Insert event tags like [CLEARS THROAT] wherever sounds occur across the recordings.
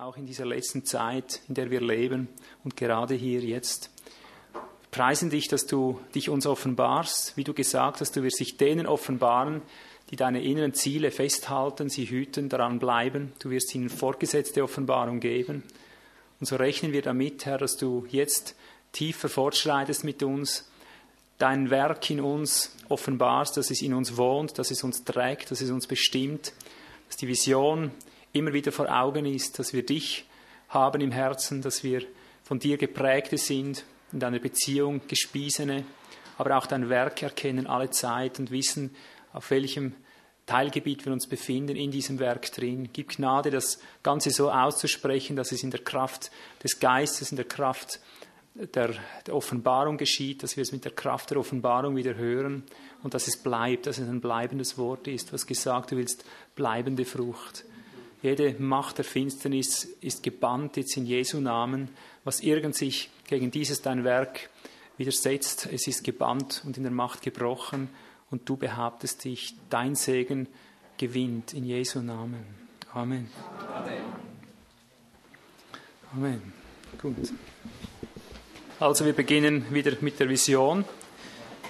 auch in dieser letzten Zeit, in der wir leben und gerade hier jetzt. Wir preisen dich, dass du dich uns offenbarst, wie du gesagt hast, du wirst dich denen offenbaren, die deine inneren Ziele festhalten, sie hüten, daran bleiben. Du wirst ihnen fortgesetzte Offenbarung geben. Und so rechnen wir damit, Herr, dass du jetzt tiefer fortschreitest mit uns, dein Werk in uns offenbarst, dass es in uns wohnt, dass es uns trägt, dass es uns bestimmt, dass die Vision immer wieder vor Augen ist, dass wir dich haben im Herzen, dass wir von dir geprägte sind, in deiner Beziehung gespiesene, aber auch dein Werk erkennen alle Zeit und wissen, auf welchem Teilgebiet wir uns befinden in diesem Werk drin. Gib Gnade, das Ganze so auszusprechen, dass es in der Kraft des Geistes, in der Kraft der, der, Offenbarung geschieht, dass wir es mit der Kraft der Offenbarung wieder hören und dass es bleibt, dass es ein bleibendes Wort ist. Hast gesagt, du willst bleibende Frucht. Jede Macht der Finsternis ist gebannt jetzt in Jesu Namen. Was irgend sich gegen dieses dein Werk widersetzt, es ist gebannt und in der Macht gebrochen und du behauptest dich, dein Segen gewinnt in Jesu Namen. Amen. Amen. Gut. Also wir beginnen wieder mit der Vision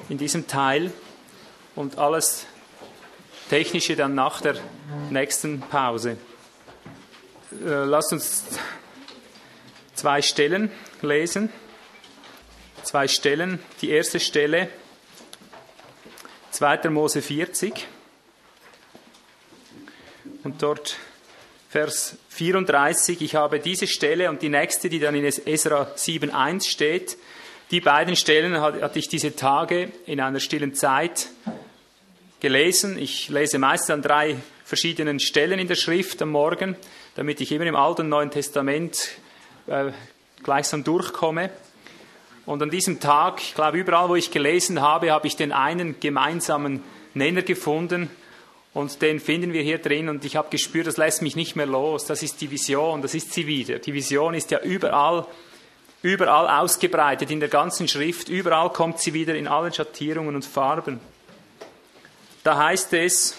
in diesem Teil und alles Technische dann nach der nächsten Pause. Äh, lasst uns zwei Stellen lesen. Zwei Stellen. Die erste Stelle, 2. Mose 40. Und dort Vers 34. Ich habe diese Stelle und die nächste, die dann in Esra 7.1 steht. Die beiden Stellen hatte ich diese Tage in einer stillen Zeit gelesen. Ich lese meist an drei verschiedenen Stellen in der Schrift am Morgen damit ich immer im Alten und Neuen Testament äh, gleichsam durchkomme. Und an diesem Tag, ich glaube, überall, wo ich gelesen habe, habe ich den einen gemeinsamen Nenner gefunden. Und den finden wir hier drin. Und ich habe gespürt, das lässt mich nicht mehr los. Das ist die Vision, das ist sie wieder. Die Vision ist ja überall, überall ausgebreitet in der ganzen Schrift. Überall kommt sie wieder in allen Schattierungen und Farben. Da heißt es,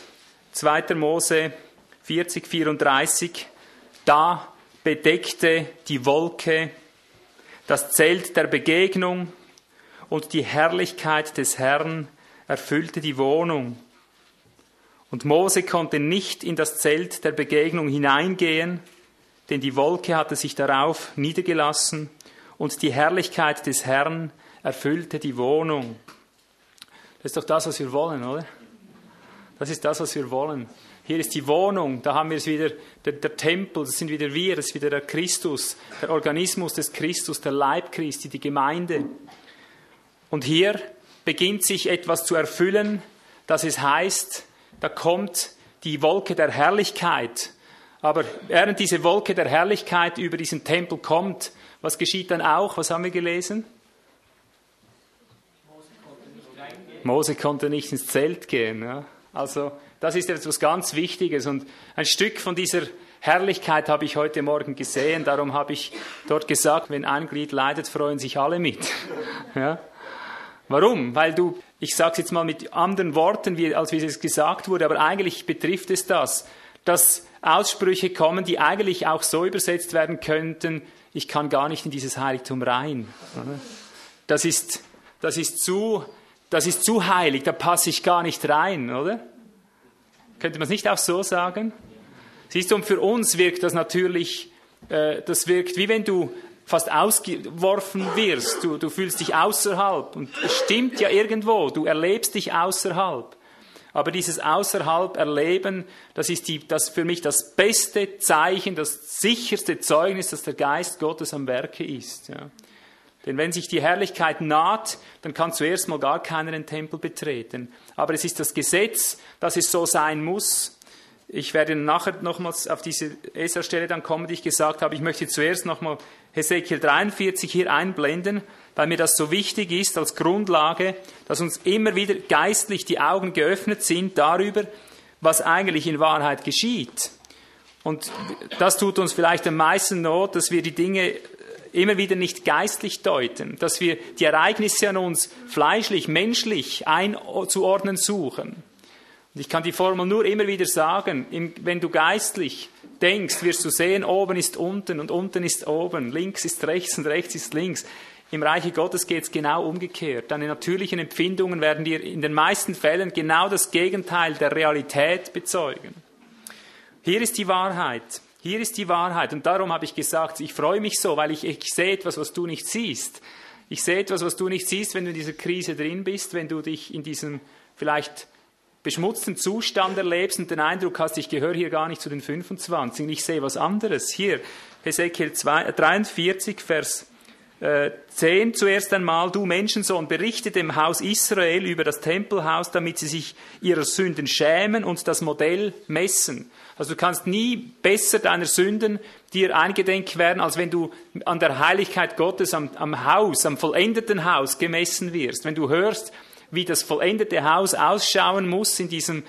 2. Mose 40, 34, da bedeckte die Wolke das Zelt der Begegnung und die Herrlichkeit des Herrn erfüllte die Wohnung. Und Mose konnte nicht in das Zelt der Begegnung hineingehen, denn die Wolke hatte sich darauf niedergelassen und die Herrlichkeit des Herrn erfüllte die Wohnung. Das ist doch das, was wir wollen, oder? Das ist das, was wir wollen. Hier ist die Wohnung, da haben wir es wieder, der, der, Tempel, das sind wieder wir, das ist wieder der Christus, der Organismus des Christus, der Leib Christi, die Gemeinde. Und hier beginnt sich etwas zu erfüllen, dass es heißt, da kommt die Wolke der Herrlichkeit. Aber während diese Wolke der Herrlichkeit über diesen Tempel kommt, was geschieht dann auch? Was haben wir gelesen? Mose konnte nicht ins Zelt gehen. Ja? Also das ist etwas ganz Wichtiges und ein Stück von dieser Herrlichkeit habe ich heute Morgen gesehen. Darum habe ich dort gesagt, wenn ein Glied leidet, freuen sich alle mit. [LAUGHS] Ja? Warum? Weil du, ich sage es jetzt mal mit anderen Worten, wie, als wie es gesagt wurde, aber eigentlich betrifft es das, dass Aussprüche kommen, die eigentlich auch so übersetzt werden könnten, ich kann gar nicht in dieses Heiligtum rein. Das ist, das ist, zu, das ist zu heilig, da passe ich gar nicht rein, oder? Könnte man es nicht auch so sagen? Siehst du, und für uns wirkt das natürlich, äh, das wirkt wie wenn du fast ausgeworfen wirst. Du, du fühlst dich außerhalb. Und es stimmt ja irgendwo, du erlebst dich außerhalb. Aber dieses außerhalb erleben, das ist die, das für mich das beste Zeichen, das sicherste Zeugnis, dass der Geist Gottes am Werke ist. Ja. Denn wenn sich die Herrlichkeit naht, dann kann zuerst mal gar keiner den Tempel betreten. Aber es ist das Gesetz, dass es so sein muss. Ich werde nachher nochmals auf diese Esra-Stelle dann kommen, die ich gesagt habe. Ich möchte zuerst nochmal Hesekiel 43 hier einblenden, weil mir das so wichtig ist als Grundlage, dass uns immer wieder geistlich die Augen geöffnet sind darüber, was eigentlich in Wahrheit geschieht. Und das tut uns vielleicht am meisten Not, dass wir die Dinge immer wieder nicht geistlich deuten, dass wir die Ereignisse an uns fleischlich, menschlich einzuordnen suchen. Und ich kann die Formel nur immer wieder sagen, wenn du geistlich denkst, wirst du sehen, oben ist unten und unten ist oben, links ist rechts und rechts ist links. Im Reiche Gottes geht es genau umgekehrt. Deine natürlichen Empfindungen werden dir in den meisten Fällen genau das Gegenteil der Realität bezeugen. Hier ist die Wahrheit. Hier ist die Wahrheit. Und darum habe ich gesagt, ich freue mich so, weil ich, ich sehe etwas, was du nicht siehst. Ich sehe etwas, was du nicht siehst, wenn du in dieser Krise drin bist, wenn du dich in diesem vielleicht beschmutzten Zustand erlebst und den Eindruck hast, ich gehöre hier gar nicht zu den 25. Ich sehe was anderes. Hier, Hesekiel 43, Vers 10 äh, zuerst einmal, du Menschensohn, berichte dem Haus Israel über das Tempelhaus, damit sie sich ihrer Sünden schämen und das Modell messen. Also du kannst nie besser deiner Sünden dir eingedenk werden, als wenn du an der Heiligkeit Gottes am, am Haus, am vollendeten Haus gemessen wirst. Wenn du hörst, wie das vollendete Haus ausschauen muss in diesem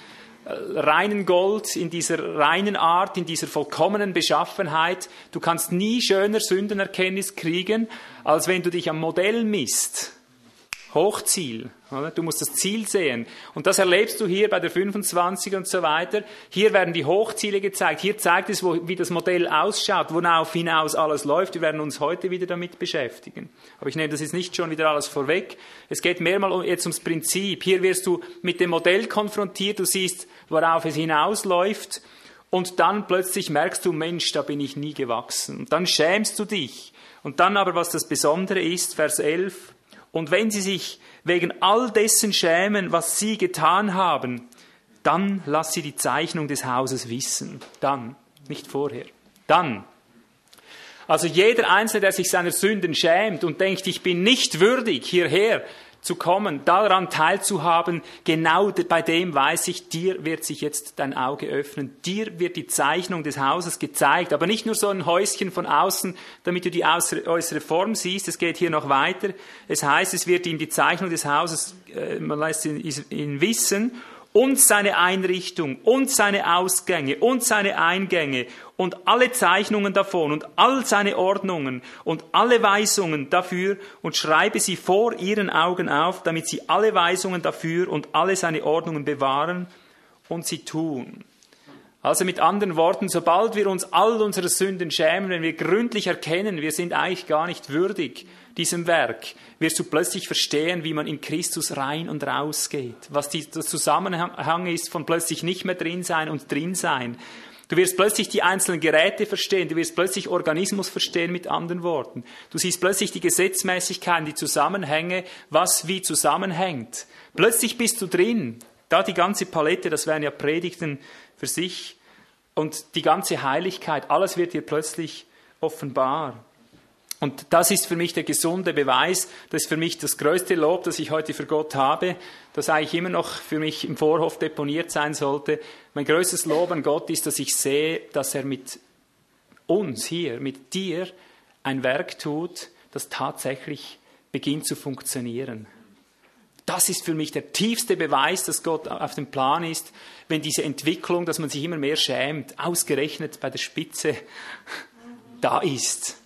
äh, reinen Gold, in dieser reinen Art, in dieser vollkommenen Beschaffenheit. Du kannst nie schöner Sündenerkenntnis kriegen, als wenn du dich am Modell misst. Hochziel. Du musst das Ziel sehen. Und das erlebst du hier bei der 25 und so weiter. Hier werden die Hochziele gezeigt. Hier zeigt es, wie das Modell ausschaut, worauf hinaus alles läuft. Wir werden uns heute wieder damit beschäftigen. Aber ich nehme das jetzt nicht schon wieder alles vorweg. Es geht mehrmal jetzt ums Prinzip. Hier wirst du mit dem Modell konfrontiert. Du siehst, worauf es hinausläuft. Und dann plötzlich merkst du, Mensch, da bin ich nie gewachsen. Und dann schämst du dich. Und dann aber, was das Besondere ist, Vers 11, und wenn sie sich wegen all dessen schämen, was sie getan haben, dann lass sie die Zeichnung des Hauses wissen. Dann, nicht vorher. Dann. Also jeder Einzelne, der sich seiner Sünden schämt und denkt, ich bin nicht würdig, hierher zu kommen, daran teilzuhaben, genau bei dem weiß ich, dir wird sich jetzt dein Auge öffnen, dir wird die Zeichnung des Hauses gezeigt, aber nicht nur so ein Häuschen von außen, damit du die äußere Form siehst, es geht hier noch weiter, es heißt, es wird ihm die Zeichnung des Hauses, äh, man lässt ihn, ihn wissen, und seine Einrichtung und seine Ausgänge und seine Eingänge und alle Zeichnungen davon und all seine Ordnungen und alle Weisungen dafür und schreibe sie vor ihren Augen auf, damit sie alle Weisungen dafür und alle seine Ordnungen bewahren und sie tun. Also mit anderen Worten, sobald wir uns all unserer Sünden schämen, wenn wir gründlich erkennen, wir sind eigentlich gar nicht würdig diesem Werk, wirst du plötzlich verstehen, wie man in Christus rein und raus geht, was die, der Zusammenhang ist von plötzlich nicht mehr drin sein und drin sein. Du wirst plötzlich die einzelnen Geräte verstehen, du wirst plötzlich Organismus verstehen mit anderen Worten. Du siehst plötzlich die Gesetzmäßigkeiten, die Zusammenhänge, was wie zusammenhängt. Plötzlich bist du drin. Da die ganze Palette, das wären ja Predigten für sich. Und die ganze Heiligkeit, alles wird dir plötzlich offenbar. Und das ist für mich der gesunde Beweis, das ist für mich das größte Lob, das ich heute für Gott habe, das eigentlich immer noch für mich im Vorhof deponiert sein sollte. Mein größtes Lob an Gott ist, dass ich sehe, dass er mit uns hier, mit dir, ein Werk tut, das tatsächlich beginnt zu funktionieren. Das ist für mich der tiefste Beweis, dass Gott auf dem Plan ist, wenn diese Entwicklung, dass man sich immer mehr schämt, ausgerechnet bei der Spitze da ist.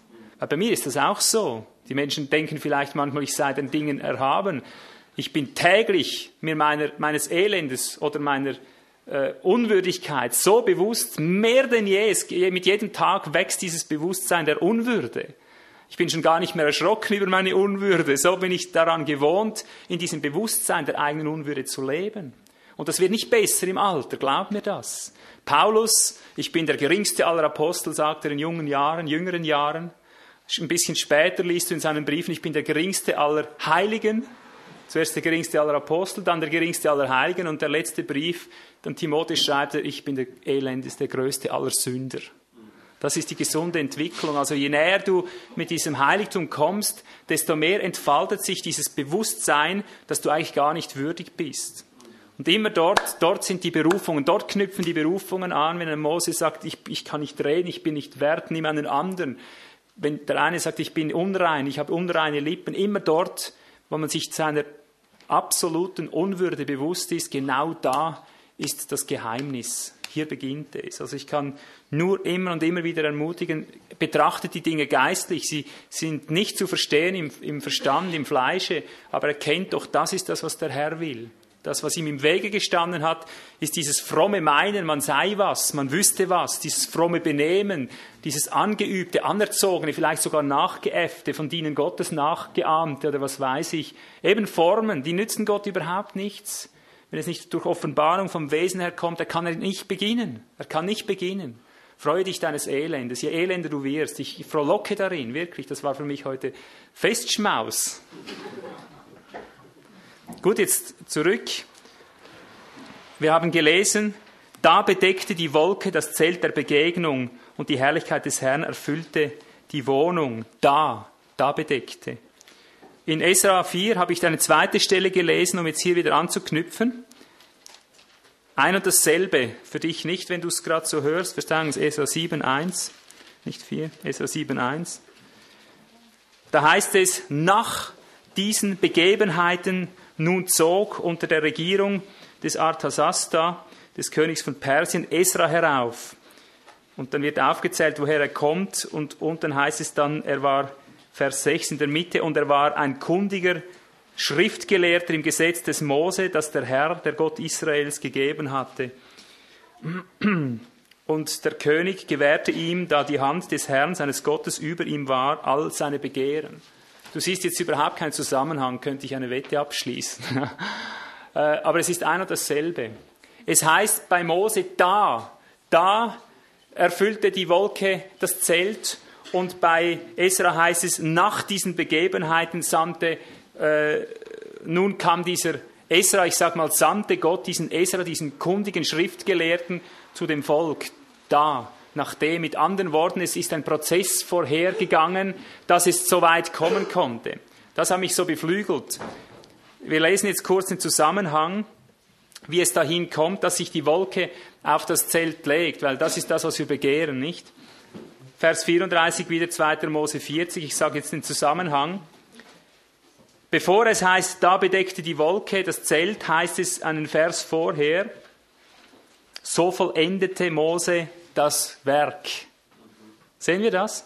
Aber bei mir ist das auch so. Die Menschen denken vielleicht manchmal, ich sei den Dingen erhaben. Ich bin täglich mir meiner, meines Elendes oder meiner äh, Unwürdigkeit so bewusst, mehr denn je. Es, mit jedem Tag wächst dieses Bewusstsein der Unwürde. Ich bin schon gar nicht mehr erschrocken über meine Unwürde. So bin ich daran gewohnt, in diesem Bewusstsein der eigenen Unwürde zu leben. Und das wird nicht besser im Alter, glaub mir das. Paulus, ich bin der geringste aller Apostel, sagt er in jungen Jahren, jüngeren Jahren. Ein bisschen später liest du in seinen Briefen, ich bin der geringste aller Heiligen. Zuerst der geringste aller Apostel, dann der geringste aller Heiligen und der letzte Brief, dann Timotheus schreibt er, ich bin der elendeste, der größte aller Sünder. Das ist die gesunde Entwicklung. Also je näher du mit diesem Heiligtum kommst, desto mehr entfaltet sich dieses Bewusstsein, dass du eigentlich gar nicht würdig bist. Und immer dort, dort sind die Berufungen, dort knüpfen die Berufungen an, wenn ein Mose sagt, ich, ich kann nicht reden, ich bin nicht wert, nimm einen anderen wenn der eine sagt, ich bin unrein, ich habe unreine Lippen, immer dort, wo man sich seiner absoluten Unwürde bewusst ist, genau da ist das Geheimnis. Hier beginnt es. Also ich kann nur immer und immer wieder ermutigen, betrachtet die Dinge geistlich. Sie sind nicht zu verstehen im, im Verstand, im Fleische, aber erkennt doch, das ist das, was der Herr will. Das, was ihm im Wege gestanden hat, ist dieses fromme Meinen, man sei was, man wüsste was, dieses fromme Benehmen, dieses angeübte, anerzogene, vielleicht sogar nachgeäffte, von dienen Gottes nachgeahmte oder was weiß ich. Eben Formen, die nützen Gott überhaupt nichts. Wenn es nicht durch Offenbarung vom Wesen her kommt, er kann nicht beginnen. Er kann nicht beginnen. Freue dich deines Elendes, je elender du wirst. Ich frohlocke darin, wirklich. Das war für mich heute Festschmaus. Gut, jetzt zurück. Wir haben gelesen, da bedeckte die Wolke das Zelt der Begegnung und die Herrlichkeit des Herrn erfüllte die Wohnung. Da, da bedeckte. In Esra 4 habe ich eine zweite Stelle gelesen, um jetzt hier wieder anzuknüpfen. Ein und dasselbe für dich nicht, wenn du es gerade so hörst. Verstehen es Esra 7.1, nicht 4, Esra 7.1. Da heißt es, nach diesen Begebenheiten nun zog unter der Regierung des Arthasasta, des Königs von Persien, Esra herauf. Und dann wird aufgezählt, woher er kommt. Und unten heißt es dann, er war, Vers 6 in der Mitte, und er war ein kundiger Schriftgelehrter im Gesetz des Mose, das der Herr, der Gott Israels, gegeben hatte. Und der König gewährte ihm, da die Hand des Herrn, seines Gottes, über ihm war, all seine Begehren. Du siehst jetzt überhaupt keinen Zusammenhang, könnte ich eine Wette abschließen. [LAUGHS] Äh, aber es ist ein und dasselbe. Es heißt bei Mose da, da erfüllte die Wolke das Zelt und bei Esra heißt es, nach diesen Begebenheiten sandte, äh, nun kam dieser Esra, ich sag mal, sandte Gott diesen Esra, diesen kundigen Schriftgelehrten zu dem Volk. Da, nachdem, mit anderen Worten, es ist ein Prozess vorhergegangen, dass es so weit kommen konnte. Das hat mich so beflügelt. Wir lesen jetzt kurz den Zusammenhang, wie es dahin kommt, dass sich die Wolke auf das Zelt legt, weil das ist das, was wir begehren, nicht? Vers 34 wieder 2. Mose 40, ich sage jetzt den Zusammenhang. Bevor es heißt, da bedeckte die Wolke das Zelt, heißt es einen Vers vorher, so vollendete Mose das Werk. Sehen wir das?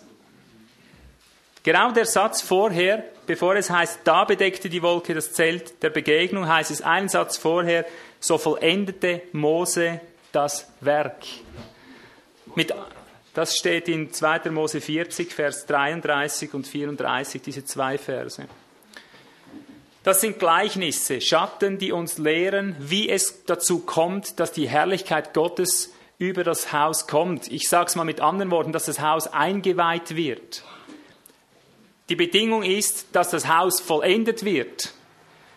Genau der Satz vorher, bevor es heißt, da bedeckte die Wolke das Zelt der Begegnung, heißt es einen Satz vorher, so vollendete Mose das Werk. Mit, das steht in 2. Mose 40, Vers 33 und 34, diese zwei Verse. Das sind Gleichnisse, Schatten, die uns lehren, wie es dazu kommt, dass die Herrlichkeit Gottes über das Haus kommt. Ich sage es mal mit anderen Worten, dass das Haus eingeweiht wird. Die Bedingung ist, dass das Haus vollendet wird.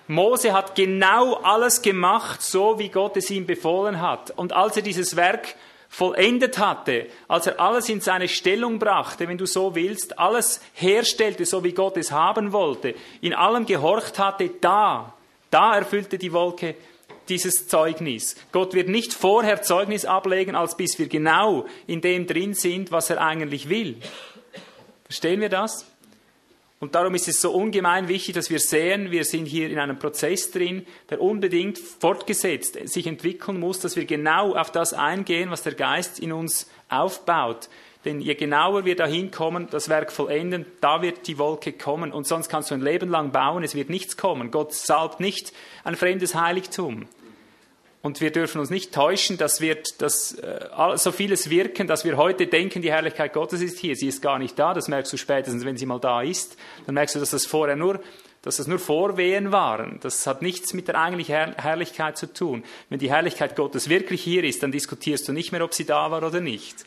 Mose hat genau alles gemacht, so wie Gott es ihm befohlen hat. Und als er dieses Werk vollendet hatte, als er alles in seine Stellung brachte, wenn du so willst, alles herstellte, so wie Gott es haben wollte, in allem gehorcht hatte, da, da erfüllte die Wolke dieses Zeugnis. Gott wird nicht vorher Zeugnis ablegen, als bis wir genau in dem drin sind, was er eigentlich will. Verstehen wir das? Und darum ist es so ungemein wichtig, dass wir sehen, wir sind hier in einem Prozess drin, der unbedingt fortgesetzt sich entwickeln muss, dass wir genau auf das eingehen, was der Geist in uns aufbaut. Denn je genauer wir dahin kommen, das Werk vollenden, da wird die Wolke kommen. Und sonst kannst du ein Leben lang bauen, es wird nichts kommen. Gott salbt nicht ein fremdes Heiligtum. Und wir dürfen uns nicht täuschen, dass wird dass, äh, so vieles wirken, dass wir heute denken, die Herrlichkeit Gottes ist hier. Sie ist gar nicht da. Das merkst du spätestens, wenn sie mal da ist. Dann merkst du, dass das vorher nur, dass das nur Vorwehen waren. Das hat nichts mit der eigentlichen Herr Herrlichkeit zu tun. Wenn die Herrlichkeit Gottes wirklich hier ist, dann diskutierst du nicht mehr, ob sie da war oder nicht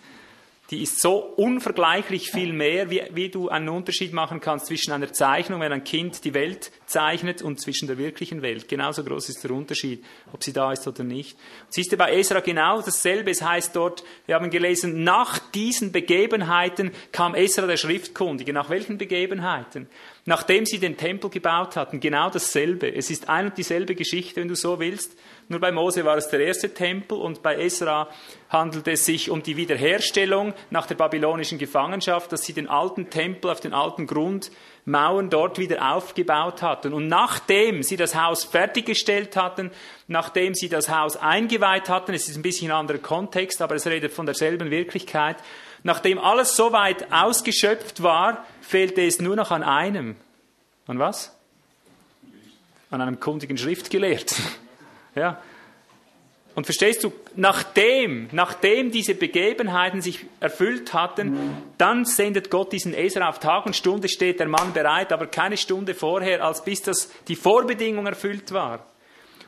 die ist so unvergleichlich viel mehr, wie, wie du einen Unterschied machen kannst zwischen einer Zeichnung, wenn ein Kind die Welt zeichnet, und zwischen der wirklichen Welt. Genauso groß ist der Unterschied, ob sie da ist oder nicht. siehst du bei Esra genau dasselbe. Es heißt dort, wir haben gelesen, nach diesen Begebenheiten kam Esra der Schriftkundige. Nach welchen Begebenheiten? Nachdem sie den Tempel gebaut hatten, genau dasselbe. Es ist ein und dieselbe Geschichte, wenn du so willst. Nur bei Mose war es der erste Tempel und bei Esra handelt es sich um die Wiederherstellung nach der babylonischen Gefangenschaft, dass sie den alten Tempel auf den alten Grundmauern dort wieder aufgebaut hatten. Und nachdem sie das Haus fertiggestellt hatten, nachdem sie das Haus eingeweiht hatten, es ist ein bisschen ein anderer Kontext, aber es redet von derselben Wirklichkeit, nachdem alles so weit ausgeschöpft war, fehlte es nur noch an einem. An was? An einem kundigen Schriftgelehrten. Ja. Und verstehst du, nachdem, nachdem diese Begebenheiten sich erfüllt hatten, dann sendet Gott diesen Esra auf Tag und Stunde steht der Mann bereit, aber keine Stunde vorher, als bis das die Vorbedingung erfüllt war.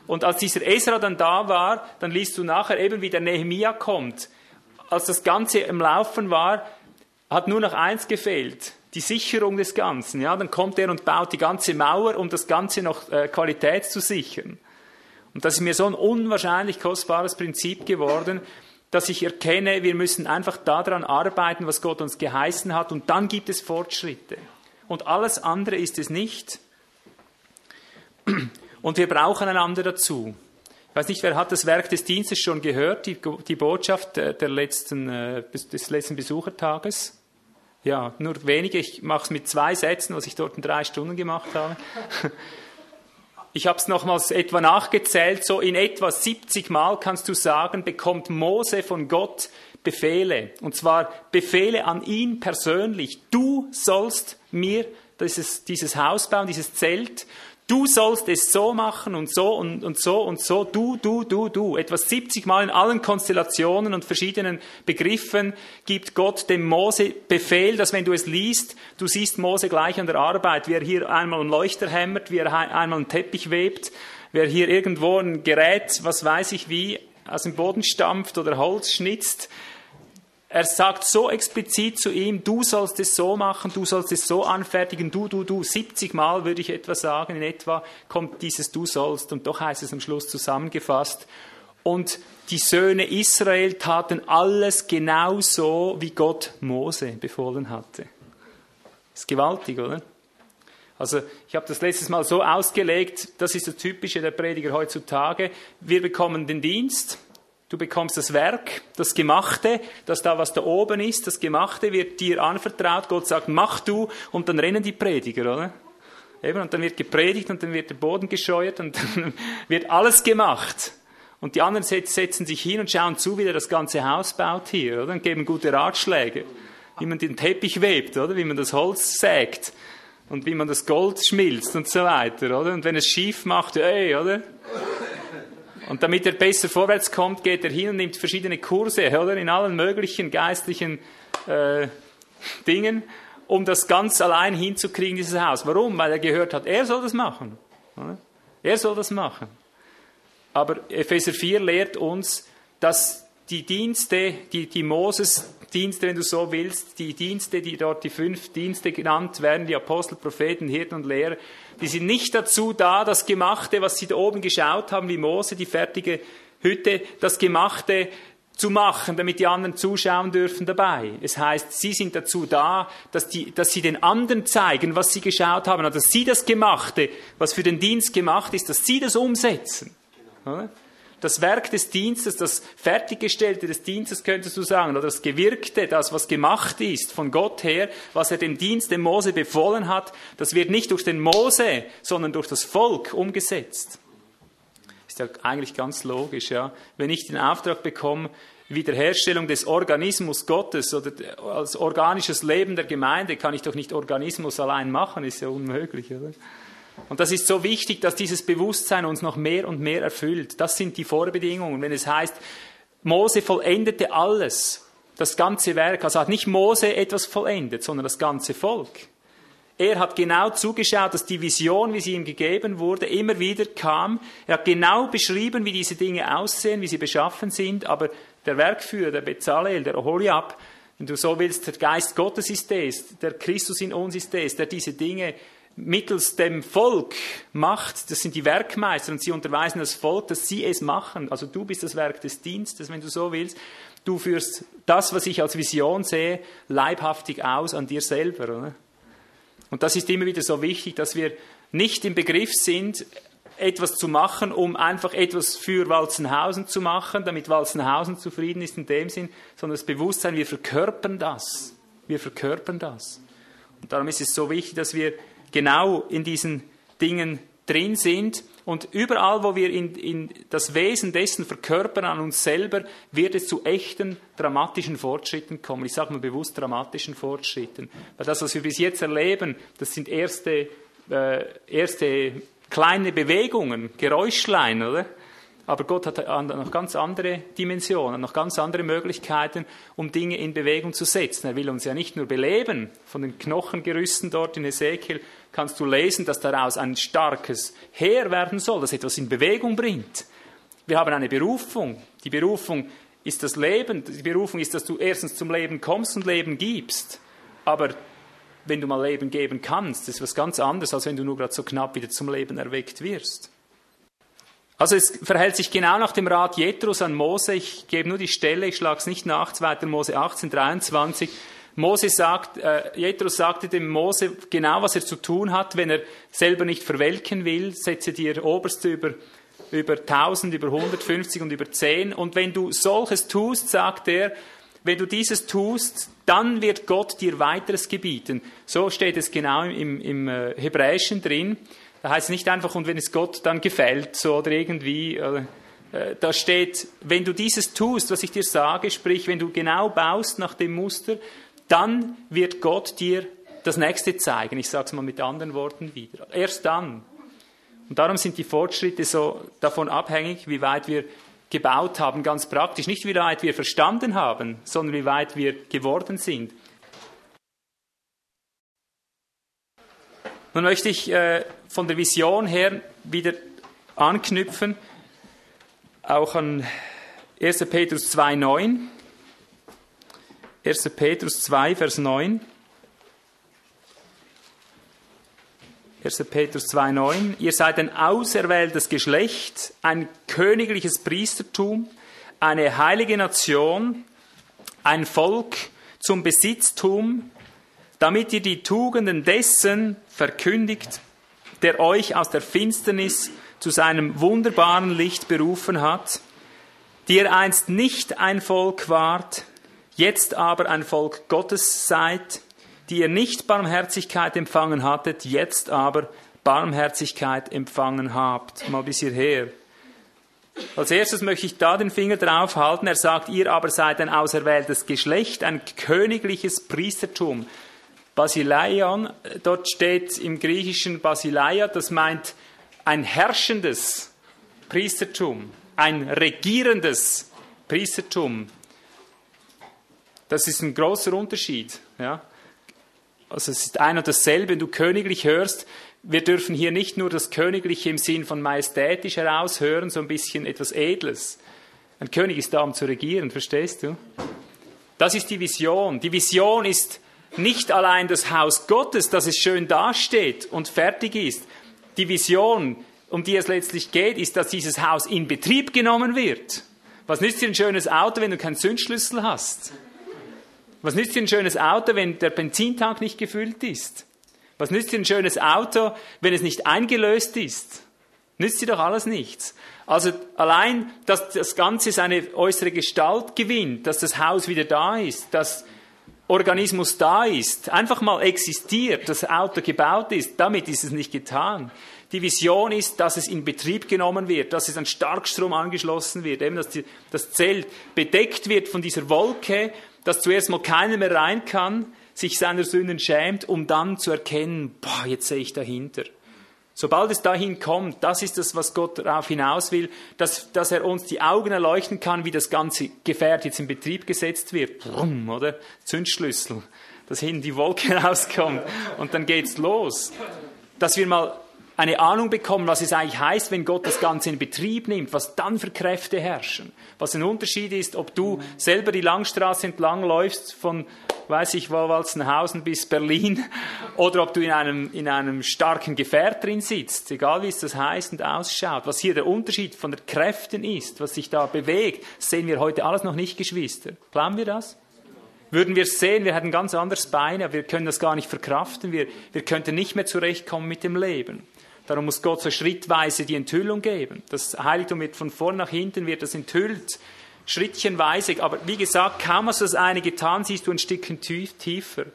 Und als dieser Esra dann da war, dann liest du nachher eben, wie der Nehemia kommt. Als das Ganze im Laufen war, hat nur noch eins gefehlt. Die Sicherung des Ganzen. Ja, dann kommt er und baut die ganze Mauer, um das Ganze noch äh, Qualität zu sichern. Und das ist mir so ein unwahrscheinlich kostbares Prinzip geworden, dass ich erkenne, wir müssen einfach daran arbeiten, was Gott uns geheißen hat, und dann gibt es Fortschritte. Und alles andere ist es nicht. Und wir brauchen einander dazu. Ich weiß nicht, wer hat das Werk des Dienstes schon gehört, die, die Botschaft der letzten, äh, des letzten Besuchertages? Ja, nur wenige. Ich mache es mit zwei Sätzen, was ich dort in drei Stunden gemacht habe. [LAUGHS] Ich habe es nochmals etwa nachgezählt, so in etwa 70 Mal kannst du sagen, bekommt Mose von Gott Befehle. Und zwar Befehle an ihn persönlich. Du sollst mir dieses, dieses Haus bauen, dieses Zelt. Du sollst es so machen und so und, und so und so. Du, du, du, du. Etwas 70 Mal in allen Konstellationen und verschiedenen Begriffen gibt Gott dem Mose Befehl, dass wenn du es liest, du siehst Mose gleich an der Arbeit, wie er hier einmal einen Leuchter hämmert, wie er einmal einen Teppich webt, wie er hier irgendwo ein Gerät, was weiß ich wie, aus dem Boden stampft oder Holz schnitzt er sagt so explizit zu ihm, du sollst es so machen, du sollst es so anfertigen, du, du, du. 70 Mal würde ich etwa sagen, in etwa kommt dieses du sollst und doch heißt es am Schluss zusammengefasst. Und die Söhne Israel taten alles genau so, wie Gott Mose befohlen hatte. Ist gewaltig, oder? Also ich habe das letztes Mal so ausgelegt, das ist das Typische der Prediger heutzutage. Wir bekommen den Dienst, Du bekommst das Werk, das Gemachte, das da, was da oben ist, das Gemachte wird dir anvertraut. Gott sagt, mach du, und dann rennen die Prediger, oder? Eben, und dann wird gepredigt und dann wird der Boden gescheuert und [LAUGHS] dann wird alles gemacht. Und die anderen setzen sich hin und schauen zu, wie er das ganze Haus baut hier, oder? Und geben gute Ratschläge. Wie man den Teppich webt, oder? Wie man das Holz sägt. Und wie man das Gold schmilzt und so weiter, oder? Und wenn es schief macht, ey, oder? Und damit er besser vorwärts kommt, geht er hin und nimmt verschiedene Kurse, oder? In allen möglichen geistlichen äh, Dingen, um das ganz allein hinzukriegen, dieses Haus. Warum? Weil er gehört hat, er soll das machen. Oder? Er soll das machen. Aber Epheser 4 lehrt uns, dass die Dienste, die, die Moses Dienste, wenn du so willst, die Dienste, die dort die fünf Dienste genannt werden, die Apostel, Propheten, Hirten und Lehrer, die sind nicht dazu da, das Gemachte, was sie da oben geschaut haben, wie Mose, die fertige Hütte, das Gemachte zu machen, damit die anderen zuschauen dürfen dabei. Es heißt, sie sind dazu da, dass, die, dass sie den anderen zeigen, was sie geschaut haben, also dass sie das Gemachte, was für den Dienst gemacht ist, dass sie das umsetzen. Oder? Das Werk des Dienstes, das Fertiggestellte des Dienstes, könntest du sagen, oder das Gewirkte, das, was gemacht ist von Gott her, was er dem Dienst dem Mose befohlen hat, das wird nicht durch den Mose, sondern durch das Volk umgesetzt. Ist ja eigentlich ganz logisch, ja. Wenn ich den Auftrag bekomme, Wiederherstellung des Organismus Gottes oder als organisches Leben der Gemeinde, kann ich doch nicht Organismus allein machen, ist ja unmöglich, oder? Und das ist so wichtig, dass dieses Bewusstsein uns noch mehr und mehr erfüllt. Das sind die Vorbedingungen. Wenn es heißt, Mose vollendete alles, das ganze Werk, also hat nicht Mose etwas vollendet, sondern das ganze Volk. Er hat genau zugeschaut, dass die Vision, wie sie ihm gegeben wurde, immer wieder kam. Er hat genau beschrieben, wie diese Dinge aussehen, wie sie beschaffen sind, aber der Werkführer, der Bezalel, der Oholiab, wenn du so willst, der Geist Gottes ist es, der Christus in uns ist es, der diese Dinge mittels dem Volk macht, das sind die Werkmeister und sie unterweisen das Volk, dass sie es machen. Also du bist das Werk des Dienstes, wenn du so willst. Du führst das, was ich als Vision sehe, leibhaftig aus an dir selber. Oder? Und das ist immer wieder so wichtig, dass wir nicht im Begriff sind, etwas zu machen, um einfach etwas für Walzenhausen zu machen, damit Walzenhausen zufrieden ist in dem Sinn, sondern das Bewusstsein, wir verkörpern das. Wir verkörpern das. Und darum ist es so wichtig, dass wir genau in diesen Dingen drin sind. Und überall, wo wir in, in, das Wesen dessen verkörpern an uns selber, wird es zu echten dramatischen Fortschritten kommen. Ich sage mal bewusst dramatischen Fortschritten. Weil das, was wir bis jetzt erleben, das sind erste, äh, erste kleine Bewegungen, Geräuschlein, oder? Aber Gott hat noch ganz andere Dimensionen, noch ganz andere Möglichkeiten, um Dinge in Bewegung zu setzen. Er will uns ja nicht nur beleben. Von den Knochengerüsten dort in Ezekiel kannst du lesen, dass daraus ein starkes Heer werden soll, das etwas in Bewegung bringt. Wir haben eine Berufung. Die Berufung ist das Leben. Die Berufung ist, dass du erstens zum Leben kommst und Leben gibst. Aber wenn du mal Leben geben kannst, ist was ganz anderes, als wenn du nur gerade so knapp wieder zum Leben erweckt wirst. Also es verhält sich genau nach dem Rat Jethros an Mose. Ich gebe nur die Stelle, ich schlage es nicht nach, 2. Mose 18, 23. Mose sagt, äh, Jethros sagte dem Mose genau, was er zu tun hat, wenn er selber nicht verwelken will, setze dir Oberste über, über 1000, über 150 und über 10. Und wenn du solches tust, sagt er, wenn du dieses tust, dann wird Gott dir weiteres gebieten. So steht es genau im, im äh, Hebräischen drin. Da heißt es nicht einfach, und wenn es Gott dann gefällt, so oder irgendwie, äh, äh, da steht, wenn du dieses tust, was ich dir sage, sprich, wenn du genau baust nach dem Muster, dann wird Gott dir das nächste zeigen. Ich sage es mal mit anderen Worten wieder. Erst dann. Und darum sind die Fortschritte so davon abhängig, wie weit wir gebaut haben, ganz praktisch. Nicht wie weit wir verstanden haben, sondern wie weit wir geworden sind. Nun möchte ich äh, von der Vision her wieder anknüpfen, auch an 1. Petrus 2,9. 1. Petrus 2, Vers 9. 1. Petrus 2,9. Ihr seid ein auserwähltes Geschlecht, ein königliches Priestertum, eine heilige Nation, ein Volk zum Besitztum, damit ihr die Tugenden dessen verkündigt, der euch aus der Finsternis zu seinem wunderbaren Licht berufen hat, die ihr einst nicht ein Volk wart, jetzt aber ein Volk Gottes seid, die ihr nicht Barmherzigkeit empfangen hattet, jetzt aber Barmherzigkeit empfangen habt. Mal bis hierher. Als erstes möchte ich da den Finger drauf halten. Er sagt, ihr aber seid ein auserwähltes Geschlecht, ein königliches Priestertum. Basileion, dort steht im Griechischen Basileia, das meint ein herrschendes Priestertum, ein regierendes Priestertum. Das ist ein großer Unterschied. Ja? Also es ist ein und dasselbe, wenn du königlich hörst. Wir dürfen hier nicht nur das Königliche im Sinn von majestätisch heraushören, so ein bisschen etwas Edles. Ein König ist da, um zu regieren, verstehst du? Das ist die Vision. Die Vision ist nicht allein das Haus Gottes, dass es schön dasteht und fertig ist. Die Vision, um die es letztlich geht, ist, dass dieses Haus in Betrieb genommen wird. Was nützt dir ein schönes Auto, wenn du keinen Zündschlüssel hast? Was nützt dir ein schönes Auto, wenn der Benzintank nicht gefüllt ist? Was nützt dir ein schönes Auto, wenn es nicht eingelöst ist? Nützt dir doch alles nichts. Also allein, dass das Ganze seine äußere Gestalt gewinnt, dass das Haus wieder da ist, dass Organismus da ist, einfach mal existiert, das Auto gebaut ist, damit ist es nicht getan. Die Vision ist, dass es in Betrieb genommen wird, dass es an Starkstrom angeschlossen wird, eben dass die, das Zelt bedeckt wird von dieser Wolke, dass zuerst mal keiner mehr rein kann, sich seiner Sünden schämt, um dann zu erkennen, boah, jetzt sehe ich dahinter. Sobald es dahin kommt, das ist das, was Gott darauf hinaus will, dass, dass er uns die Augen erleuchten kann, wie das ganze Gefährt jetzt in Betrieb gesetzt wird. Brumm, oder? Zündschlüssel, dass hinten die Wolke [LAUGHS] rauskommt und dann geht's los. Dass wir mal eine Ahnung bekommen, was es eigentlich heißt, wenn Gott das Ganze in Betrieb nimmt, was dann für Kräfte herrschen. Was ein Unterschied ist, ob du selber die Langstraße entlang läufst von, weiß ich wo, Walzenhausen bis Berlin, [LAUGHS] oder ob du in einem, in einem starken Gefährt drin sitzt, egal wie es das heißt und ausschaut. Was hier der Unterschied von den Kräften ist, was sich da bewegt, sehen wir heute alles noch nicht, Geschwister. Glauben wir das? Würden wir sehen, wir hätten ganz anderes Bein, aber wir können das gar nicht verkraften, wir, wir könnten nicht mehr zurechtkommen mit dem Leben. Darum muss Gott so schrittweise die Enthüllung geben. Das Heiligtum wird von vorn nach hinten wird das enthüllt, schrittchenweise. Aber wie gesagt, kaum hast du das eine getan, siehst du ein Stückchen tiefer.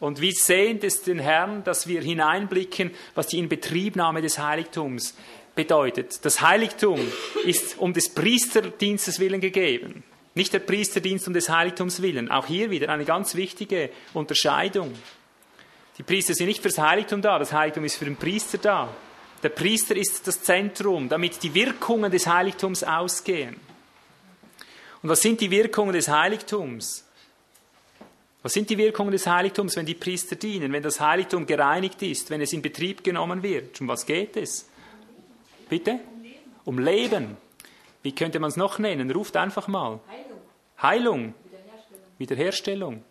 Und wie sehend es den Herrn, dass wir hineinblicken, was die Inbetriebnahme des Heiligtums bedeutet. Das Heiligtum ist um des Priesterdienstes willen gegeben. Nicht der Priesterdienst um des Heiligtums willen. Auch hier wieder eine ganz wichtige Unterscheidung. Die Priester sind nicht fürs Heiligtum da, das Heiligtum ist für den Priester da. Der Priester ist das Zentrum, damit die Wirkungen des Heiligtums ausgehen. Und was sind die Wirkungen des Heiligtums? Was sind die Wirkungen des Heiligtums, wenn die Priester dienen, wenn das Heiligtum gereinigt ist, wenn es in Betrieb genommen wird? Um was geht es? Bitte? Um Leben. Wie könnte man es noch nennen? Ruft einfach mal. Heilung. Heilung. Wiederherstellung. Wiederherstellung.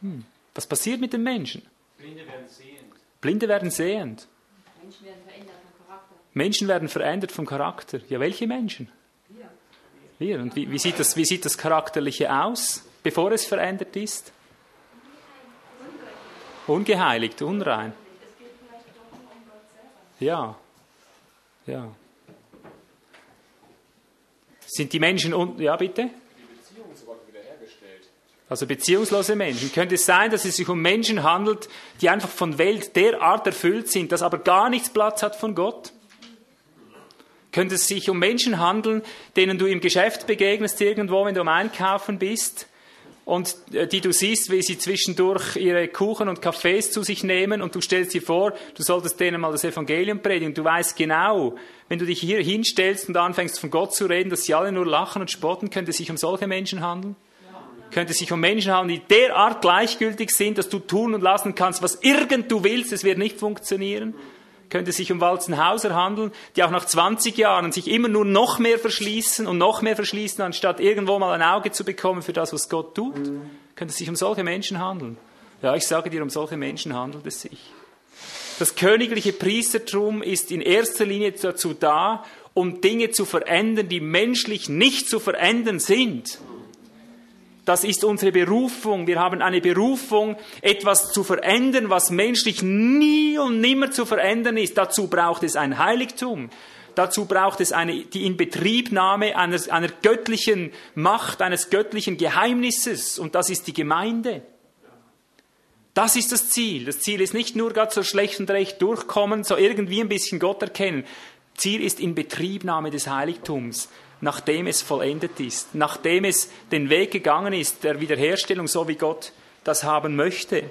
Hm. Was passiert mit den Menschen? Blinde werden sehend. Blinde werden sehend. Menschen werden verändert vom Charakter. Menschen werden verändert vom Charakter. Ja, welche Menschen? Wir. Und wie, wie, sieht das, wie sieht das Charakterliche aus, bevor es verändert ist? Ungeheiligt, unrein. Ja. Ja. Sind die Menschen un ja bitte? Also beziehungslose Menschen. Könnte es sein, dass es sich um Menschen handelt, die einfach von Welt derart erfüllt sind, dass aber gar nichts Platz hat von Gott? Könnte es sich um Menschen handeln, denen du im Geschäft begegnest irgendwo, wenn du am Einkaufen bist und äh, die du siehst, wie sie zwischendurch ihre Kuchen und Kaffees zu sich nehmen und du stellst dir vor, du solltest denen mal das Evangelium predigen. Du weißt genau, wenn du dich hier hinstellst und anfängst von Gott zu reden, dass sie alle nur lachen und spotten, könnte es sich um solche Menschen handeln? könnte sich um Menschen handeln, die derart gleichgültig sind, dass du tun und lassen kannst, was irgend du willst, es wird nicht funktionieren. Könnte sich um Walzenhauser handeln, die auch nach 20 Jahren sich immer nur noch mehr verschließen und noch mehr verschließen, anstatt irgendwo mal ein Auge zu bekommen für das, was Gott tut. Könnte sich um solche Menschen handeln. Ja, ich sage dir, um solche Menschen handelt es sich. Das königliche Priestertum ist in erster Linie dazu da, um Dinge zu verändern, die menschlich nicht zu verändern sind. Das ist unsere Berufung. Wir haben eine Berufung, etwas zu verändern, was menschlich nie und nimmer zu verändern ist. Dazu braucht es ein Heiligtum. Dazu braucht es eine, die Inbetriebnahme einer, einer göttlichen Macht, eines göttlichen Geheimnisses. Und das ist die Gemeinde. Das ist das Ziel. Das Ziel ist nicht nur gerade so schlecht und recht durchkommen, so irgendwie ein bisschen Gott erkennen. Ziel ist Inbetriebnahme des Heiligtums nachdem es vollendet ist, nachdem es den Weg gegangen ist der Wiederherstellung, so wie Gott das haben möchte.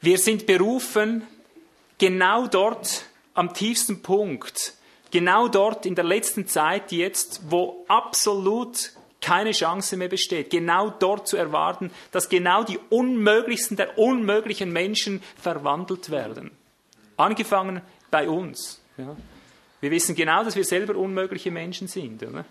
Wir sind berufen, genau dort am tiefsten Punkt, genau dort in der letzten Zeit jetzt, wo absolut keine Chance mehr besteht, genau dort zu erwarten, dass genau die unmöglichsten der unmöglichen Menschen verwandelt werden. Angefangen bei uns. Ja. Wir wissen genau, dass wir selber unmögliche Menschen sind. Oder?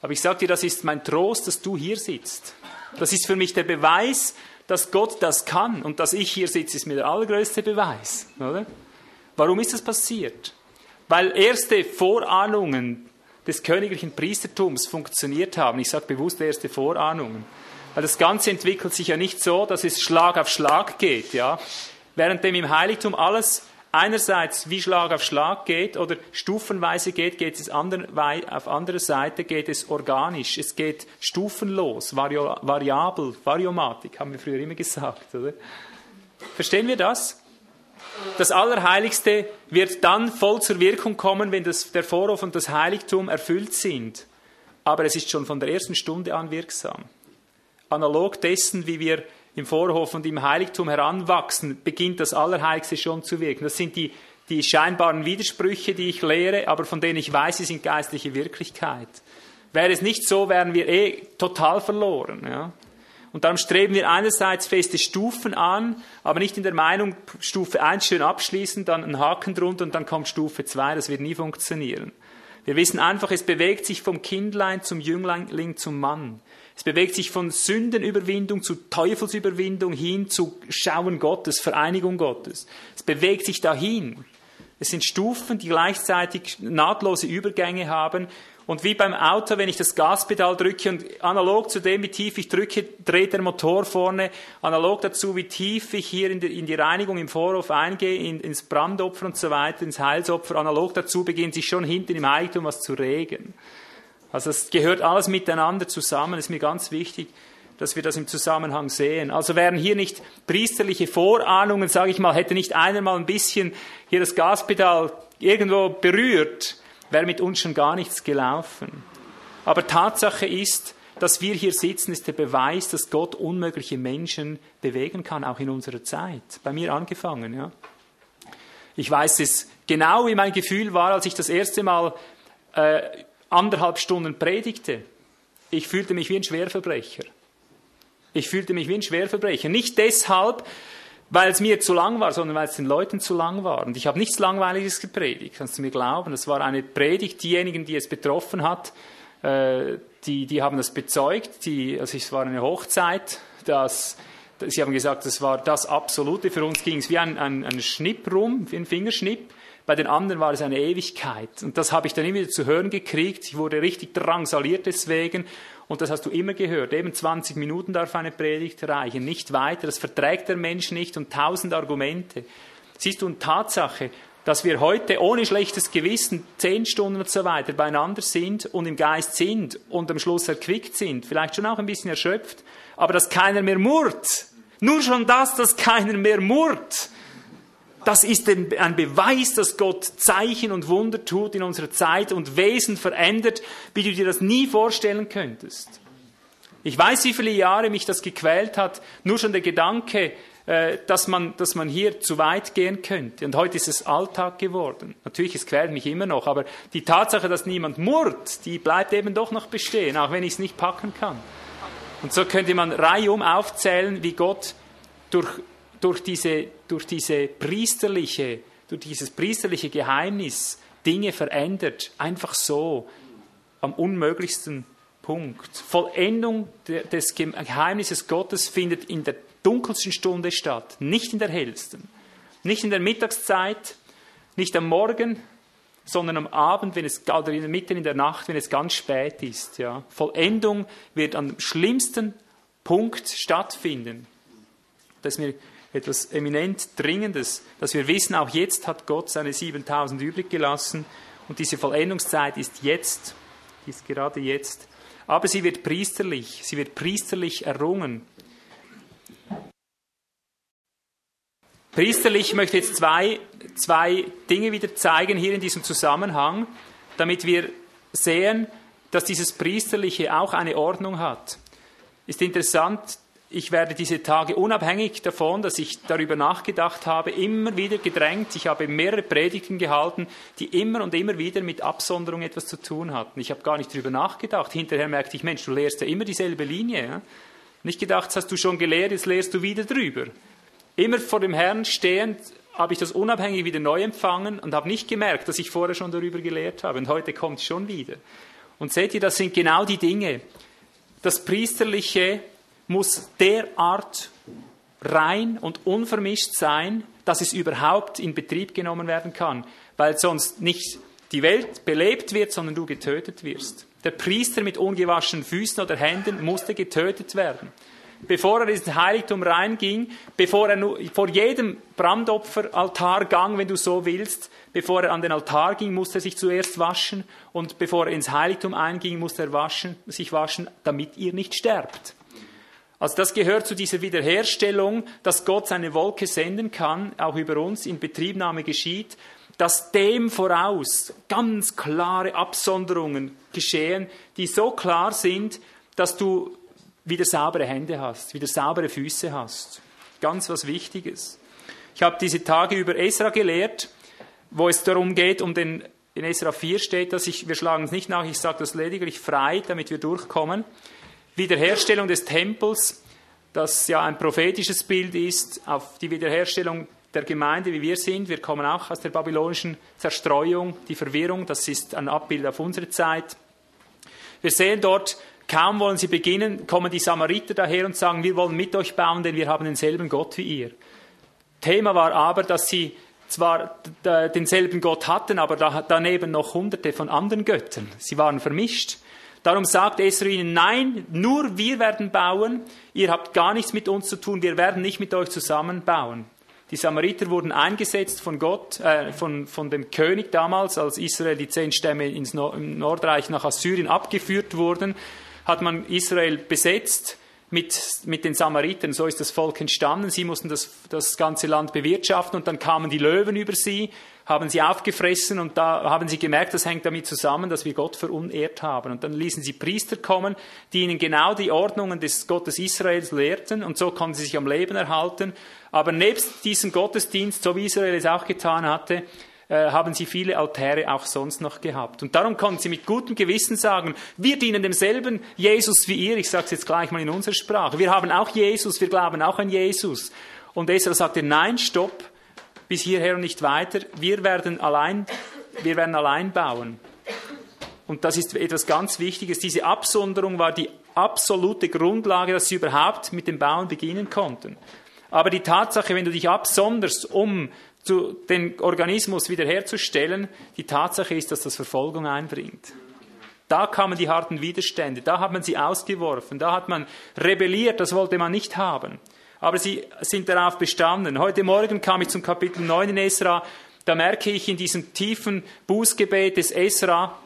Aber ich sage dir, das ist mein Trost, dass du hier sitzt. Das ist für mich der Beweis, dass Gott das kann. Und dass ich hier sitze, ist mir der allergrößte Beweis. Oder? Warum ist das passiert? Weil erste Vorahnungen des königlichen Priestertums funktioniert haben. Ich sage bewusst erste Vorahnungen. Weil das Ganze entwickelt sich ja nicht so, dass es Schlag auf Schlag geht. Ja? Während dem im Heiligtum alles einerseits wie Schlag auf Schlag geht oder stufenweise geht, geht es auf andere Seite geht es organisch, es geht stufenlos, variabel, Variomatik, haben wir früher immer gesagt, oder? Verstehen wir das? Das Allerheiligste wird dann voll zur Wirkung kommen, wenn das, der Vorhof und das Heiligtum erfüllt sind. Aber es ist schon von der ersten Stunde an wirksam. Analog dessen, wie wir im Vorhof und im Heiligtum heranwachsen, beginnt das Allerheiligste schon zu wirken. Das sind die, die scheinbaren Widersprüche, die ich lehre, aber von denen ich weiß, sie sind geistliche Wirklichkeit. Wäre es nicht so, wären wir eh total verloren. Ja? Und darum streben wir einerseits feste Stufen an, aber nicht in der Meinung, Stufe 1 schön abschließen, dann einen Haken drunter und dann kommt Stufe 2. Das wird nie funktionieren. Wir wissen einfach, es bewegt sich vom Kindlein zum Jüngling zum Mann. Es bewegt sich von Sündenüberwindung zu Teufelsüberwindung hin zu Schauen Gottes, Vereinigung Gottes. Es bewegt sich dahin. Es sind Stufen, die gleichzeitig nahtlose Übergänge haben. Und wie beim Auto, wenn ich das Gaspedal drücke und analog zu dem, wie tief ich drücke, dreht der Motor vorne. Analog dazu, wie tief ich hier in die, in die Reinigung im Vorhof eingehe, in, ins Brandopfer und so weiter, ins Heilsopfer. Analog dazu beginnt sich schon hinten im Eigentum was zu regen. Also es gehört alles miteinander zusammen, ist mir ganz wichtig, dass wir das im Zusammenhang sehen. Also wären hier nicht priesterliche Vorahnungen, sage ich mal, hätte nicht einer mal ein bisschen hier das Gaspedal irgendwo berührt, wäre mit uns schon gar nichts gelaufen. Aber Tatsache ist, dass wir hier sitzen, ist der Beweis, dass Gott unmögliche Menschen bewegen kann, auch in unserer Zeit. Bei mir angefangen, ja. Ich weiß es genau, wie mein Gefühl war, als ich das erste Mal äh, anderthalb Stunden predigte. Ich fühlte mich wie ein Schwerverbrecher. Ich fühlte mich wie ein Schwerverbrecher. Nicht deshalb, weil es mir zu lang war, sondern weil es den Leuten zu lang war. Und ich habe nichts Langweiliges gepredigt, kannst du mir glauben. Das war eine Predigt, diejenigen, die es betroffen hat, äh, die, die haben das bezeugt. Die, also es war eine Hochzeit, das, Sie haben gesagt, das war das Absolute. Für uns ging es wie ein, ein, ein Schnipp rum, wie ein Fingerschnipp. Bei den anderen war es eine Ewigkeit. Und das habe ich dann immer wieder zu hören gekriegt. Ich wurde richtig drangsaliert deswegen. Und das hast du immer gehört. Eben 20 Minuten darf eine Predigt reichen, nicht weiter. Das verträgt der Mensch nicht und tausend Argumente. Siehst du, und Tatsache, dass wir heute ohne schlechtes Gewissen zehn Stunden und so weiter beieinander sind und im Geist sind und am Schluss erquickt sind, vielleicht schon auch ein bisschen erschöpft, aber dass keiner mehr murrt. Nur schon das, dass keiner mehr murrt. Das ist ein Beweis, dass Gott Zeichen und Wunder tut in unserer Zeit und Wesen verändert, wie du dir das nie vorstellen könntest. Ich weiß, wie viele Jahre mich das gequält hat, nur schon der Gedanke, äh, dass man, dass man hier zu weit gehen könnte. Und heute ist es Alltag geworden. Natürlich, es quält mich immer noch, aber die Tatsache, dass niemand murrt, die bleibt eben doch noch bestehen, auch wenn ich es nicht packen kann. Und so könnte man reihum aufzählen, wie Gott durch durch, diese, durch, diese priesterliche, durch dieses priesterliche Geheimnis Dinge verändert, einfach so, am unmöglichsten Punkt. Vollendung des Geheimnisses Gottes findet in der dunkelsten Stunde statt, nicht in der hellsten. Nicht in der Mittagszeit, nicht am Morgen, sondern am Abend, wenn es, oder in der Mitte in der Nacht, wenn es ganz spät ist. Ja. Vollendung wird am schlimmsten Punkt stattfinden. Das ist mir etwas eminent Dringendes, dass wir wissen, auch jetzt hat Gott seine 7000 übrig gelassen und diese Vollendungszeit ist jetzt, ist gerade jetzt. Aber sie wird priesterlich, sie wird priesterlich errungen. Priesterlich ich möchte jetzt zwei, zwei Dinge wieder zeigen hier in diesem Zusammenhang, damit wir sehen, dass dieses Priesterliche auch eine Ordnung hat. Ist interessant, ich werde diese Tage unabhängig davon, dass ich darüber nachgedacht habe, immer wieder gedrängt. Ich habe mehrere Predigten gehalten, die immer und immer wieder mit Absonderung etwas zu tun hatten. Ich habe gar nicht darüber nachgedacht. Hinterher merkte ich, Mensch, du lehrst ja immer dieselbe Linie. Ja? Nicht gedacht, das hast du schon gelehrt, jetzt lehrst du wieder drüber. Immer vor dem Herrn stehend habe ich das unabhängig wieder neu empfangen und habe nicht gemerkt, dass ich vorher schon darüber gelehrt habe. Und heute kommt es schon wieder. Und seht ihr, das sind genau die Dinge. Das Priesterliche muss derart rein und unvermischt sein, dass es überhaupt in Betrieb genommen werden kann, weil sonst nicht die Welt belebt wird, sondern du getötet wirst. Der Priester mit ungewaschenen Füßen oder Händen musste getötet werden. Bevor er ins Heiligtum reinging, bevor er nur, vor jedem Brandopferaltargang, wenn du so willst, bevor er an den Altar ging, musste er sich zuerst waschen und bevor er ins Heiligtum einging, musste er waschen, sich waschen, damit ihr nicht sterbt. Also das gehört zu dieser Wiederherstellung, dass Gott seine Wolke senden kann, auch über uns in Betriebnahme geschieht, dass dem voraus ganz klare Absonderungen geschehen, die so klar sind, dass du wieder saubere Hände hast, wieder saubere Füße hast. Ganz was Wichtiges. Ich habe diese Tage über Esra gelehrt, wo es darum geht, um den, in Esra 4 steht, dass ich, wir schlagen es nicht nach, ich sage das lediglich frei, damit wir durchkommen. Wiederherstellung des Tempels, das ja ein prophetisches Bild ist auf die Wiederherstellung der Gemeinde, wie wir sind. Wir kommen auch aus der babylonischen Zerstreuung, die Verwirrung, das ist ein Abbild auf unsere Zeit. Wir sehen dort, kaum wollen sie beginnen, kommen die Samariter daher und sagen, wir wollen mit euch bauen, denn wir haben denselben Gott wie ihr. Thema war aber, dass sie zwar denselben Gott hatten, aber daneben noch hunderte von anderen Göttern. Sie waren vermischt. Darum sagt Esra ihnen, nein, nur wir werden bauen, ihr habt gar nichts mit uns zu tun, wir werden nicht mit euch zusammen bauen. Die Samariter wurden eingesetzt von Gott, äh, von, von dem König damals, als Israel die zehn Stämme ins Nordreich nach Assyrien abgeführt wurden, hat man Israel besetzt mit, mit den Samaritern. So ist das Volk entstanden. Sie mussten das, das ganze Land bewirtschaften und dann kamen die Löwen über sie haben sie aufgefressen und da haben sie gemerkt, das hängt damit zusammen, dass wir Gott verunehrt haben. Und dann ließen sie Priester kommen, die ihnen genau die Ordnungen des Gottes Israels lehrten und so konnten sie sich am Leben erhalten. Aber nebst diesem Gottesdienst, so wie Israel es auch getan hatte, äh, haben sie viele Altäre auch sonst noch gehabt. Und darum konnten sie mit gutem Gewissen sagen, wir dienen demselben Jesus wie ihr. Ich sage es jetzt gleich mal in unserer Sprache. Wir haben auch Jesus, wir glauben auch an Jesus. Und Esra sagte, nein, stopp, bis hierher und nicht weiter. Wir werden allein, wir werden allein bauen. Und das ist etwas ganz Wichtiges. Diese Absonderung war die absolute Grundlage, dass sie überhaupt mit dem Bauen beginnen konnten. Aber die Tatsache, wenn du dich absonderst, um zu, den Organismus wiederherzustellen, die Tatsache ist, dass das Verfolgung einbringt. Da kamen die harten Widerstände, da hat man sie ausgeworfen, da hat man rebelliert, das wollte man nicht haben. Aber sie sind darauf bestanden. Heute Morgen kam ich zum Kapitel 9 in Esra, da merke ich in diesem tiefen Bußgebet des Esra,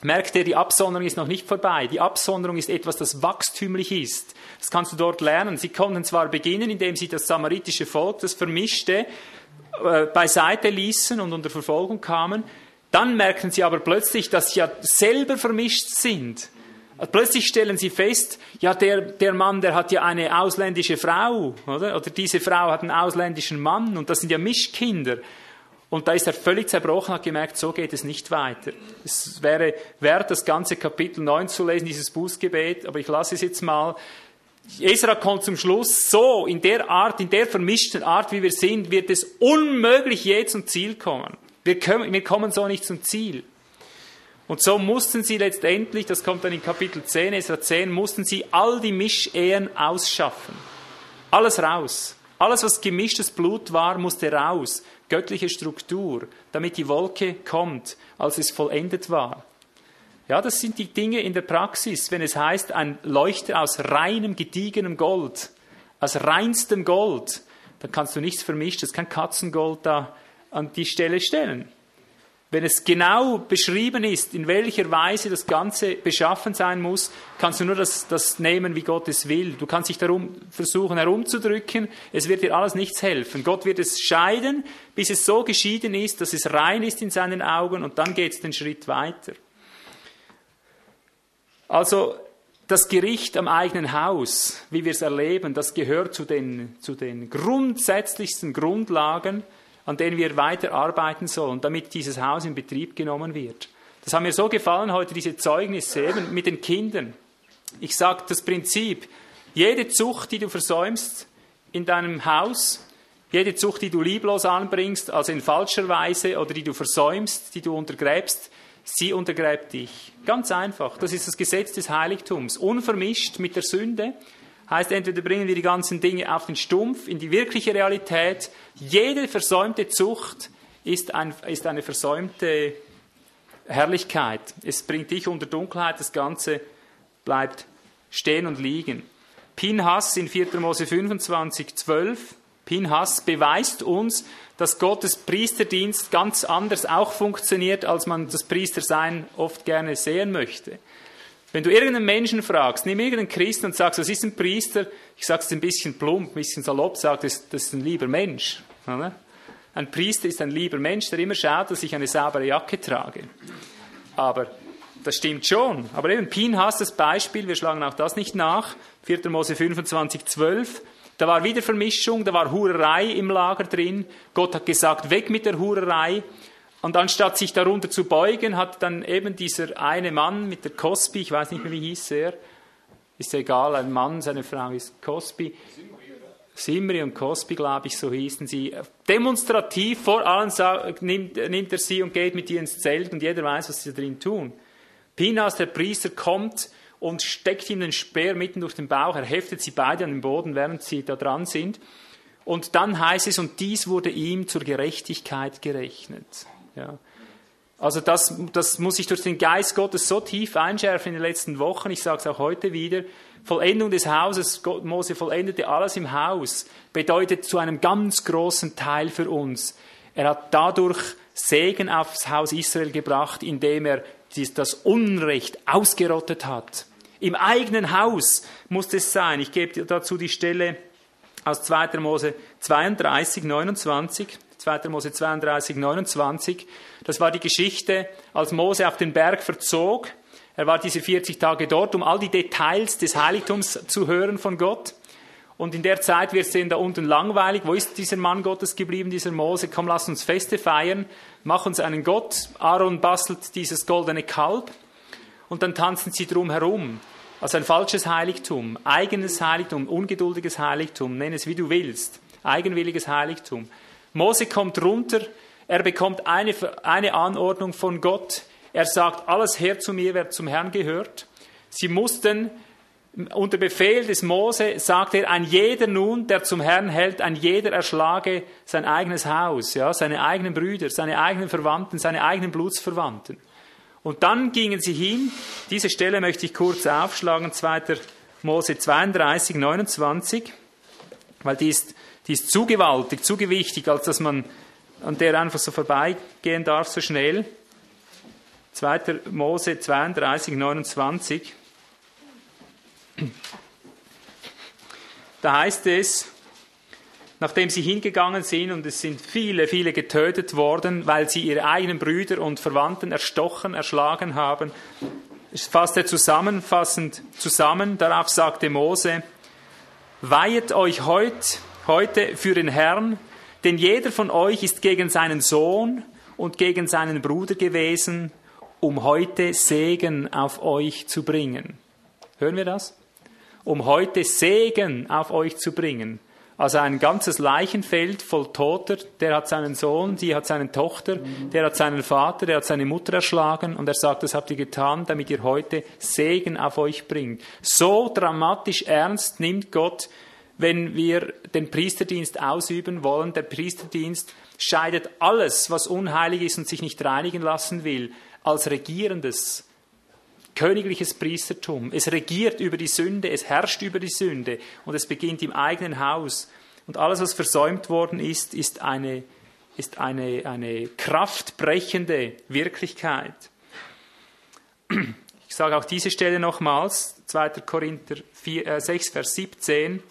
merkt er, die Absonderung ist noch nicht vorbei. Die Absonderung ist etwas, das wachstümlich ist. Das kannst du dort lernen. Sie konnten zwar beginnen, indem sie das samaritische Volk, das Vermischte, äh, beiseite ließen und unter Verfolgung kamen. Dann merken sie aber plötzlich, dass sie ja selber vermischt sind. Plötzlich stellen sie fest, ja, der, der Mann, der hat ja eine ausländische Frau, oder? Oder diese Frau hat einen ausländischen Mann und das sind ja Mischkinder. Und da ist er völlig zerbrochen, hat gemerkt, so geht es nicht weiter. Es wäre wert, das ganze Kapitel 9 zu lesen, dieses Bußgebet, aber ich lasse es jetzt mal. Esra kommt zum Schluss, so, in der Art, in der vermischten Art, wie wir sind, wird es unmöglich je zum Ziel kommen. Wir, wir kommen so nicht zum Ziel. Und so mussten sie letztendlich, das kommt dann in Kapitel 10, Esra 10, mussten sie all die Mischehen ausschaffen. Alles raus. Alles, was gemischtes Blut war, musste raus. Göttliche Struktur, damit die Wolke kommt, als es vollendet war. Ja, das sind die Dinge in der Praxis, wenn es heißt, ein Leuchter aus reinem, gediegenem Gold, aus reinstem Gold, dann kannst du nichts vermischtes, kein Katzengold da an die Stelle stellen. Wenn es genau beschrieben ist, in welcher Weise das Ganze beschaffen sein muss, kannst du nur das, das nehmen, wie Gott es will. Du kannst dich darum versuchen herumzudrücken. Es wird dir alles nichts helfen. Gott wird es scheiden, bis es so geschieden ist, dass es rein ist in seinen Augen und dann geht es den Schritt weiter. Also das Gericht am eigenen Haus, wie wir es erleben, das gehört zu den, zu den grundsätzlichsten Grundlagen, an denen wir weiter arbeiten sollen, damit dieses Haus in Betrieb genommen wird. Das hat mir so gefallen heute, diese Zeugnisse eben mit den Kindern. Ich sage das Prinzip, jede Zucht, die du versäumst in deinem Haus, jede Zucht, die du lieblos anbringst, also in falscher Weise oder die du versäumst, die du untergräbst, sie untergräbt dich. Ganz einfach. Das ist das Gesetz des Heiligtums. Unvermischt mit der Sünde. Heißt, entweder bringen wir die ganzen Dinge auf den Stumpf, in die wirkliche Realität. Jede versäumte Zucht ist, ein, ist eine versäumte Herrlichkeit. Es bringt dich unter Dunkelheit, das Ganze bleibt stehen und liegen. Pinhas in 4. Mose 25, 12. Pinhas beweist uns, dass Gottes Priesterdienst ganz anders auch funktioniert, als man das Priestersein oft gerne sehen möchte. Wenn du irgendeinen Menschen fragst, nimm irgendeinen Christen und sagst, was ist ein Priester? Ich sage es ein bisschen plump, ein bisschen salopp, sage, das, das ist ein lieber Mensch. Oder? Ein Priester ist ein lieber Mensch, der immer schaut, dass ich eine saubere Jacke trage. Aber das stimmt schon. Aber eben Pinhas, das Beispiel, wir schlagen auch das nicht nach. 4. Mose 25, 12. Da war wieder Vermischung, da war Hurerei im Lager drin. Gott hat gesagt, weg mit der Hurerei. Und anstatt sich darunter zu beugen, hat dann eben dieser eine Mann mit der Cosby, ich weiß nicht mehr, wie hieß er, ist egal, ein Mann, seine Frau ist Cosby, Simri und Cosby, glaube ich, so hießen sie, demonstrativ vor allen nimmt, nimmt er sie und geht mit ihr ins Zelt und jeder weiß, was sie drin tun. Pinas, der Priester, kommt und steckt ihm den Speer mitten durch den Bauch. Er heftet sie beide an den Boden, während sie da dran sind. Und dann heißt es, und dies wurde ihm zur Gerechtigkeit gerechnet. Ja. Also das, das muss ich durch den Geist Gottes so tief einschärfen in den letzten Wochen. Ich sage es auch heute wieder. Vollendung des Hauses, Gott, Mose vollendete alles im Haus, bedeutet zu einem ganz großen Teil für uns. Er hat dadurch Segen aufs Haus Israel gebracht, indem er das Unrecht ausgerottet hat. Im eigenen Haus muss es sein. Ich gebe dazu die Stelle aus 2. Mose 32, 29. 2. Mose 32, 29. Das war die Geschichte, als Mose auf den Berg verzog. Er war diese 40 Tage dort, um all die Details des Heiligtums zu hören von Gott. Und in der Zeit wird es sehen, da unten langweilig. Wo ist dieser Mann Gottes geblieben, dieser Mose? Komm, lass uns Feste feiern. Mach uns einen Gott. Aaron bastelt dieses goldene Kalb. Und dann tanzen sie drum herum. Also ein falsches Heiligtum, eigenes Heiligtum, ungeduldiges Heiligtum, nenn es wie du willst. Eigenwilliges Heiligtum. Mose kommt runter, er bekommt eine, eine Anordnung von Gott. Er sagt, alles her zu mir, wer zum Herrn gehört. Sie mussten unter Befehl des Mose sagt er, ein jeder nun, der zum Herrn hält, ein jeder erschlage sein eigenes Haus, ja, seine eigenen Brüder, seine eigenen Verwandten, seine eigenen Blutsverwandten. Und dann gingen sie hin, diese Stelle möchte ich kurz aufschlagen, 2. Mose 32, 29, weil die ist, die ist zu gewaltig, zu gewichtig, als dass man an der einfach so vorbeigehen darf, so schnell. 2. Mose 32, 29. Da heißt es, nachdem sie hingegangen sind, und es sind viele, viele getötet worden, weil sie ihre eigenen Brüder und Verwandten erstochen, erschlagen haben, fasst er zusammenfassend zusammen. Darauf sagte Mose, weihet euch heut, heute für den Herrn, denn jeder von euch ist gegen seinen Sohn und gegen seinen Bruder gewesen, um heute Segen auf euch zu bringen. Hören wir das? um heute Segen auf euch zu bringen. Also ein ganzes Leichenfeld voll Toter, der hat seinen Sohn, die hat seine Tochter, der hat seinen Vater, der hat seine Mutter erschlagen und er sagt, das habt ihr getan, damit ihr heute Segen auf euch bringt. So dramatisch ernst nimmt Gott, wenn wir den Priesterdienst ausüben wollen. Der Priesterdienst scheidet alles, was unheilig ist und sich nicht reinigen lassen will, als Regierendes königliches Priestertum. Es regiert über die Sünde, es herrscht über die Sünde und es beginnt im eigenen Haus. Und alles, was versäumt worden ist, ist eine, ist eine, eine kraftbrechende Wirklichkeit. Ich sage auch diese Stelle nochmals, 2. Korinther 4, äh, 6, Vers 17.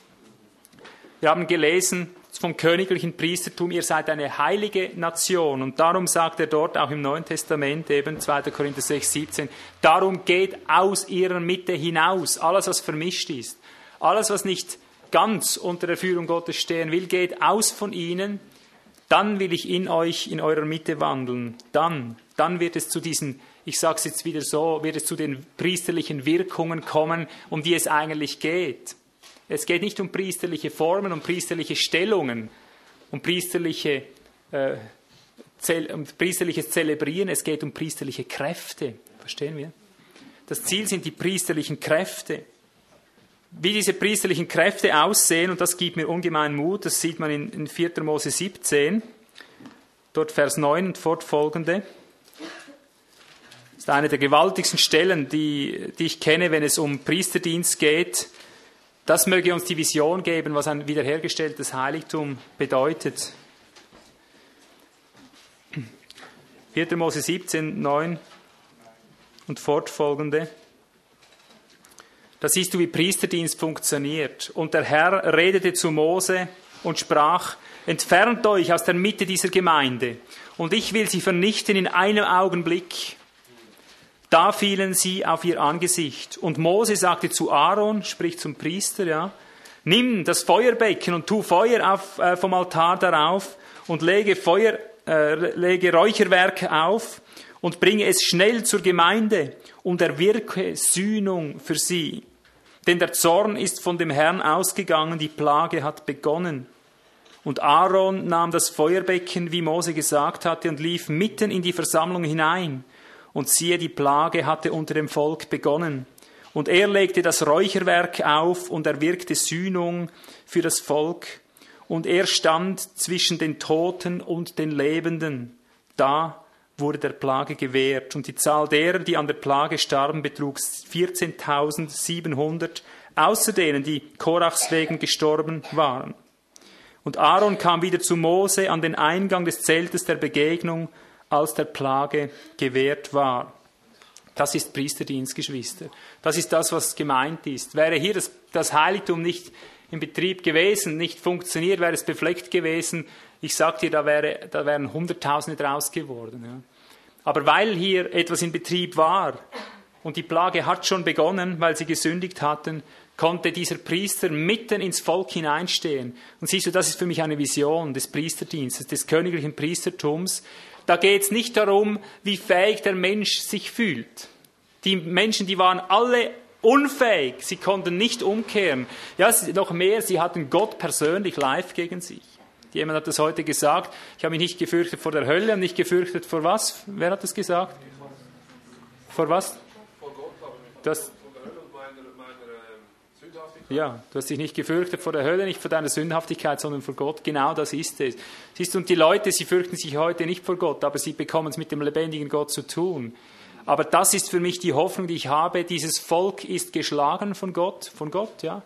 Wir haben gelesen, vom königlichen Priestertum, ihr seid eine heilige Nation. Und darum sagt er dort auch im Neuen Testament, eben 2. Korinther 6, 17, darum geht aus ihrer Mitte hinaus, alles was vermischt ist, alles was nicht ganz unter der Führung Gottes stehen will, geht aus von ihnen, dann will ich in euch, in eurer Mitte wandeln. Dann, dann wird es zu diesen, ich sage es jetzt wieder so, wird es zu den priesterlichen Wirkungen kommen, um die es eigentlich geht. Es geht nicht um priesterliche Formen, um priesterliche Stellungen, um, priesterliche, äh, um priesterliches Zelebrieren, es geht um priesterliche Kräfte. Verstehen wir? Das Ziel sind die priesterlichen Kräfte. Wie diese priesterlichen Kräfte aussehen, und das gibt mir ungemein Mut, das sieht man in, in 4. Mose 17, dort Vers 9 und fortfolgende. Das ist eine der gewaltigsten Stellen, die, die ich kenne, wenn es um Priesterdienst geht. Das möge uns die Vision geben, was ein wiederhergestelltes Heiligtum bedeutet. 4. Mose 17, 9 und fortfolgende. Da siehst du, wie Priesterdienst funktioniert. Und der Herr redete zu Mose und sprach, entfernt euch aus der Mitte dieser Gemeinde, und ich will sie vernichten in einem Augenblick. Da fielen sie auf ihr Angesicht. Und Mose sagte zu Aaron, sprich zum Priester, ja, nimm das Feuerbecken und tu Feuer auf, äh, vom Altar darauf und lege Feuer, äh, lege Räucherwerk auf und bringe es schnell zur Gemeinde und erwirke Sühnung für sie. Denn der Zorn ist von dem Herrn ausgegangen, die Plage hat begonnen. Und Aaron nahm das Feuerbecken, wie Mose gesagt hatte, und lief mitten in die Versammlung hinein und siehe, die Plage hatte unter dem Volk begonnen. Und er legte das Räucherwerk auf und erwirkte Sühnung für das Volk. Und er stand zwischen den Toten und den Lebenden. Da wurde der Plage gewehrt. Und die Zahl derer, die an der Plage starben, betrug 14.700, außer denen, die Korachs wegen gestorben waren. Und Aaron kam wieder zu Mose an den Eingang des Zeltes der Begegnung als der Plage gewährt war. Das ist Priesterdienst, Geschwister. Das ist das, was gemeint ist. Wäre hier das, das Heiligtum nicht in Betrieb gewesen, nicht funktioniert, wäre es befleckt gewesen, Ich sag dir, da, wäre, da wären Hunderttausende draus geworden. Ja. Aber weil hier etwas in Betrieb war und die Plage hat schon begonnen, weil sie gesündigt hatten, konnte dieser Priester mitten ins Volk hineinstehen. Und siehst du, das ist für mich eine Vision des Priesterdienstes, des königlichen Priestertums. Da geht es nicht darum, wie fähig der Mensch sich fühlt. Die Menschen, die waren alle unfähig, sie konnten nicht umkehren. Ja, noch mehr, sie hatten Gott persönlich live gegen sich. Jemand hat das heute gesagt, ich habe mich nicht gefürchtet vor der Hölle und nicht gefürchtet vor was? Wer hat das gesagt? Vor was? Vor Gott. Das, ja, du hast dich nicht gefürchtet vor der Hölle, nicht vor deiner Sündhaftigkeit, sondern vor Gott. Genau das ist es. Siehst du, und die Leute, sie fürchten sich heute nicht vor Gott, aber sie bekommen es mit dem lebendigen Gott zu tun. Aber das ist für mich die Hoffnung, die ich habe. Dieses Volk ist geschlagen von Gott, von Gott, ja.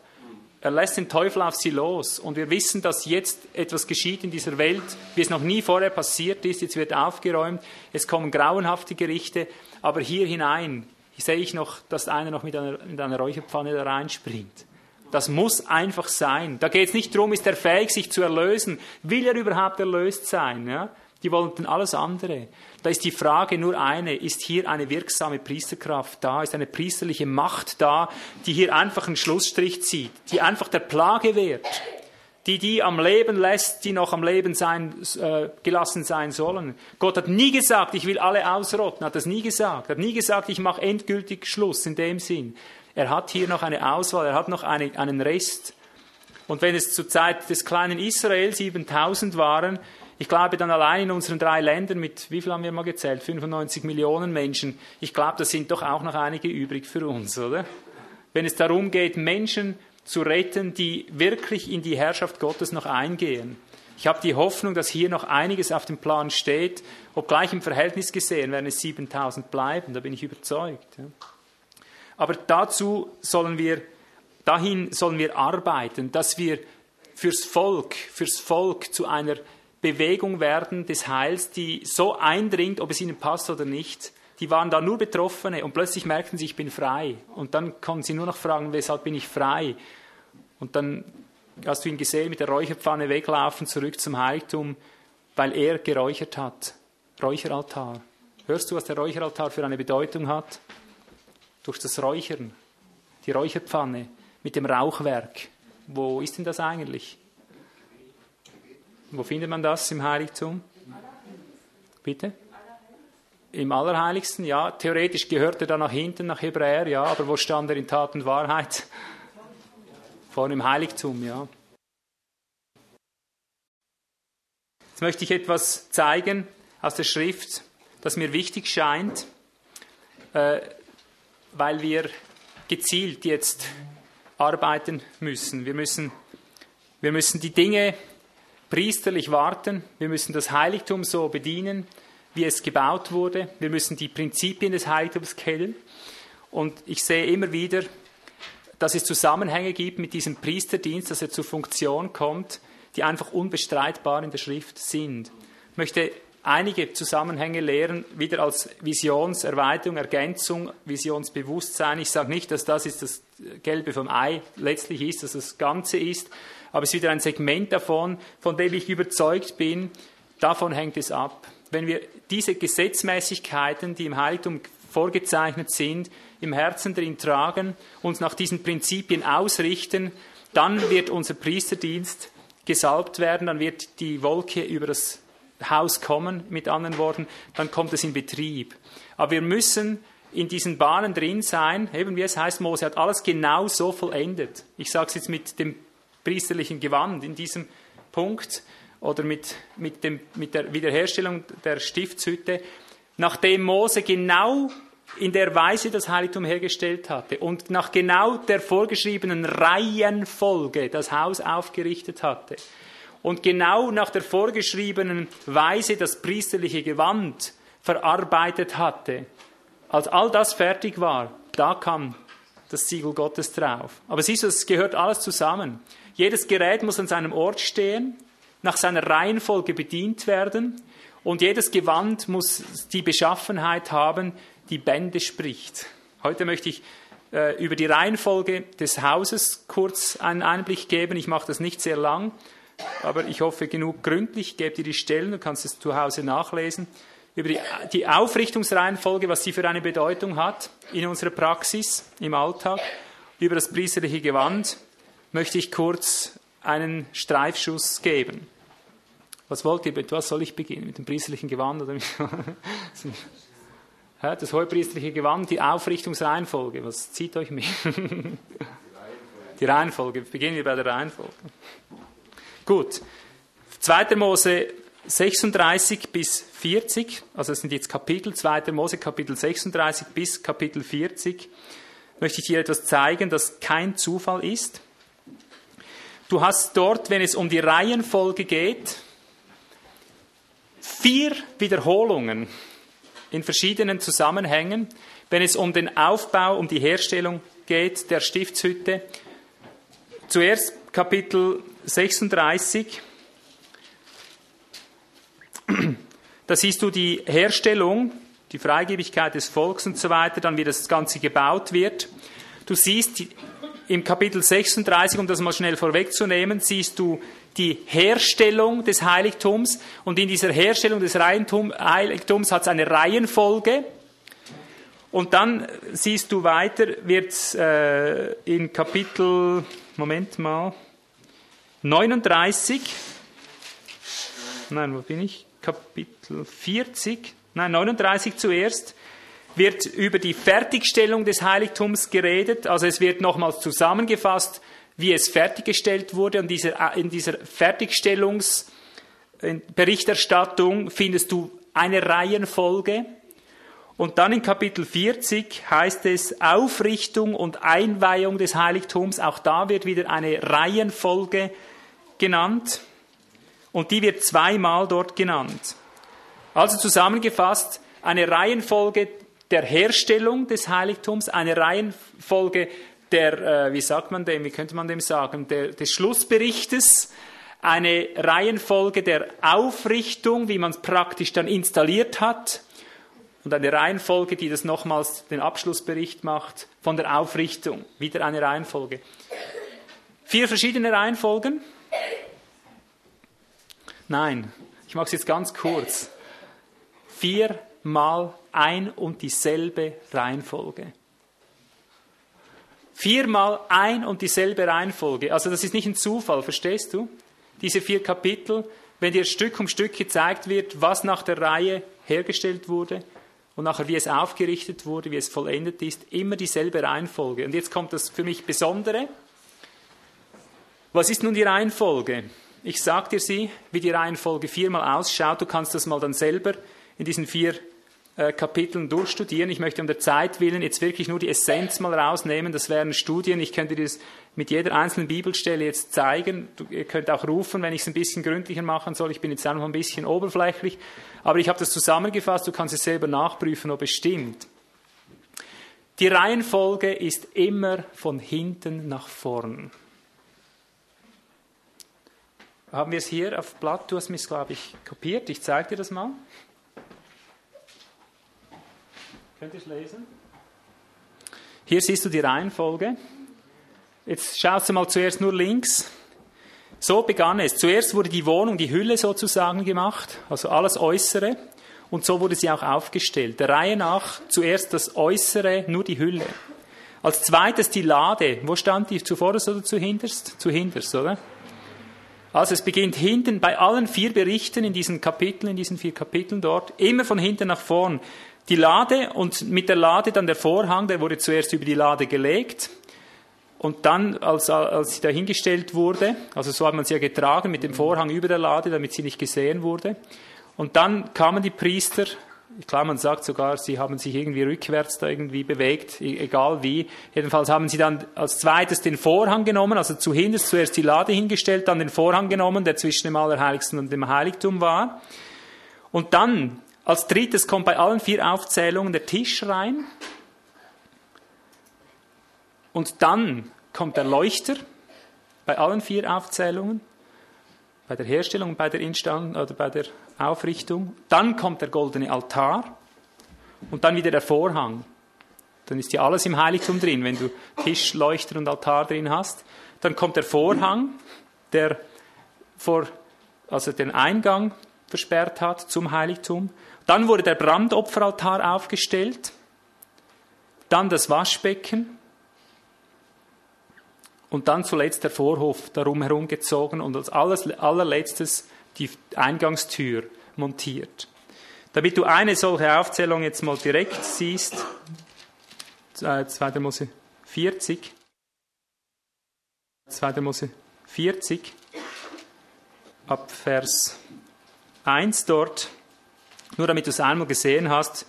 Er lässt den Teufel auf sie los. Und wir wissen, dass jetzt etwas geschieht in dieser Welt, wie es noch nie vorher passiert ist. Jetzt wird aufgeräumt. Es kommen grauenhafte Gerichte. Aber hier hinein sehe ich noch, dass einer noch mit einer, mit einer Räucherpfanne da reinspringt. Das muss einfach sein. Da geht es nicht darum, ist er fähig, sich zu erlösen? Will er überhaupt erlöst sein? Ja? Die wollten alles andere. Da ist die Frage nur eine, ist hier eine wirksame Priesterkraft da, ist eine priesterliche Macht da, die hier einfach einen Schlussstrich zieht, die einfach der Plage wehrt, die die am Leben lässt, die noch am Leben sein, äh, gelassen sein sollen. Gott hat nie gesagt, ich will alle ausrotten, hat das nie gesagt, hat nie gesagt, ich mache endgültig Schluss in dem Sinn. Er hat hier noch eine Auswahl, er hat noch eine, einen Rest. Und wenn es zur Zeit des kleinen Israel 7000 waren, ich glaube dann allein in unseren drei Ländern mit, wie viel haben wir mal gezählt? 95 Millionen Menschen. Ich glaube, da sind doch auch noch einige übrig für uns, oder? Wenn es darum geht, Menschen zu retten, die wirklich in die Herrschaft Gottes noch eingehen. Ich habe die Hoffnung, dass hier noch einiges auf dem Plan steht, obgleich im Verhältnis gesehen werden es 7000 bleiben, da bin ich überzeugt. Ja. Aber dazu sollen wir, dahin sollen wir arbeiten, dass wir fürs Volk, fürs Volk zu einer Bewegung werden des Heils, die so eindringt, ob es ihnen passt oder nicht. Die waren da nur Betroffene und plötzlich merkten sie, ich bin frei. Und dann konnten sie nur noch fragen, weshalb bin ich frei? Und dann hast du ihn gesehen, mit der Räucherpfanne weglaufen, zurück zum Heiligtum, weil er geräuchert hat. Räucheraltar. Hörst du, was der Räucheraltar für eine Bedeutung hat? Durch das Räuchern, die Räucherpfanne mit dem Rauchwerk. Wo ist denn das eigentlich? Wo findet man das im Heiligtum? Bitte? Im Allerheiligsten, ja. Theoretisch gehört er da nach hinten, nach Hebräer, ja. Aber wo stand er in Tat und Wahrheit? Vorne im Heiligtum, ja. Jetzt möchte ich etwas zeigen aus der Schrift, das mir wichtig scheint. Äh, weil wir gezielt jetzt arbeiten müssen. Wir müssen, wir müssen die Dinge priesterlich warten. Wir müssen das Heiligtum so bedienen, wie es gebaut wurde. Wir müssen die Prinzipien des Heiligtums kennen. Und ich sehe immer wieder, dass es Zusammenhänge gibt mit diesem Priesterdienst, dass er zur Funktion kommt, die einfach unbestreitbar in der Schrift sind. Ich möchte einige Zusammenhänge lehren, wieder als Visionserweiterung, Ergänzung, Visionsbewusstsein. Ich sage nicht, dass das ist das Gelbe vom Ei letztlich ist, dass das Ganze ist, aber es ist wieder ein Segment davon, von dem ich überzeugt bin, davon hängt es ab. Wenn wir diese Gesetzmäßigkeiten, die im Heiligtum vorgezeichnet sind, im Herzen drin tragen, uns nach diesen Prinzipien ausrichten, dann wird unser Priesterdienst gesalbt werden, dann wird die Wolke über das Haus kommen, mit anderen Worten, dann kommt es in Betrieb. Aber wir müssen in diesen Bahnen drin sein, eben wie es heißt, Mose hat alles genau so vollendet. Ich sage es jetzt mit dem priesterlichen Gewand in diesem Punkt oder mit, mit, dem, mit der Wiederherstellung der Stiftshütte, nachdem Mose genau in der Weise das Heiligtum hergestellt hatte und nach genau der vorgeschriebenen Reihenfolge das Haus aufgerichtet hatte, und genau nach der vorgeschriebenen Weise das priesterliche Gewand verarbeitet hatte. Als all das fertig war, da kam das Siegel Gottes drauf. Aber siehst du, es gehört alles zusammen. Jedes Gerät muss an seinem Ort stehen, nach seiner Reihenfolge bedient werden und jedes Gewand muss die Beschaffenheit haben, die Bände spricht. Heute möchte ich äh, über die Reihenfolge des Hauses kurz einen Einblick geben. Ich mache das nicht sehr lang aber ich hoffe genug gründlich. Ich gebe dir die Stellen, du kannst es zu Hause nachlesen. Über die, die Aufrichtungsreihenfolge, was sie für eine Bedeutung hat in unserer Praxis, im Alltag. Über das priesterliche Gewand möchte ich kurz einen Streifschuss geben. Was wollt ihr, mit was soll ich beginnen? Mit dem priesterlichen Gewand oder mit [LAUGHS] das hohepriesterliche Gewand, die Aufrichtungsreihenfolge. Was zieht euch mit? [LAUGHS] Die Reihenfolge. Beginnen wir bei der Reihenfolge. Gut. 2. Mose 36 bis 40, also das sind jetzt Kapitel, 2. Mose Kapitel 36 bis Kapitel 40, möchte ich dir etwas zeigen, das kein Zufall ist. Du hast dort, wenn es um die Reihenfolge geht, vier Wiederholungen in verschiedenen Zusammenhängen, wenn es um den Aufbau, um die Herstellung geht der Stiftshütte. Zuerst Kapitel 36. Da siehst du die Herstellung, die Freigebigkeit des Volks und so weiter, dann wie das Ganze gebaut wird. Du siehst im Kapitel 36, um das mal schnell vorwegzunehmen, siehst du die Herstellung des Heiligtums und in dieser Herstellung des Heiligtums hat es eine Reihenfolge. Und dann siehst du weiter, wird äh, in Kapitel, Moment mal, 39, nein, wo bin ich? Kapitel 40, nein, 39 zuerst, wird über die Fertigstellung des Heiligtums geredet. Also es wird nochmals zusammengefasst, wie es fertiggestellt wurde. Und dieser, in dieser Fertigstellungsberichterstattung findest du eine Reihenfolge. Und dann in Kapitel 40 heißt es Aufrichtung und Einweihung des Heiligtums. Auch da wird wieder eine Reihenfolge genannt. Und die wird zweimal dort genannt. Also zusammengefasst, eine Reihenfolge der Herstellung des Heiligtums, eine Reihenfolge der, äh, wie sagt man dem, wie könnte man dem sagen, der, des Schlussberichtes, eine Reihenfolge der Aufrichtung, wie man es praktisch dann installiert hat, und eine Reihenfolge, die das nochmals den Abschlussbericht macht von der Aufrichtung. Wieder eine Reihenfolge. Vier verschiedene Reihenfolgen? Nein, ich mache es jetzt ganz kurz. Viermal ein und dieselbe Reihenfolge. Viermal ein und dieselbe Reihenfolge. Also das ist nicht ein Zufall, verstehst du? Diese vier Kapitel, wenn dir Stück um Stück gezeigt wird, was nach der Reihe hergestellt wurde und nachher wie es aufgerichtet wurde, wie es vollendet ist, immer dieselbe Reihenfolge. Und jetzt kommt das für mich Besondere. Was ist nun die Reihenfolge? Ich sage dir sie, wie die Reihenfolge viermal ausschaut. Du kannst das mal dann selber in diesen vier äh, Kapiteln durchstudieren. Ich möchte um der Zeit willen jetzt wirklich nur die Essenz mal rausnehmen. Das wären Studien. Ich könnte dir das mit jeder einzelnen Bibelstelle jetzt zeigen. Du, ihr könnt auch rufen, wenn ich es ein bisschen gründlicher machen soll. Ich bin jetzt einfach ein bisschen oberflächlich. Aber ich habe das zusammengefasst. Du kannst es selber nachprüfen, ob es stimmt. Die Reihenfolge ist immer von hinten nach vorn. Haben wir es hier auf Blatt? Du hast mich, glaube ich, kopiert. Ich zeige dir das mal. Könnt ihr es lesen? Hier siehst du die Reihenfolge. Jetzt schaust du mal zuerst nur links. So begann es. Zuerst wurde die Wohnung, die Hülle sozusagen gemacht, also alles Äußere. Und so wurde sie auch aufgestellt. Der Reihe nach zuerst das Äußere, nur die Hülle. Als zweites die Lade. Wo stand die? Zuvorderst oder zu hinterst? Zu hinterst, oder? Also es beginnt hinten bei allen vier Berichten in diesen Kapiteln, in diesen vier Kapiteln dort, immer von hinten nach vorn die Lade und mit der Lade dann der Vorhang, der wurde zuerst über die Lade gelegt und dann, als, als sie dahingestellt wurde, also so hat man sie ja getragen mit dem Vorhang über der Lade, damit sie nicht gesehen wurde. Und dann kamen die Priester, klar, man sagt sogar, sie haben sich irgendwie rückwärts da irgendwie bewegt, e-, egal wie. Jedenfalls haben sie dann als zweites den Vorhang genommen, also zu zuhinterst zuerst die Lade hingestellt, dann den Vorhang genommen, der zwischen dem Allerheiligsten und dem Heiligtum war. Und dann als drittes kommt bei allen vier Aufzählungen der Tisch rein. Und dann kommt der Leuchter bei allen vier Aufzählungen, bei der Herstellung bei der Instand oder bei der Aufrichtung. Dann kommt der goldene Altar und dann wieder der Vorhang. Dann ist ja alles im Heiligtum drin, wenn du Tisch, Leuchter und Altar drin hast. Dann kommt der Vorhang, der vor, also den Eingang versperrt hat zum Heiligtum. Dann wurde der Brandopferaltar aufgestellt, dann das Waschbecken und dann zuletzt der Vorhof darum herum gezogen und als alles, allerletztes die Eingangstür montiert. Damit du eine solche Aufzählung jetzt mal direkt siehst, 2. Äh, Mose 40, 2. Mose 40, ab Vers 1 dort, nur damit du es einmal gesehen hast,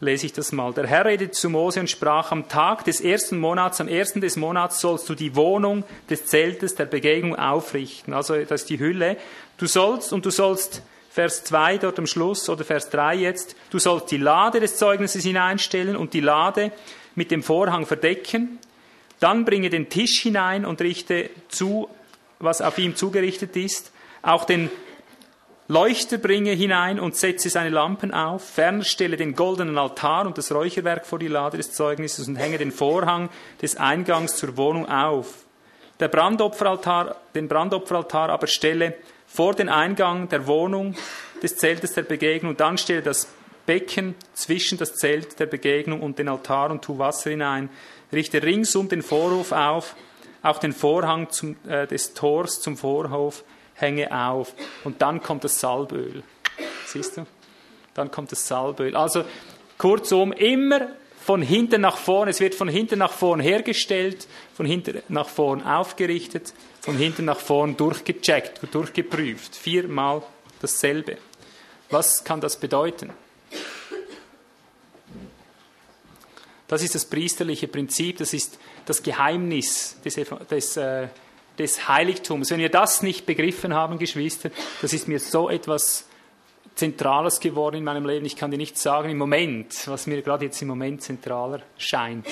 lese ich das mal. Der Herr redete zu Mose und sprach, am Tag des ersten Monats, am ersten des Monats sollst du die Wohnung des Zeltes der Begegnung aufrichten. Also das ist die Hülle. Du sollst und du sollst, Vers 2 dort am Schluss oder Vers 3 jetzt, du sollst die Lade des Zeugnisses hineinstellen und die Lade mit dem Vorhang verdecken. Dann bringe den Tisch hinein und richte zu, was auf ihm zugerichtet ist. Auch den Leuchter bringe hinein und setze seine Lampen auf, ferner stelle den goldenen Altar und das Räucherwerk vor die Lade des Zeugnisses und hänge den Vorhang des Eingangs zur Wohnung auf. Der Brandopferaltar, den Brandopferaltar aber stelle vor den Eingang der Wohnung des Zeltes der Begegnung, und dann stelle das Becken zwischen das Zelt der Begegnung und den Altar und tu Wasser hinein, richte ringsum den Vorhof auf, auch den Vorhang zum, äh, des Tors zum Vorhof, hänge auf. Und dann kommt das Salböl. Siehst du? Dann kommt das Salböl. Also kurzum, immer von hinten nach vorn. Es wird von hinten nach vorn hergestellt, von hinten nach vorn aufgerichtet, von hinten nach vorn durchgecheckt, durchgeprüft. Viermal dasselbe. Was kann das bedeuten? Das ist das priesterliche Prinzip, das ist das Geheimnis des, des äh, des Heiligtums. Wenn wir das nicht begriffen haben, Geschwister, das ist mir so etwas Zentrales geworden in meinem Leben. Ich kann dir nicht sagen im Moment, was mir gerade jetzt im Moment zentraler scheint.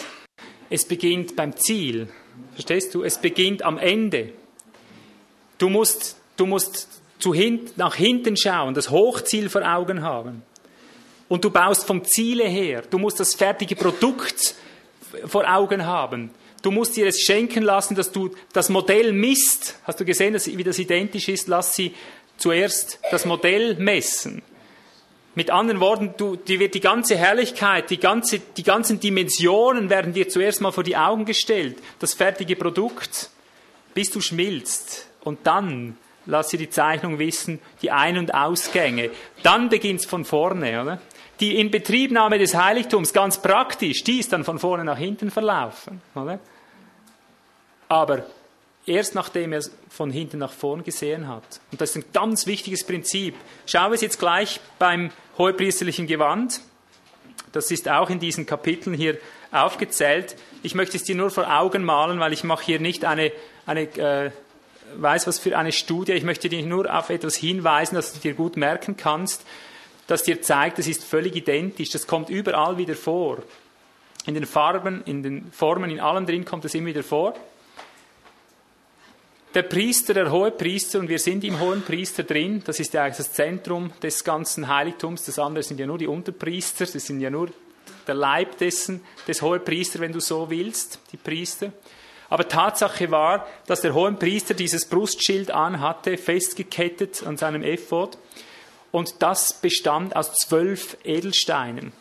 Es beginnt beim Ziel. Verstehst du? Es beginnt am Ende. Du musst, du musst zu hin, nach hinten schauen, das Hochziel vor Augen haben. Und du baust vom Ziele her. Du musst das fertige Produkt vor Augen haben. Du musst ihr es schenken lassen, dass du das Modell misst. Hast du gesehen, dass, wie das identisch ist? Lass sie zuerst das Modell messen. Mit anderen Worten, du, dir wird die ganze Herrlichkeit, die, ganze, die ganzen Dimensionen werden dir zuerst mal vor die Augen gestellt. Das fertige Produkt, bis du schmilzt. Und dann lass sie die Zeichnung wissen, die Ein- und Ausgänge. Dann beginnt's von vorne, oder? Die Inbetriebnahme des Heiligtums, ganz praktisch, die ist dann von vorne nach hinten verlaufen, oder? Aber erst nachdem er es von hinten nach vorn gesehen hat. Und das ist ein ganz wichtiges Prinzip. Schauen wir es jetzt gleich beim hohepriesterlichen Gewand. Das ist auch in diesen Kapiteln hier aufgezählt. Ich möchte es dir nur vor Augen malen, weil ich mache hier nicht eine, eine äh, weiß was für eine Studie. Ich möchte dich nur auf etwas hinweisen, das du dir gut merken kannst, das dir zeigt, es ist völlig identisch. Das kommt überall wieder vor. In den Farben, in den Formen, in allem drin kommt es immer wieder vor der Priester, der hohe Priester, und wir sind im hohen Priester drin, das ist ja eigentlich das Zentrum des ganzen Heiligtums, das andere sind ja nur die Unterpriester, das sind ja nur der Leib dessen, des hohen Priester, wenn du so willst, die Priester. Aber Tatsache war, dass der hohe Priester dieses Brustschild anhatte, festgekettet an seinem Ephod, und das bestand aus zwölf Edelsteinen.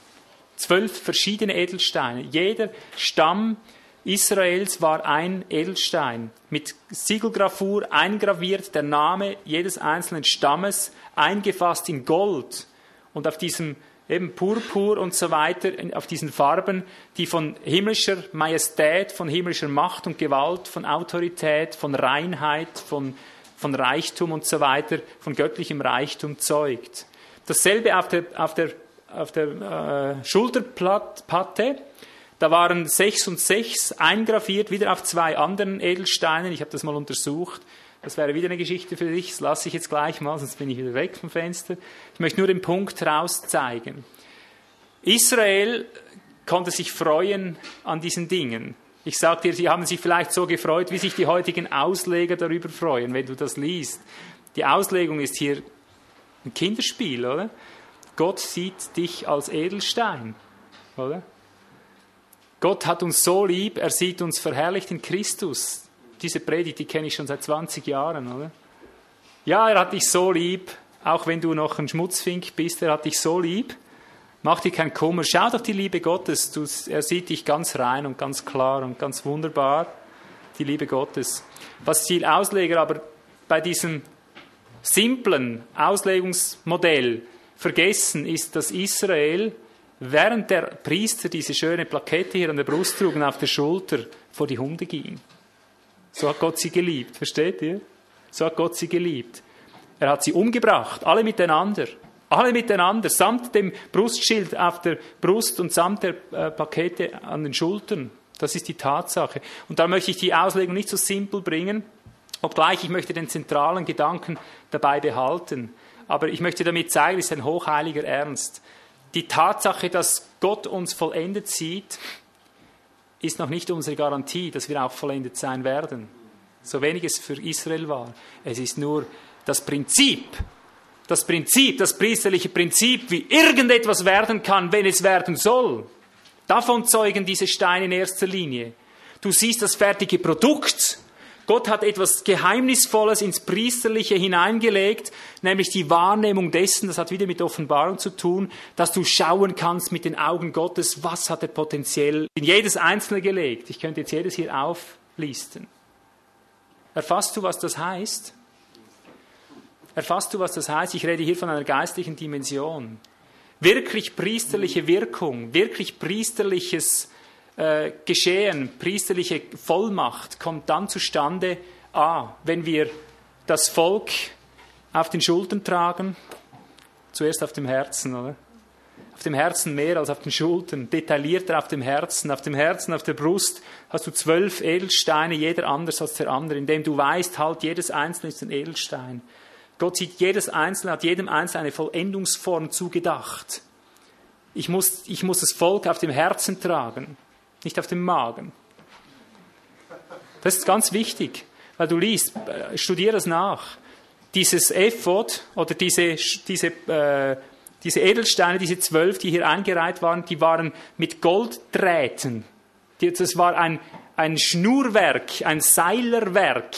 Zwölf verschiedene Edelsteine. Jeder Stamm Israels war ein Edelstein, mit Siegelgrafur eingraviert der Name jedes einzelnen Stammes, eingefasst in Gold und auf diesem eben Purpur und so weiter, auf diesen Farben, die von himmlischer Majestät, von himmlischer Macht und Gewalt, von Autorität, von Reinheit, von, von Reichtum und so weiter, von göttlichem Reichtum zeugt. Dasselbe auf der, auf der, auf der äh, Schulterplatte, da waren sechs und sechs eingraviert, wieder auf zwei anderen Edelsteinen. Ich habe das mal untersucht. Das wäre wieder eine Geschichte für dich. Das lasse ich jetzt gleich mal, sonst bin ich wieder weg vom Fenster. Ich möchte nur den Punkt herauszeigen. Israel konnte sich freuen an diesen Dingen. Ich sage dir, sie haben sich vielleicht so gefreut, wie sich die heutigen Ausleger darüber freuen, wenn du das liest. Die Auslegung ist hier ein Kinderspiel, oder? Gott sieht dich als Edelstein, oder? Gott hat uns so lieb, er sieht uns verherrlicht in Christus. Diese Predigt, die kenne ich schon seit 20 Jahren, oder? Ja, er hat dich so lieb, auch wenn du noch ein Schmutzfink bist, er hat dich so lieb. Mach dir keinen Kummer. Schau doch die Liebe Gottes. Du, er sieht dich ganz rein und ganz klar und ganz wunderbar. Die Liebe Gottes. Was die Ausleger aber bei diesem simplen Auslegungsmodell vergessen, ist, dass Israel, während der Priester diese schöne Plakette hier an der Brust trug und auf der Schulter, vor die Hunde ging. So hat Gott sie geliebt. Versteht ihr? So hat Gott sie geliebt. Er hat sie umgebracht, alle miteinander. Alle miteinander, samt dem Brustschild auf der Brust und samt der äh, Pakete an den Schultern. Das ist die Tatsache. Und da möchte ich die Auslegung nicht so simpel bringen, obgleich ich möchte den zentralen Gedanken dabei behalten. Aber ich möchte damit zeigen, es ist ein hochheiliger Ernst. Die Tatsache, dass Gott uns vollendet sieht, ist noch nicht unsere Garantie, dass wir auch vollendet sein werden. So wenig es für Israel war. Es ist nur das Prinzip, das Prinzip, das priesterliche Prinzip, wie irgendetwas werden kann, wenn es werden soll. Davon zeugen diese Steine in erster Linie. Du siehst das fertige Produkt. Gott hat etwas Geheimnisvolles ins Priesterliche hineingelegt, nämlich die Wahrnehmung dessen, das hat wieder mit Offenbarung zu tun, dass du schauen kannst mit den Augen Gottes, was hat er potenziell in jedes Einzelne gelegt. Ich könnte jetzt jedes hier auflisten. Erfasst du, was das heißt? Erfasst du, was das heißt? Ich rede hier von einer geistlichen Dimension. Wirklich priesterliche Wirkung, wirklich priesterliches äh, Geschehen, priesterliche Vollmacht kommt dann zustande, a, wenn wir das Volk auf den Schultern tragen, zuerst auf dem Herzen, oder? Auf dem Herzen mehr als auf den Schultern, detaillierter auf dem Herzen. Auf dem Herzen, auf der Brust hast du zwölf Edelsteine, jeder anders als der andere, indem du weißt, halt, jedes einzelne ist ein Edelstein. Gott sieht jedes Einzelne, hat jedem Einzelnen eine Vollendungsform zugedacht. Ich muss, ich muss das Volk auf dem Herzen tragen, nicht auf dem Magen. Das ist ganz wichtig, weil du liest, äh, studier das nach. Dieses Ephod oder diese, diese, äh, diese Edelsteine, diese zwölf, die hier eingereiht waren, die waren mit Golddrähten. Das war ein, ein Schnurwerk, ein Seilerwerk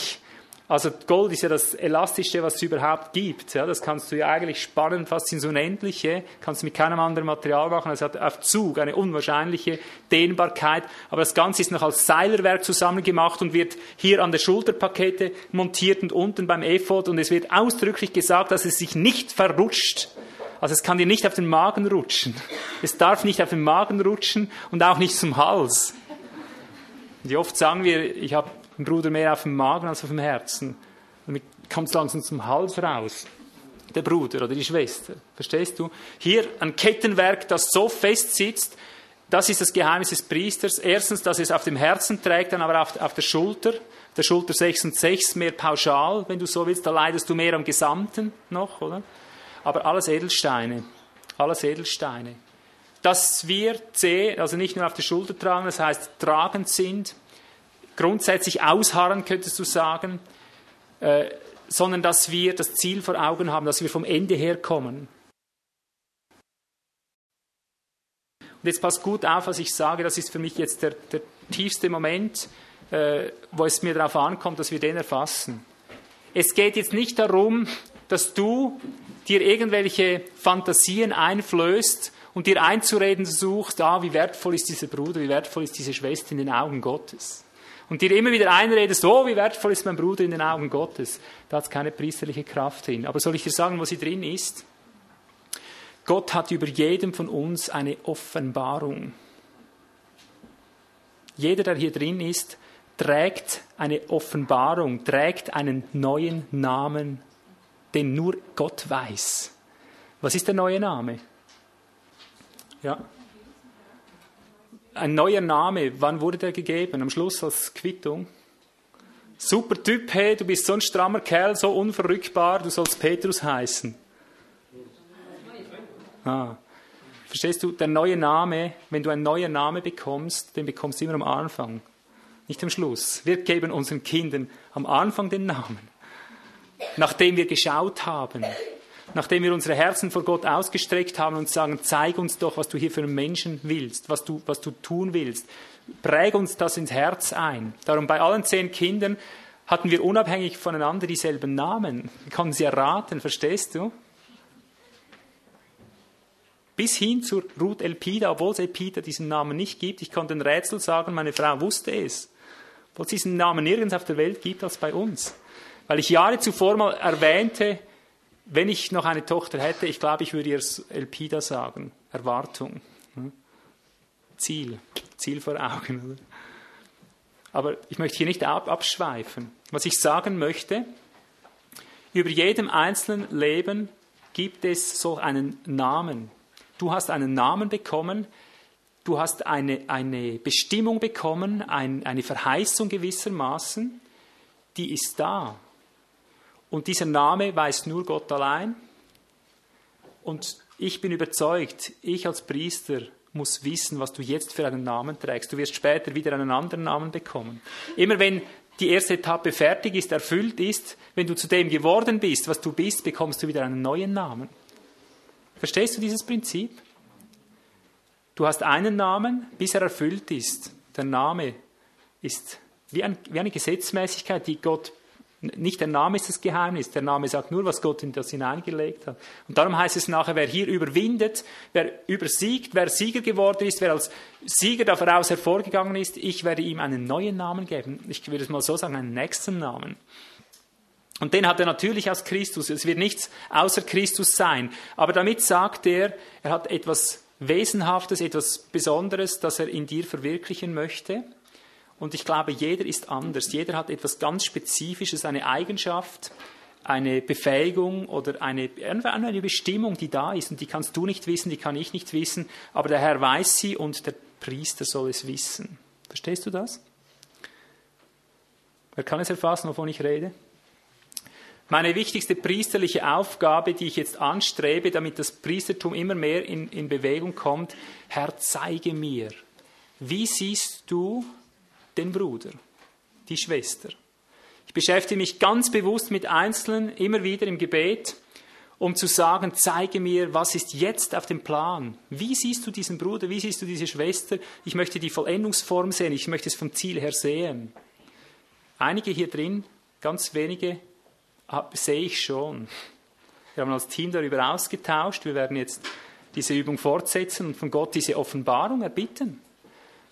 also Gold ist ja das Elastischste, was es überhaupt gibt. Ja, das kannst du ja eigentlich spannen, fast ins Unendliche. Kannst du mit keinem anderen Material machen. Es hat auf Zug eine unwahrscheinliche Dehnbarkeit. Aber das Ganze ist noch als Seilerwerk zusammengemacht und wird hier an der Schulterpakete montiert und unten beim Ephod. Und es wird ausdrücklich gesagt, dass es sich nicht verrutscht. Also es kann dir nicht auf den Magen rutschen. Es darf nicht auf den Magen rutschen und auch nicht zum Hals. Und oft sagen wir, ich habe ein Bruder mehr auf dem Magen als auf dem Herzen. Und kommt langsam zum Hals raus. Der Bruder oder die Schwester. Verstehst du? Hier ein Kettenwerk, das so fest sitzt, das ist das Geheimnis des Priesters. Erstens, dass es auf dem Herzen trägt, dann aber auf, auf der Schulter. Der Schulter 6 und 6, mehr pauschal, wenn du so willst. Da leidest du mehr am Gesamten noch, oder? Aber alles Edelsteine. Alles Edelsteine. Dass wir C, also nicht nur auf der Schulter tragen, das heißt tragend sind, grundsätzlich ausharren, könntest du sagen, äh, sondern dass wir das Ziel vor Augen haben, dass wir vom Ende her kommen. Und jetzt passt gut auf, was ich sage, das ist für mich jetzt der, der tiefste Moment, äh, wo es mir darauf ankommt, dass wir den erfassen. Es geht jetzt nicht darum, dass du dir irgendwelche Fantasien einflößt und dir einzureden suchst, ah, wie wertvoll ist dieser Bruder, wie wertvoll ist diese Schwester in den Augen Gottes und dir immer wieder einredest, oh, wie wertvoll ist mein Bruder in den Augen Gottes, da hat es keine priesterliche Kraft hin. Aber soll ich dir sagen, wo sie drin ist? Gott hat über jedem von uns eine Offenbarung. Jeder, der hier drin ist, trägt eine Offenbarung, trägt einen neuen Namen, den nur Gott weiß. Was ist der neue Name? Ja ein neuer Name, wann wurde der gegeben? Am Schluss als Quittung. Super Typ, hey, du bist so ein strammer Kerl, so unverrückbar, du sollst Petrus heißen. Ah. Verstehst du, der neue Name, wenn du einen neuen Namen bekommst, den bekommst du immer am Anfang, nicht am Schluss. Wir geben unseren Kindern am Anfang den Namen, nachdem wir geschaut haben, nachdem wir unsere Herzen vor Gott ausgestreckt haben und sagen, zeig uns doch, was du hier für einen Menschen willst, was du, was du tun willst. Präg uns das ins Herz ein. Darum bei allen zehn Kindern hatten wir unabhängig voneinander dieselben Namen. Wir konnten sie erraten, verstehst du? Bis hin zur Ruth Elpida, obwohl es Elpida diesen Namen nicht gibt. Ich konnte ein Rätsel sagen, meine Frau wusste es. Obwohl es diesen Namen nirgends auf der Welt gibt als bei uns. Weil ich Jahre zuvor mal erwähnte, wenn ich noch eine Tochter hätte, ich glaube, ich würde ihr Elpida sagen. Erwartung. Hm? Ziel. Ziel vor Augen. Aber ich möchte hier nicht abschweifen. Was ich sagen möchte, über jedem einzelnen Leben gibt es so einen Namen. Du hast einen Namen bekommen, du hast eine, eine Bestimmung bekommen, ein, eine Verheißung gewissermaßen, die ist da. Und dieser Name weiß nur Gott allein. Und ich bin überzeugt, ich als Priester muss wissen, was du jetzt für einen Namen trägst. Du wirst später wieder einen anderen Namen bekommen. Immer wenn die erste Etappe fertig ist, erfüllt ist, wenn du zu dem geworden bist, was du bist, bekommst du wieder einen neuen Namen. Verstehst du dieses Prinzip? Du hast einen Namen, bis er erfüllt ist. Der Name ist wie, ein, wie eine Gesetzmäßigkeit, die Gott nicht der Name ist das Geheimnis, der Name sagt nur, was Gott in das hineingelegt hat. Und darum heißt es nachher, wer hier überwindet, wer übersiegt, wer Sieger geworden ist, wer als Sieger daraus hervorgegangen ist, ich werde ihm einen neuen Namen geben. Ich würde es mal so sagen, einen nächsten Namen. Und den hat er natürlich aus Christus. Es wird nichts außer Christus sein. Aber damit sagt er, er hat etwas Wesenhaftes, etwas Besonderes, das er in dir verwirklichen möchte. Und ich glaube, jeder ist anders. Jeder hat etwas ganz Spezifisches, eine Eigenschaft, eine Befähigung oder eine, eine Bestimmung, die da ist. Und die kannst du nicht wissen, die kann ich nicht wissen. Aber der Herr weiß sie und der Priester soll es wissen. Verstehst du das? Wer kann es erfassen, wovon ich rede? Meine wichtigste priesterliche Aufgabe, die ich jetzt anstrebe, damit das Priestertum immer mehr in, in Bewegung kommt, Herr, zeige mir, wie siehst du den Bruder, die Schwester. Ich beschäftige mich ganz bewusst mit Einzelnen, immer wieder im Gebet, um zu sagen, zeige mir, was ist jetzt auf dem Plan? Wie siehst du diesen Bruder? Wie siehst du diese Schwester? Ich möchte die Vollendungsform sehen. Ich möchte es vom Ziel her sehen. Einige hier drin, ganz wenige, sehe ich schon. Wir haben als Team darüber ausgetauscht. Wir werden jetzt diese Übung fortsetzen und von Gott diese Offenbarung erbitten.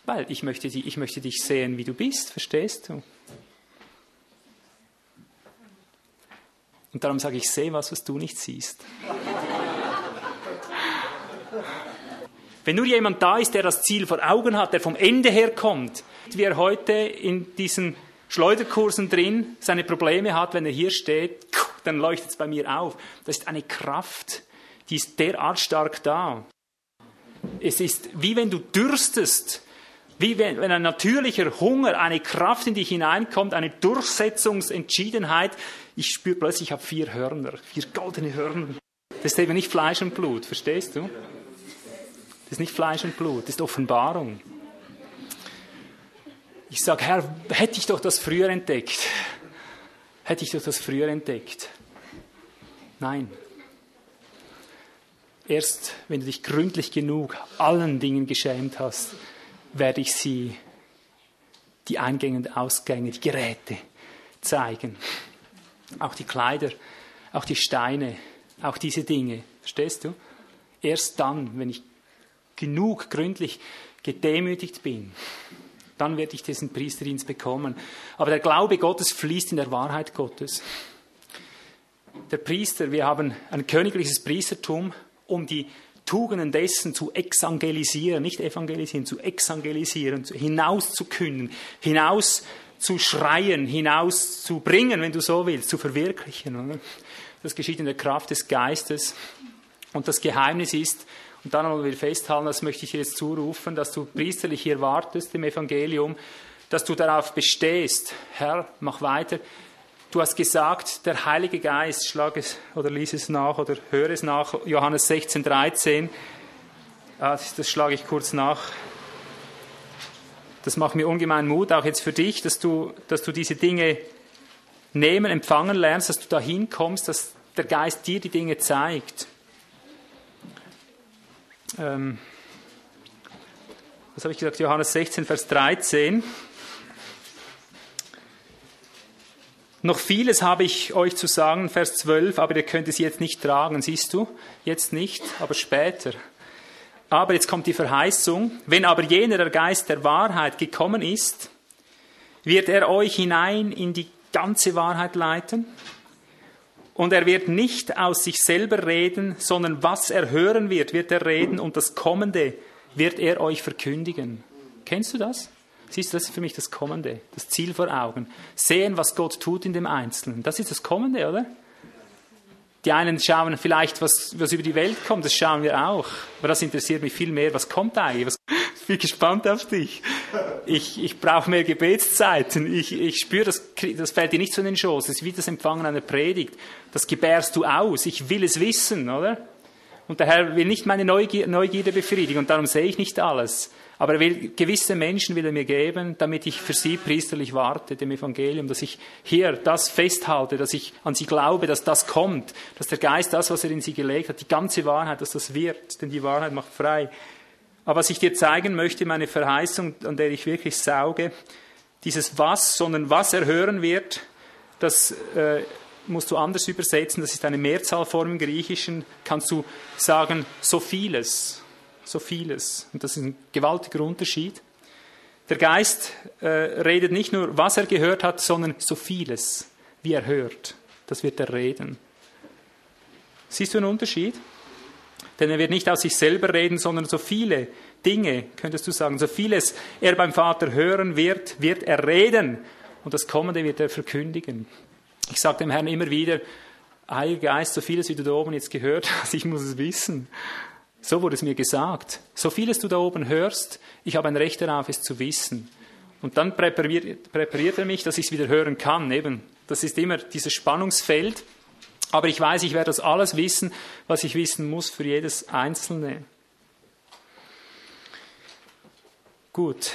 Weil ich möchte, die, ich möchte dich sehen, wie du bist, verstehst du? Und darum sage ich, sehe was, was du nicht siehst. Wenn nur jemand da ist, der das Ziel vor Augen hat, der vom Ende her kommt, wie er heute in diesen Schleuderkursen drin seine Probleme hat, wenn er hier steht, dann leuchtet es bei mir auf. Das ist eine Kraft, die ist derart stark da. Es ist wie wenn du dürstest wie wenn, wenn ein natürlicher Hunger, eine Kraft in dich hineinkommt, eine Durchsetzungsentschiedenheit. Ich spüre plötzlich, ich habe vier Hörner, vier goldene Hörner. Das ist eben nicht Fleisch und Blut, verstehst du? Das ist nicht Fleisch und Blut, das ist Offenbarung. Ich sage, Herr, hätte ich doch das früher entdeckt. Hätte ich doch das früher entdeckt. Nein. Erst wenn du dich gründlich genug allen Dingen geschämt hast, werde ich Sie die Eingänge und Ausgänge, die Geräte zeigen. Auch die Kleider, auch die Steine, auch diese Dinge. Verstehst du? Erst dann, wenn ich genug gründlich gedemütigt bin, dann werde ich diesen Priesterdienst bekommen. Aber der Glaube Gottes fließt in der Wahrheit Gottes. Der Priester, wir haben ein königliches Priestertum, um die Tugenden dessen zu exangelisieren, nicht evangelisieren, zu exangelisieren, hinaus zu künden, hinaus zu schreien, hinaus zu bringen, wenn du so willst, zu verwirklichen. Das geschieht in der Kraft des Geistes. Und das Geheimnis ist, und dann wollen wir festhalten, das möchte ich dir jetzt zurufen, dass du priesterlich hier wartest im Evangelium, dass du darauf bestehst, Herr, mach weiter, Du hast gesagt, der Heilige Geist, schlag es oder lies es nach oder höre es nach, Johannes 16, 13. Das, das schlage ich kurz nach. Das macht mir ungemein Mut, auch jetzt für dich, dass du, dass du diese Dinge nehmen, empfangen lernst, dass du dahin kommst, dass der Geist dir die Dinge zeigt. Ähm, was habe ich gesagt? Johannes 16, Vers 13. Noch vieles habe ich euch zu sagen, Vers 12, aber ihr könnt es jetzt nicht tragen, siehst du? Jetzt nicht, aber später. Aber jetzt kommt die Verheißung, wenn aber jener der Geist der Wahrheit gekommen ist, wird er euch hinein in die ganze Wahrheit leiten. Und er wird nicht aus sich selber reden, sondern was er hören wird, wird er reden und das Kommende wird er euch verkündigen. Kennst du das? Siehst du, das ist für mich das Kommende, das Ziel vor Augen. Sehen, was Gott tut in dem Einzelnen. Das ist das Kommende, oder? Die einen schauen vielleicht, was, was über die Welt kommt, das schauen wir auch. Aber das interessiert mich viel mehr. Was kommt eigentlich? Was, [LAUGHS] ich bin gespannt auf dich. Ich, ich brauche mehr Gebetszeiten. Ich, ich spüre, das, das fällt dir nicht so in den Schoß. Das ist wie das Empfangen einer Predigt. Das gebärst du aus. Ich will es wissen, oder? Und der Herr will nicht meine Neugier, Neugierde befriedigen und darum sehe ich nicht alles. Aber er will, gewisse Menschen will er mir geben, damit ich für sie priesterlich warte, dem Evangelium, dass ich hier das festhalte, dass ich an sie glaube, dass das kommt, dass der Geist das, was er in sie gelegt hat, die ganze Wahrheit, dass das wird, denn die Wahrheit macht frei. Aber was ich dir zeigen möchte, meine Verheißung, an der ich wirklich sauge, dieses Was, sondern was er hören wird, das äh, musst du anders übersetzen, das ist eine Mehrzahlform im Griechischen, kannst du sagen, so vieles so vieles. Und das ist ein gewaltiger Unterschied. Der Geist äh, redet nicht nur, was er gehört hat, sondern so vieles, wie er hört. Das wird er reden. Siehst du einen Unterschied? Denn er wird nicht aus sich selber reden, sondern so viele Dinge, könntest du sagen, so vieles er beim Vater hören wird, wird er reden. Und das Kommende wird er verkündigen. Ich sage dem Herrn immer wieder, Heiliger Geist, so vieles, wie du da oben jetzt gehört hast, [LAUGHS] ich muss es wissen. So wurde es mir gesagt. So vieles du da oben hörst, ich habe ein Recht darauf, es zu wissen. Und dann präpariert, präpariert er mich, dass ich es wieder hören kann. Eben, das ist immer dieses Spannungsfeld. Aber ich weiß, ich werde das alles wissen, was ich wissen muss für jedes Einzelne. Gut.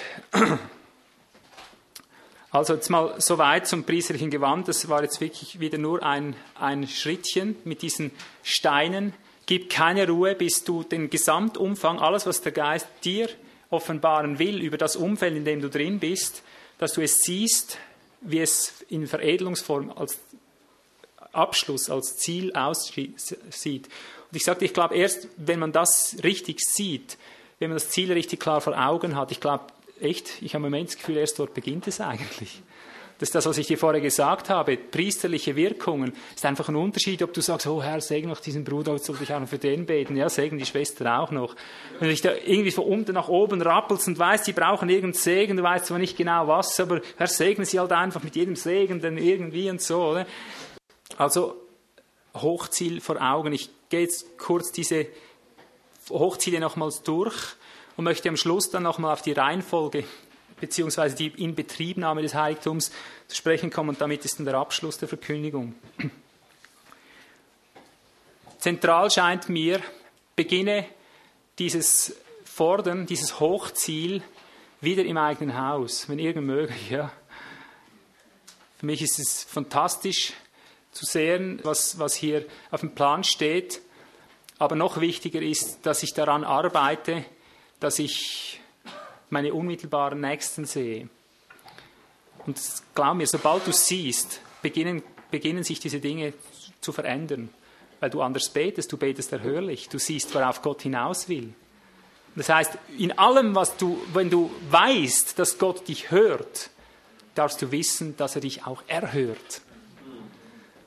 Also jetzt mal soweit zum priesterlichen Gewand. Das war jetzt wirklich wieder nur ein, ein Schrittchen mit diesen Steinen, Gib keine Ruhe, bis du den Gesamtumfang, alles, was der Geist dir offenbaren will, über das Umfeld, in dem du drin bist, dass du es siehst, wie es in Veredelungsform als Abschluss, als Ziel aussieht. Und ich sagte, ich glaube, erst wenn man das richtig sieht, wenn man das Ziel richtig klar vor Augen hat, ich glaube echt, ich habe im Moment das Gefühl, erst dort beginnt es eigentlich. Das ist das, was ich dir vorher gesagt habe. Priesterliche Wirkungen ist einfach ein Unterschied, ob du sagst, oh Herr, segne noch diesen Bruder, jetzt sollte ich auch noch für den beten. Ja, segne die Schwester auch noch. Wenn du dich da irgendwie von unten nach oben rappelst und weißt, die brauchen irgendeinen Segen, du weißt zwar nicht genau was, aber Herr, segne sie halt einfach mit jedem Segen, denn irgendwie und so, oder? Also, Hochziel vor Augen. Ich gehe jetzt kurz diese Hochziele nochmals durch und möchte am Schluss dann nochmal auf die Reihenfolge beziehungsweise die Inbetriebnahme des Heiligtums zu sprechen kommen und damit ist dann der Abschluss der Verkündigung. Zentral scheint mir, beginne dieses Fordern, dieses Hochziel wieder im eigenen Haus, wenn irgend möglich. Ja. Für mich ist es fantastisch zu sehen, was, was hier auf dem Plan steht. Aber noch wichtiger ist, dass ich daran arbeite, dass ich meine unmittelbaren Nächsten sehe. Und glaub mir, sobald du siehst, beginnen, beginnen sich diese Dinge zu verändern. Weil du anders betest, du betest erhörlich, du siehst, worauf Gott hinaus will. Das heißt, in allem, was du, wenn du weißt, dass Gott dich hört, darfst du wissen, dass er dich auch erhört.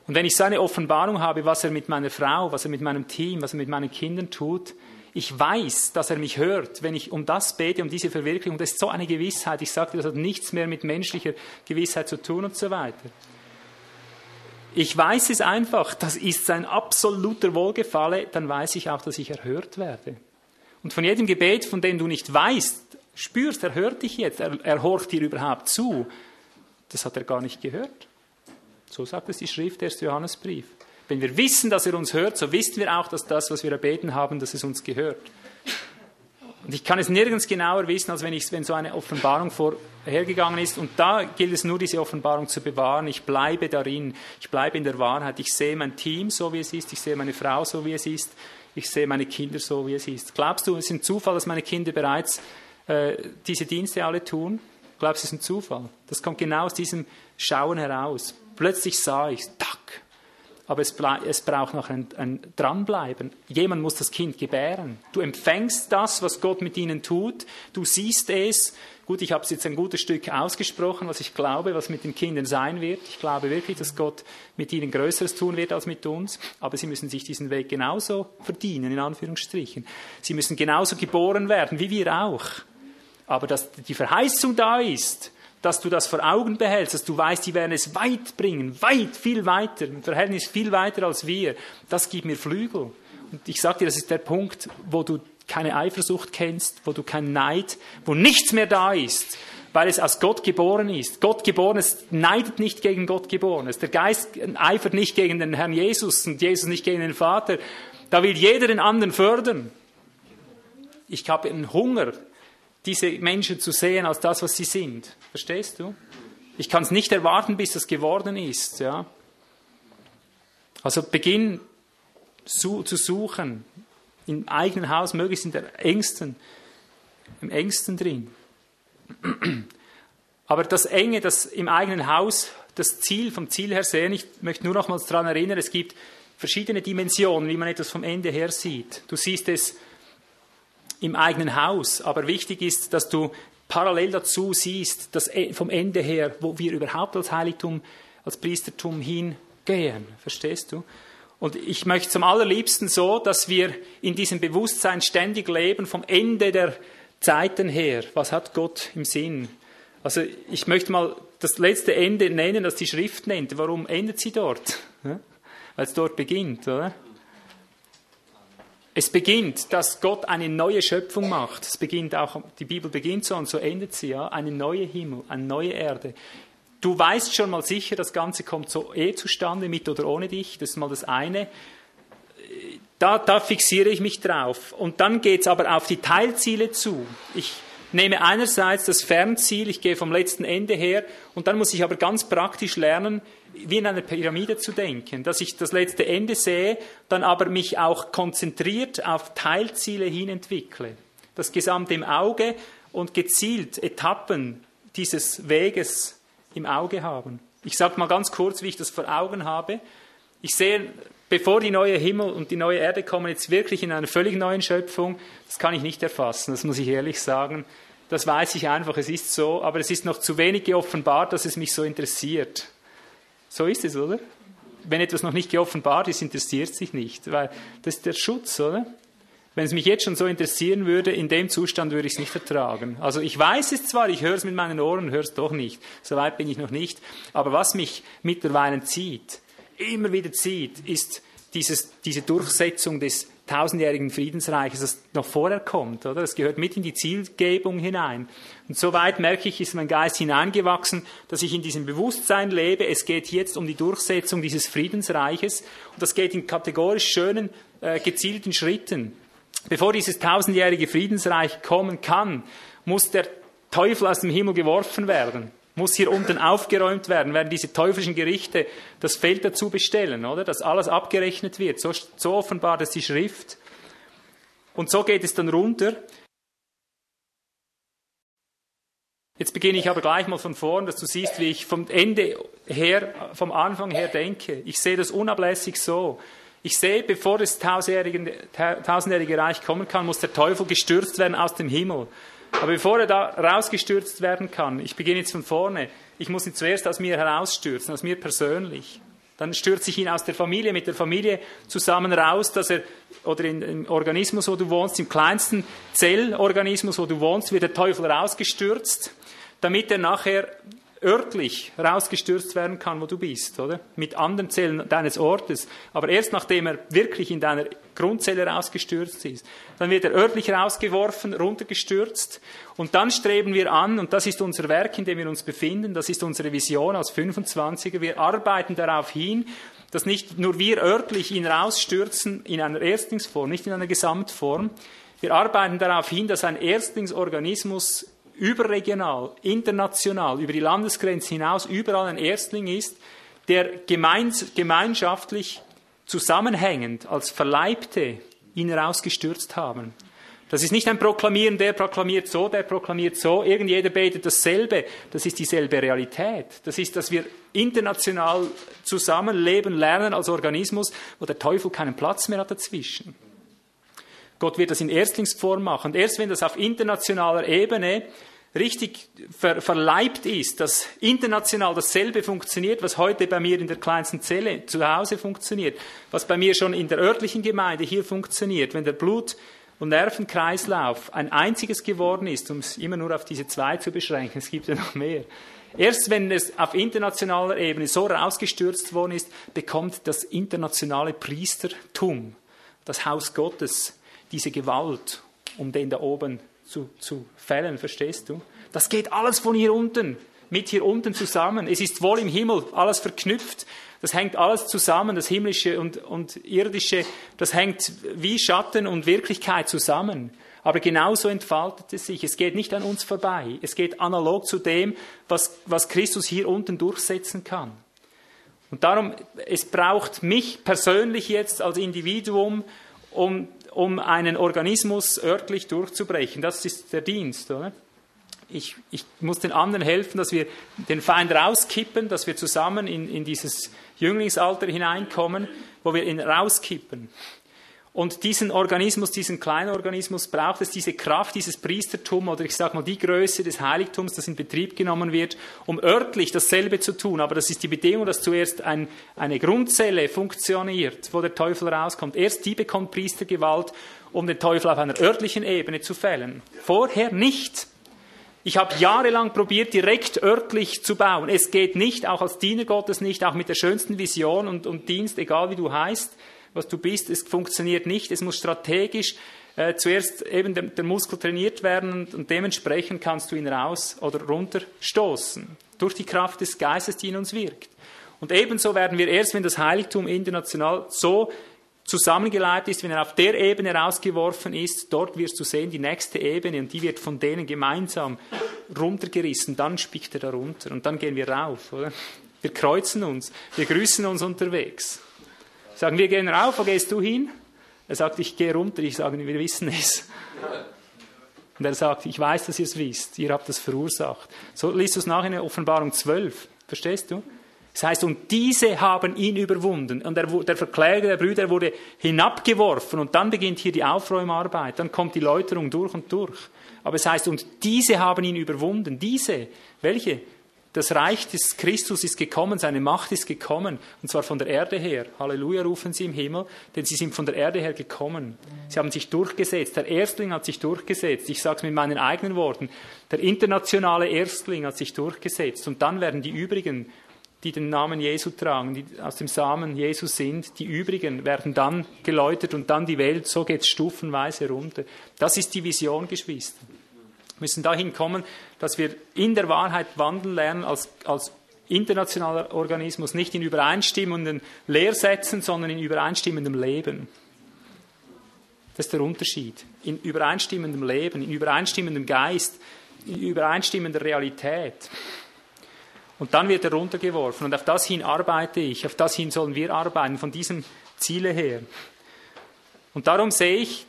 Und wenn ich seine Offenbarung habe, was er mit meiner Frau, was er mit meinem Team, was er mit meinen Kindern tut, ich weiß, dass er mich hört, wenn ich um das bete, um diese Verwirklichung. Das ist so eine Gewissheit. Ich sagte, das hat nichts mehr mit menschlicher Gewissheit zu tun und so weiter. Ich weiß es einfach, das ist sein absoluter Wohlgefalle, dann weiß ich auch, dass ich erhört werde. Und von jedem Gebet, von dem du nicht weißt, spürst, er hört dich jetzt, er, er horcht dir überhaupt zu, das hat er gar nicht gehört. So sagt es die Schrift, der Johannesbrief. Wenn wir wissen, dass er uns hört, so wissen wir auch, dass das, was wir erbeten haben, dass es uns gehört. Und ich kann es nirgends genauer wissen, als wenn, ich, wenn so eine Offenbarung vorhergegangen ist. Und da gilt es nur, diese Offenbarung zu bewahren. Ich bleibe darin. Ich bleibe in der Wahrheit. Ich sehe mein Team so, wie es ist. Ich sehe meine Frau so, wie es ist. Ich sehe meine Kinder so, wie es ist. Glaubst du, es ist ein Zufall, dass meine Kinder bereits äh, diese Dienste alle tun? Glaubst du, es ist ein Zufall? Das kommt genau aus diesem Schauen heraus. Plötzlich sah ich, tack. Aber es, es braucht noch ein, ein Dranbleiben. Jemand muss das Kind gebären. Du empfängst das, was Gott mit ihnen tut. Du siehst es. Gut, ich habe es jetzt ein gutes Stück ausgesprochen, was ich glaube, was mit den Kindern sein wird. Ich glaube wirklich, dass Gott mit ihnen Größeres tun wird als mit uns. Aber sie müssen sich diesen Weg genauso verdienen, in Anführungsstrichen. Sie müssen genauso geboren werden, wie wir auch. Aber dass die Verheißung da ist, dass du das vor Augen behältst, dass du weißt, die werden es weit bringen, weit, viel weiter, im Verhältnis viel weiter als wir, das gibt mir Flügel. Und ich sage dir, das ist der Punkt, wo du keine Eifersucht kennst, wo du keinen Neid, wo nichts mehr da ist, weil es aus Gott geboren ist. Gott geborenes neidet nicht gegen Gott geborenes. Der Geist eifert nicht gegen den Herrn Jesus und Jesus nicht gegen den Vater. Da will jeder den anderen fördern. Ich habe einen Hunger diese Menschen zu sehen als das, was sie sind. Verstehst du? Ich kann es nicht erwarten, bis das geworden ist. Ja? Also beginn zu, zu suchen, im eigenen Haus, möglichst in der engsten, im engsten drin. Aber das Enge, das im eigenen Haus, das Ziel, vom Ziel her sehen, ich möchte nur nochmals daran erinnern, es gibt verschiedene Dimensionen, wie man etwas vom Ende her sieht. Du siehst es im eigenen Haus. Aber wichtig ist, dass du parallel dazu siehst, dass e, vom Ende her, wo wir überhaupt als Heiligtum, als Priestertum hingehen. Verstehst du? Und ich möchte zum allerliebsten so, dass wir in diesem Bewusstsein ständig leben, vom Ende der Zeiten her. Was hat Gott im Sinn? Also ich möchte mal das letzte Ende nennen, das die Schrift nennt. Warum endet sie dort? Weil es dort beginnt, oder? Es beginnt, dass Gott eine neue Schöpfung macht. Es beginnt auch, die Bibel beginnt so und so endet sie, ja. Eine neue Himmel, eine neue Erde. Du weißt schon mal sicher, das Ganze kommt so eh zustande, mit oder ohne dich. Das ist mal das eine. Da, da fixiere ich mich drauf. Und dann geht es aber auf die Teilziele zu. Ich nehme einerseits das Fernziel, ich gehe vom letzten Ende her, und dann muss ich aber ganz praktisch lernen, wie in einer Pyramide zu denken, dass ich das letzte Ende sehe, dann aber mich auch konzentriert auf Teilziele hin entwickle. Das Gesamte im Auge und gezielt Etappen dieses Weges im Auge haben. Ich sage mal ganz kurz, wie ich das vor Augen habe. Ich sehe, bevor die neue Himmel und die neue Erde kommen, jetzt wirklich in einer völlig neuen Schöpfung, das kann ich nicht erfassen, das muss ich ehrlich sagen. Das weiß ich einfach, es ist so, aber es ist noch zu wenig geoffenbart, dass es mich so interessiert. So ist es, oder? Wenn etwas noch nicht geoffenbart ist, interessiert es sich nicht, weil das ist der Schutz, oder? Wenn es mich jetzt schon so interessieren würde, in dem Zustand würde ich es nicht vertragen. Also ich weiß es zwar, ich höre es mit meinen Ohren, höre es doch nicht. So weit bin ich noch nicht. Aber was mich mittlerweile zieht, immer wieder zieht, ist dieses, diese Durchsetzung des tausendjährigen Friedensreiches, das noch vorher kommt, oder? Das gehört mit in die Zielgebung hinein. Und soweit merke ich, ist mein Geist hineingewachsen, dass ich in diesem Bewusstsein lebe. Es geht jetzt um die Durchsetzung dieses Friedensreiches. Und das geht in kategorisch schönen, äh, gezielten Schritten. Bevor dieses tausendjährige Friedensreich kommen kann, muss der Teufel aus dem Himmel geworfen werden muss hier unten aufgeräumt werden, werden diese teuflischen Gerichte das Feld dazu bestellen, oder? Dass alles abgerechnet wird. So, so offenbart es die Schrift. Und so geht es dann runter. Jetzt beginne ich aber gleich mal von vorn, dass du siehst, wie ich vom Ende her, vom Anfang her denke. Ich sehe das unablässig so. Ich sehe, bevor das tausendjährige Reich kommen kann, muss der Teufel gestürzt werden aus dem Himmel. Aber bevor er da rausgestürzt werden kann, ich beginne jetzt von vorne, ich muss ihn zuerst aus mir herausstürzen, aus mir persönlich. Dann stürze ich ihn aus der Familie, mit der Familie zusammen raus, dass er, oder in, im Organismus, wo du wohnst, im kleinsten Zellorganismus, wo du wohnst, wird der Teufel rausgestürzt, damit er nachher örtlich rausgestürzt werden kann, wo du bist, oder? Mit anderen Zellen deines Ortes. Aber erst nachdem er wirklich in deiner Grundzelle rausgestürzt ist. Dann wird er örtlich rausgeworfen, runtergestürzt. Und dann streben wir an, und das ist unser Werk, in dem wir uns befinden, das ist unsere Vision als 25er. Wir arbeiten darauf hin, dass nicht nur wir örtlich ihn rausstürzen in einer Erstlingsform, nicht in einer Gesamtform. Wir arbeiten darauf hin, dass ein Erstlingsorganismus überregional, international, über die Landesgrenze hinaus überall ein Erstling ist, der gemeinschaftlich zusammenhängend als Verleibte ihn rausgestürzt haben. Das ist nicht ein Proklamieren, der proklamiert so, der proklamiert so, irgendjeder betet dasselbe. Das ist dieselbe Realität. Das ist, dass wir international zusammenleben, lernen als Organismus, wo der Teufel keinen Platz mehr hat dazwischen. Gott wird das in Erstlingsform machen. Und erst wenn das auf internationaler Ebene richtig ver verleibt ist, dass international dasselbe funktioniert, was heute bei mir in der kleinsten Zelle zu Hause funktioniert, was bei mir schon in der örtlichen Gemeinde hier funktioniert, wenn der Blut- und Nervenkreislauf ein einziges geworden ist, um es immer nur auf diese zwei zu beschränken, es gibt ja noch mehr. Erst wenn es auf internationaler Ebene so rausgestürzt worden ist, bekommt das internationale Priestertum, das Haus Gottes, diese Gewalt, um den da oben zu, zu fällen, verstehst du? Das geht alles von hier unten, mit hier unten zusammen. Es ist wohl im Himmel, alles verknüpft. Das hängt alles zusammen, das Himmlische und, und Irdische, das hängt wie Schatten und Wirklichkeit zusammen. Aber genauso entfaltet es sich. Es geht nicht an uns vorbei. Es geht analog zu dem, was, was Christus hier unten durchsetzen kann. Und darum, es braucht mich persönlich jetzt als Individuum, um um einen Organismus örtlich durchzubrechen. Das ist der Dienst. Oder? Ich, ich muss den anderen helfen, dass wir den Feind rauskippen, dass wir zusammen in, in dieses Jünglingsalter hineinkommen, wo wir ihn rauskippen. Und diesen Organismus, diesen kleinen Organismus braucht es diese Kraft, dieses Priestertum oder ich sage mal die Größe des Heiligtums, das in Betrieb genommen wird, um örtlich dasselbe zu tun. Aber das ist die Bedingung, dass zuerst ein, eine Grundzelle funktioniert, wo der Teufel rauskommt. Erst die bekommt Priestergewalt, um den Teufel auf einer örtlichen Ebene zu fällen. Vorher nicht. Ich habe jahrelang probiert, direkt örtlich zu bauen. Es geht nicht, auch als Diener Gottes nicht, auch mit der schönsten Vision und, und Dienst, egal wie du heißt was du bist. Es funktioniert nicht. Es muss strategisch äh, zuerst eben der, der, Muskel trainiert werden und, und, dementsprechend kannst du ihn raus oder runter stoßen. Durch die Kraft des Geistes, die in uns wirkt. Und ebenso werden wir erst, wenn das Heiligtum international so zusammengeleitet ist, wenn er auf der Ebene rausgeworfen ist, dort wirst du sehen, die nächste Ebene und die wird von denen gemeinsam runtergerissen, dann spickt er darunter und dann gehen wir rauf, oder? Wir kreuzen uns, wir grüßen uns unterwegs. Sagen wir gehen rauf, wo gehst du hin? Er sagt, ich gehe runter. Ich sage, wir wissen es. Und er sagt, ich weiß, dass ihr es wisst. Ihr habt das verursacht. So liest du es nach in Offenbarung 12. Verstehst du? Das heißt, und diese haben ihn überwunden. Und der, der Verkläger der Brüder wurde hinabgeworfen. Und dann beginnt hier die Aufräumarbeit. Dann kommt die Läuterung durch und durch. Aber es heißt, und diese haben ihn überwunden. Diese. Welche? Das Reich des Christus ist gekommen, seine Macht ist gekommen, und zwar von der Erde her. Halleluja rufen sie im Himmel, denn sie sind von der Erde her gekommen. Sie haben sich durchgesetzt. Der Erstling hat sich durchgesetzt. Ich sage es mit meinen eigenen Worten. Der internationale Erstling hat sich durchgesetzt. Und dann werden die übrigen, die den Namen Jesu tragen, die aus dem Samen Jesus sind, die übrigen werden dann geläutert und dann die Welt. So geht es stufenweise runter. Das ist die Vision, Geschwister müssen dahin kommen, dass wir in der Wahrheit wandeln lernen als, als internationaler Organismus, nicht in übereinstimmenden Lehrsätzen, sondern in übereinstimmendem Leben. Das ist der Unterschied. In übereinstimmendem Leben, in übereinstimmendem Geist, in übereinstimmender Realität. Und dann wird er runtergeworfen. Und auf das hin arbeite ich, auf das hin sollen wir arbeiten, von diesem Ziele her. Und darum sehe ich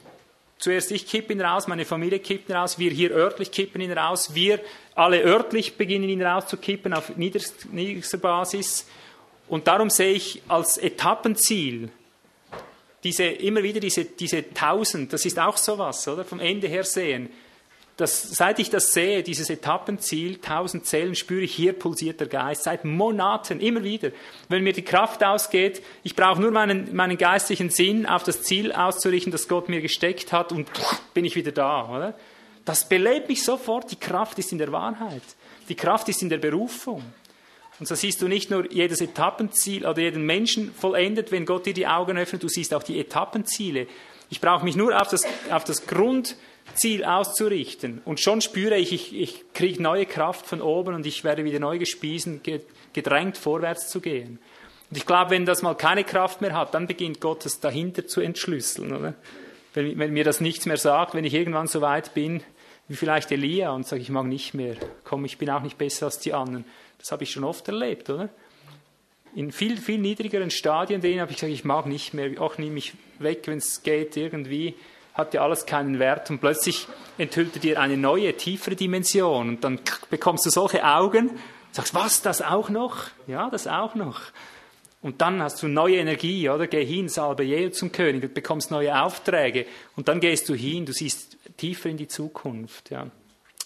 Zuerst ich kippe ihn raus, meine Familie kippt ihn raus, wir hier örtlich kippen ihn raus, wir alle örtlich beginnen ihn rauszukippen auf niedrigster Basis. Und darum sehe ich als Etappenziel diese, immer wieder diese, diese tausend, das ist auch sowas, oder? Vom Ende her sehen das, seit ich das sehe, dieses Etappenziel, tausend Zellen, spüre ich, hier pulsiert der Geist, seit Monaten, immer wieder. Wenn mir die Kraft ausgeht, ich brauche nur meinen, meinen geistlichen Sinn auf das Ziel auszurichten, das Gott mir gesteckt hat und bin ich wieder da, oder? Das belebt mich sofort, die Kraft ist in der Wahrheit. Die Kraft ist in der Berufung. Und so siehst du nicht nur jedes Etappenziel oder jeden Menschen vollendet, wenn Gott dir die Augen öffnet, du siehst auch die Etappenziele. Ich brauche mich nur auf das, auf das Grund, Ziel auszurichten. Und schon spüre ich, ich, ich kriege neue Kraft von oben und ich werde wieder neu gespiesen, gedrängt vorwärts zu gehen. Und ich glaube, wenn das mal keine Kraft mehr hat, dann beginnt Gott es dahinter zu entschlüsseln. Oder? Wenn, wenn mir das nichts mehr sagt, wenn ich irgendwann so weit bin, wie vielleicht Elia und sage, ich mag nicht mehr, komm, ich bin auch nicht besser als die anderen. Das habe ich schon oft erlebt, oder? In viel, viel niedrigeren Stadien, denen habe ich gesagt, ich mag nicht mehr, auch nehme mich weg, wenn es geht, irgendwie hat ja alles keinen Wert und plötzlich enthüllt er dir eine neue, tiefere Dimension und dann bekommst du solche Augen, sagst, was, das auch noch? Ja, das auch noch. Und dann hast du neue Energie, oder? Geh hin, salbe Jehu zum König, du bekommst neue Aufträge und dann gehst du hin, du siehst tiefer in die Zukunft, ja.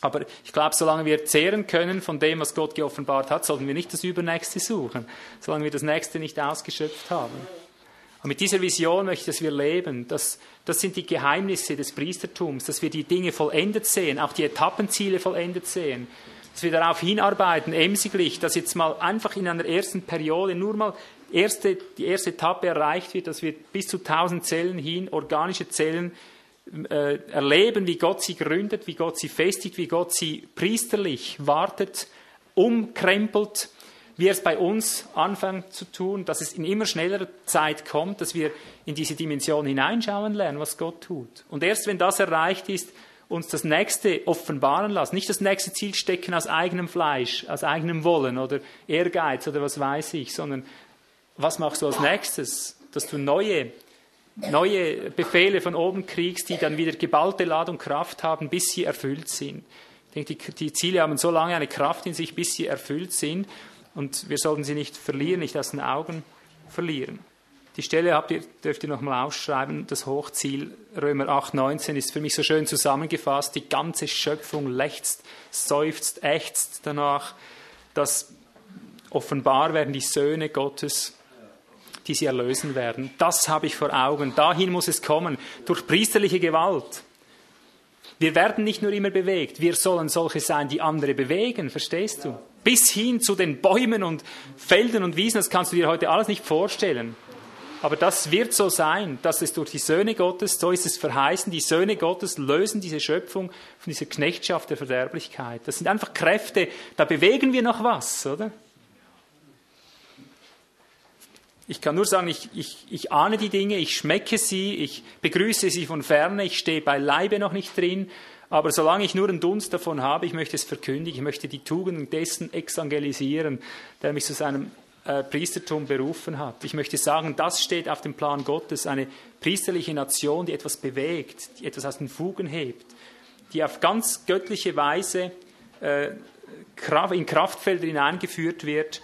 Aber ich glaube, solange wir zehren können von dem, was Gott geoffenbart hat, sollten wir nicht das Übernächste suchen, solange wir das Nächste nicht ausgeschöpft haben. Und mit dieser Vision möchte ich, dass wir leben. Das, das sind die Geheimnisse des Priestertums, dass wir die Dinge vollendet sehen, auch die Etappenziele vollendet sehen, dass wir darauf hinarbeiten, emsiglich, dass jetzt mal einfach in einer ersten Periode nur mal erste, die erste Etappe erreicht wird, dass wir bis zu 1000 Zellen hin, organische Zellen, äh, erleben, wie Gott sie gründet, wie Gott sie festigt, wie Gott sie priesterlich wartet, umkrempelt, wie es bei uns anfängt zu tun, dass es in immer schnellerer Zeit kommt, dass wir in diese Dimension hineinschauen lernen, was Gott tut. Und erst wenn das erreicht ist, uns das nächste offenbaren lassen, nicht das nächste Ziel stecken aus eigenem Fleisch, aus eigenem Wollen oder Ehrgeiz oder was weiß ich, sondern was machst du als nächstes, dass du neue neue Befehle von oben kriegst, die dann wieder geballte Ladung Kraft haben, bis sie erfüllt sind. Ich denke, die, die Ziele haben so lange eine Kraft in sich, bis sie erfüllt sind. Und wir sollten sie nicht verlieren, nicht aus den Augen verlieren. Die Stelle habt ihr, dürft ihr nochmal aufschreiben. Das Hochziel Römer 8, 19 ist für mich so schön zusammengefasst. Die ganze Schöpfung lechzt, seufzt, ächzt danach, dass offenbar werden die Söhne Gottes, die sie erlösen werden. Das habe ich vor Augen. Dahin muss es kommen, durch priesterliche Gewalt. Wir werden nicht nur immer bewegt, wir sollen solche sein, die andere bewegen, verstehst du? Bis hin zu den Bäumen und Feldern und Wiesen, das kannst du dir heute alles nicht vorstellen. Aber das wird so sein, dass es durch die Söhne Gottes, so ist es verheißen, die Söhne Gottes lösen diese Schöpfung von dieser Knechtschaft der Verderblichkeit. Das sind einfach Kräfte, da bewegen wir noch was, oder? Ich kann nur sagen, ich, ich, ich ahne die Dinge, ich schmecke sie, ich begrüße sie von ferne, ich stehe beileibe noch nicht drin, aber solange ich nur einen Dunst davon habe, ich möchte es verkündigen, ich möchte die Tugenden dessen exangelisieren, der mich zu seinem äh, Priestertum berufen hat. Ich möchte sagen, das steht auf dem Plan Gottes, eine priesterliche Nation, die etwas bewegt, die etwas aus den Fugen hebt, die auf ganz göttliche Weise äh, in Kraftfelder hineingeführt wird,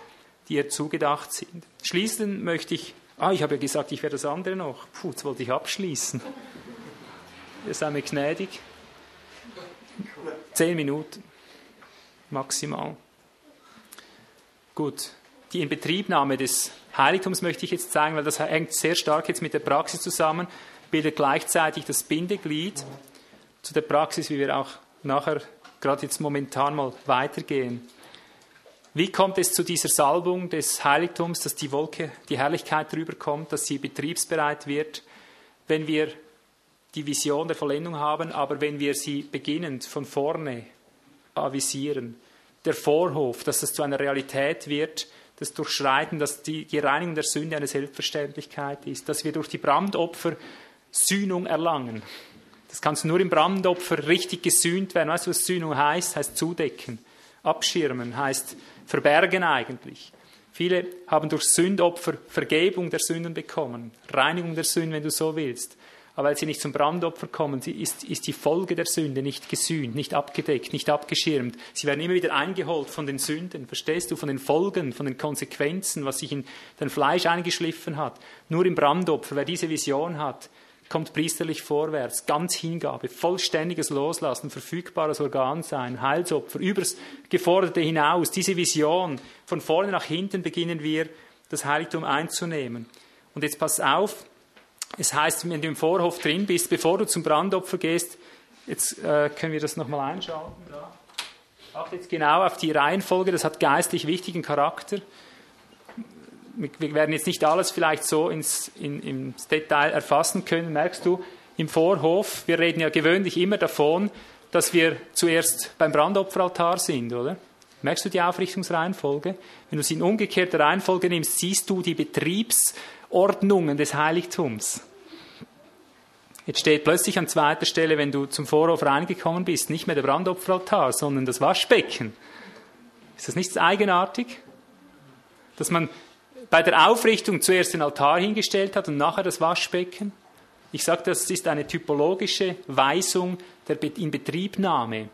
die ihr zugedacht sind. Schließen möchte ich, ah, ich habe ja gesagt, ich werde das andere noch. Puh, jetzt wollte ich abschließen. Ihr seid mir gnädig. Zehn Minuten maximal. Gut, die Inbetriebnahme des Heiligtums möchte ich jetzt zeigen, weil das hängt sehr stark jetzt mit der Praxis zusammen, bildet gleichzeitig das Bindeglied zu der Praxis, wie wir auch nachher gerade jetzt momentan mal weitergehen. Wie kommt es zu dieser Salbung des Heiligtums, dass die Wolke, die Herrlichkeit drüber kommt, dass sie betriebsbereit wird, wenn wir die Vision der Vollendung haben, aber wenn wir sie beginnend von vorne avisieren? Der Vorhof, dass es zu einer Realität wird, das Durchschreiten, dass die, die Reinigung der Sünde eine Selbstverständlichkeit ist, dass wir durch die Brandopfer Sühnung erlangen. Das kannst du nur im Brandopfer richtig gesühnt werden. Weißt du, was Sühnung heißt? Heißt zudecken. Abschirmen heißt verbergen eigentlich. Viele haben durch Sündopfer Vergebung der Sünden bekommen, Reinigung der Sünden, wenn du so willst. Aber weil sie nicht zum Brandopfer kommen, ist, ist die Folge der Sünde nicht gesühnt, nicht abgedeckt, nicht abgeschirmt. Sie werden immer wieder eingeholt von den Sünden, verstehst du, von den Folgen, von den Konsequenzen, was sich in dein Fleisch eingeschliffen hat. Nur im Brandopfer, wer diese Vision hat, kommt priesterlich vorwärts, ganz Hingabe, vollständiges Loslassen, verfügbares Organ sein, Heilsopfer, übers Geforderte hinaus, diese Vision, von vorne nach hinten beginnen wir, das Heiligtum einzunehmen. Und jetzt pass auf, es heißt, wenn du im Vorhof drin bist, bevor du zum Brandopfer gehst, jetzt äh, können wir das nochmal einschalten. Da. Achte jetzt genau auf die Reihenfolge, das hat geistlich wichtigen Charakter wir werden jetzt nicht alles vielleicht so ins, in, ins Detail erfassen können, merkst du, im Vorhof, wir reden ja gewöhnlich immer davon, dass wir zuerst beim Brandopferaltar sind, oder? Merkst du die Aufrichtungsreihenfolge? Wenn du sie in umgekehrter Reihenfolge nimmst, siehst du die Betriebsordnungen des Heiligtums. Jetzt steht plötzlich an zweiter Stelle, wenn du zum Vorhof reingekommen bist, nicht mehr der Brandopferaltar, sondern das Waschbecken. Ist das nicht eigenartig? Dass man bei der Aufrichtung zuerst den Altar hingestellt hat und nachher das Waschbecken. Ich sage, das ist eine typologische Weisung der Inbetriebnahme.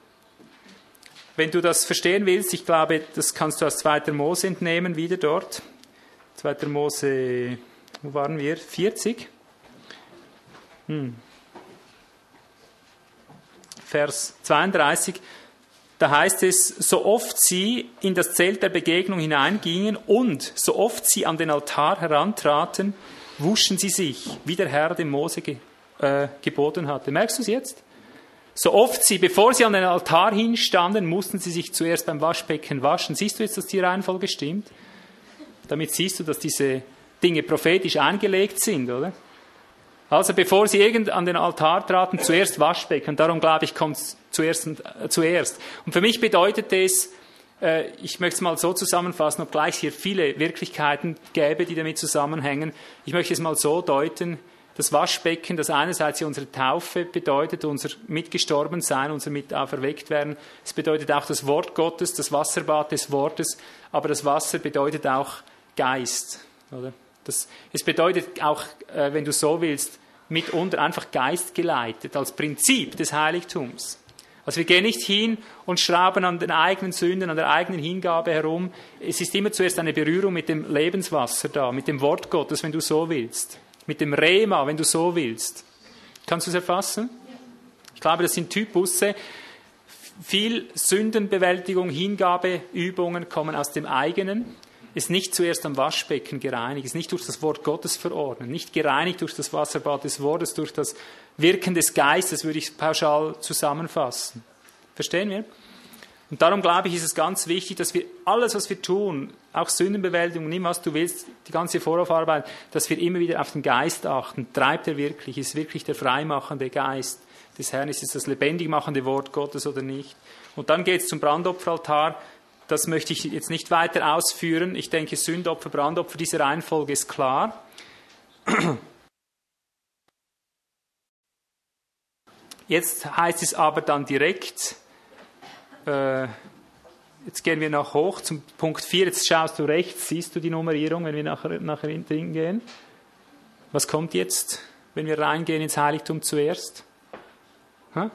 Wenn du das verstehen willst, ich glaube, das kannst du aus 2. Mose entnehmen, wieder dort. 2. Mose, wo waren wir? 40. Hm. Vers 32. Da heißt es, so oft sie in das Zelt der Begegnung hineingingen und so oft sie an den Altar herantraten, wuschen sie sich, wie der Herr dem Mose ge, äh, geboten hatte. Merkst du es jetzt? So oft sie, bevor sie an den Altar hinstanden, mussten sie sich zuerst beim Waschbecken waschen. Siehst du jetzt, dass die Reihenfolge stimmt? Damit siehst du, dass diese Dinge prophetisch eingelegt sind, oder? Also bevor sie irgend an den Altar traten, zuerst Waschbecken. Darum glaube ich, kommt zuerst, äh, zuerst. Und für mich bedeutet es, äh, ich möchte es mal so zusammenfassen, obgleich es hier viele Wirklichkeiten gäbe, die damit zusammenhängen. Ich möchte es mal so deuten, das Waschbecken, das einerseits unsere Taufe bedeutet, unser Mitgestorbensein, unser Mitauferweckt Es bedeutet auch das Wort Gottes, das Wasserbad des Wortes, aber das Wasser bedeutet auch Geist. Oder? Das, es bedeutet auch, äh, wenn du so willst, mitunter einfach geistgeleitet, als Prinzip des Heiligtums. Also wir gehen nicht hin und schrauben an den eigenen Sünden, an der eigenen Hingabe herum. Es ist immer zuerst eine Berührung mit dem Lebenswasser da, mit dem Wort Gottes, wenn du so willst. Mit dem Rema, wenn du so willst. Kannst du es erfassen? Ich glaube, das sind Typusse. Viel Sündenbewältigung, Hingabeübungen kommen aus dem eigenen ist nicht zuerst am Waschbecken gereinigt, ist nicht durch das Wort Gottes verordnet, nicht gereinigt durch das Wasserbad des Wortes, durch das Wirken des Geistes, würde ich pauschal zusammenfassen. Verstehen wir? Und darum glaube ich, ist es ganz wichtig, dass wir alles, was wir tun, auch Sündenbewältigung, nimm was du willst, die ganze Voraufarbeit, dass wir immer wieder auf den Geist achten. Treibt er wirklich? Ist wirklich der freimachende Geist des Herrn? Ist es das lebendig machende Wort Gottes oder nicht? Und dann geht es zum Brandopferaltar. Das möchte ich jetzt nicht weiter ausführen. Ich denke, Sündopfer, Brandopfer, diese Reihenfolge ist klar. Jetzt heißt es aber dann direkt, äh, jetzt gehen wir nach hoch zum Punkt 4, jetzt schaust du rechts, siehst du die Nummerierung, wenn wir nachher, nachher drin gehen. Was kommt jetzt, wenn wir reingehen ins Heiligtum zuerst? Ha?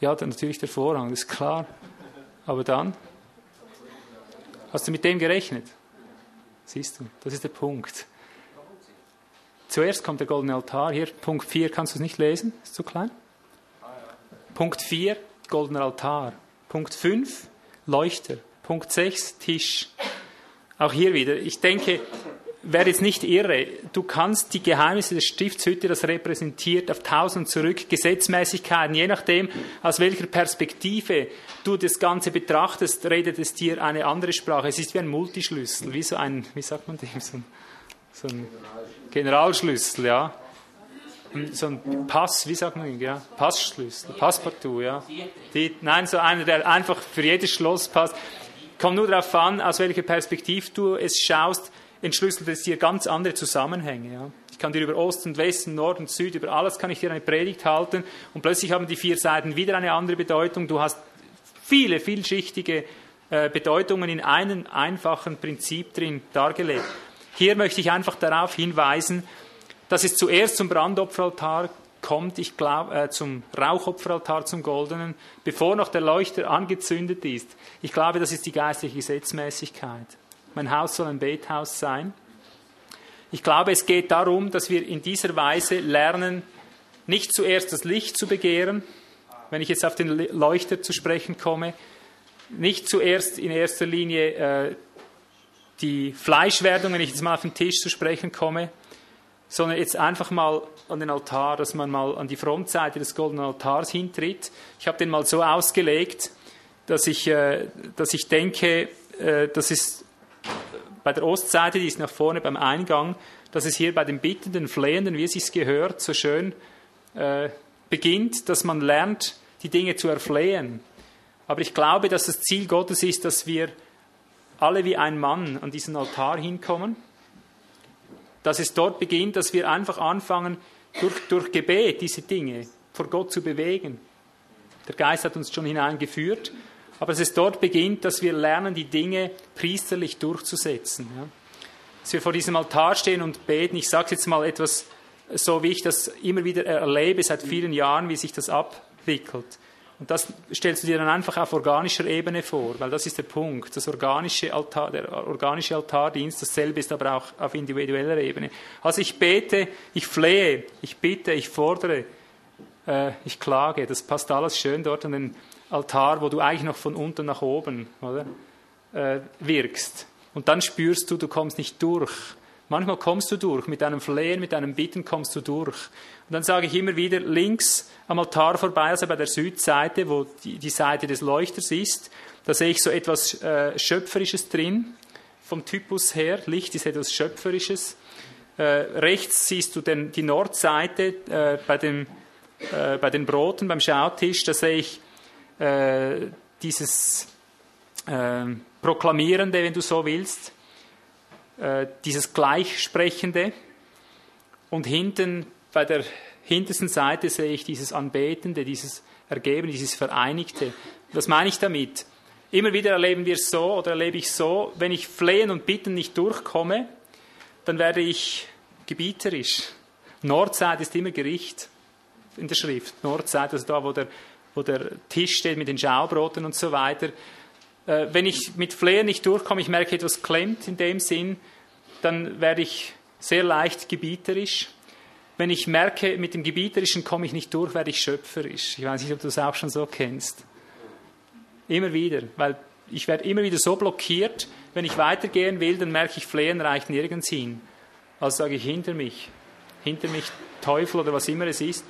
Ja, dann natürlich der Vorhang, das ist klar. Aber dann? Hast du mit dem gerechnet? Siehst du, das ist der Punkt. Zuerst kommt der goldene Altar. Hier, Punkt 4, kannst du es nicht lesen? Ist zu klein? Punkt 4, goldener Altar. Punkt 5, Leuchter. Punkt 6, Tisch. Auch hier wieder. Ich denke, wäre jetzt nicht irre. Du kannst die Geheimnisse der Stiftshütte, das repräsentiert auf tausend zurück, Gesetzmäßigkeiten, je nachdem, aus welcher Perspektive du das Ganze betrachtest, redet es dir eine andere Sprache. Es ist wie ein Multischlüssel, wie so ein, wie sagt man dem, so ein, so ein Generalschlüssel, ja. So ein Pass, wie sagt man, ja? Passschlüssel, Passpartout, ja. Die, nein, so einer, der einfach für jedes Schloss passt. Kommt nur darauf an, aus welcher Perspektive du es schaust entschlüsselt es dir ganz andere Zusammenhänge. Ja. Ich kann dir über Osten, Westen, Norden, Süd, über alles kann ich dir eine Predigt halten und plötzlich haben die vier Seiten wieder eine andere Bedeutung. Du hast viele, vielschichtige äh, Bedeutungen in einem einfachen Prinzip drin dargelegt. Hier möchte ich einfach darauf hinweisen, dass es zuerst zum Brandopferaltar kommt, ich glaube, äh, zum Rauchopferaltar, zum Goldenen, bevor noch der Leuchter angezündet ist. Ich glaube, das ist die geistliche Gesetzmäßigkeit. Mein Haus soll ein Bethaus sein. Ich glaube, es geht darum, dass wir in dieser Weise lernen, nicht zuerst das Licht zu begehren, wenn ich jetzt auf den Leuchter zu sprechen komme, nicht zuerst in erster Linie äh, die Fleischwerdung, wenn ich jetzt mal auf den Tisch zu sprechen komme, sondern jetzt einfach mal an den Altar, dass man mal an die Frontseite des goldenen Altars hintritt. Ich habe den mal so ausgelegt, dass ich, äh, dass ich denke, äh, das ist bei der Ostseite, die ist nach vorne beim Eingang, dass es hier bei den Bittenden, Flehenden, wie es sich gehört, so schön äh, beginnt, dass man lernt, die Dinge zu erflehen. Aber ich glaube, dass das Ziel Gottes ist, dass wir alle wie ein Mann an diesen Altar hinkommen, dass es dort beginnt, dass wir einfach anfangen, durch, durch Gebet diese Dinge vor Gott zu bewegen. Der Geist hat uns schon hineingeführt aber dass es dort beginnt, dass wir lernen, die Dinge priesterlich durchzusetzen. Ja. Dass wir vor diesem Altar stehen und beten, ich sage jetzt mal etwas so wie ich das immer wieder erlebe seit vielen Jahren, wie sich das abwickelt. Und das stellst du dir dann einfach auf organischer Ebene vor, weil das ist der Punkt. Das organische Altar, der organische Altardienst, dasselbe ist aber auch auf individueller Ebene. Also ich bete, ich flehe, ich bitte, ich fordere, äh, ich klage. Das passt alles schön dort an den Altar, wo du eigentlich noch von unten nach oben oder, äh, wirkst. Und dann spürst du, du kommst nicht durch. Manchmal kommst du durch, mit deinem Flehen, mit deinem Bitten kommst du durch. Und dann sage ich immer wieder links am Altar vorbei, also bei der Südseite, wo die, die Seite des Leuchters ist, da sehe ich so etwas äh, Schöpferisches drin, vom Typus her. Licht ist etwas Schöpferisches. Äh, rechts siehst du den, die Nordseite äh, bei, dem, äh, bei den Broten, beim Schautisch, da sehe ich äh, dieses äh, Proklamierende, wenn du so willst, dieses Gleichsprechende. Und hinten bei der hintersten Seite sehe ich dieses Anbetende, dieses Ergeben, dieses Vereinigte. Was meine ich damit? Immer wieder erleben wir es so oder erlebe ich so, wenn ich flehen und bitten nicht durchkomme, dann werde ich gebieterisch. Nordseite ist immer Gericht in der Schrift. Nordseite, also da, wo der, wo der Tisch steht mit den Schaubroten und so weiter. Äh, wenn ich mit Flehen nicht durchkomme, ich merke, etwas klemmt in dem Sinn, dann werde ich sehr leicht gebieterisch wenn ich merke, mit dem Gebieterischen komme ich nicht durch, werde ich schöpferisch. Ich weiß nicht, ob du das auch schon so kennst. Immer wieder, weil ich werde immer wieder so blockiert, wenn ich weitergehen will, dann merke ich, Flehen reicht nirgends hin. Also sage ich hinter mich, hinter mich Teufel oder was immer es ist,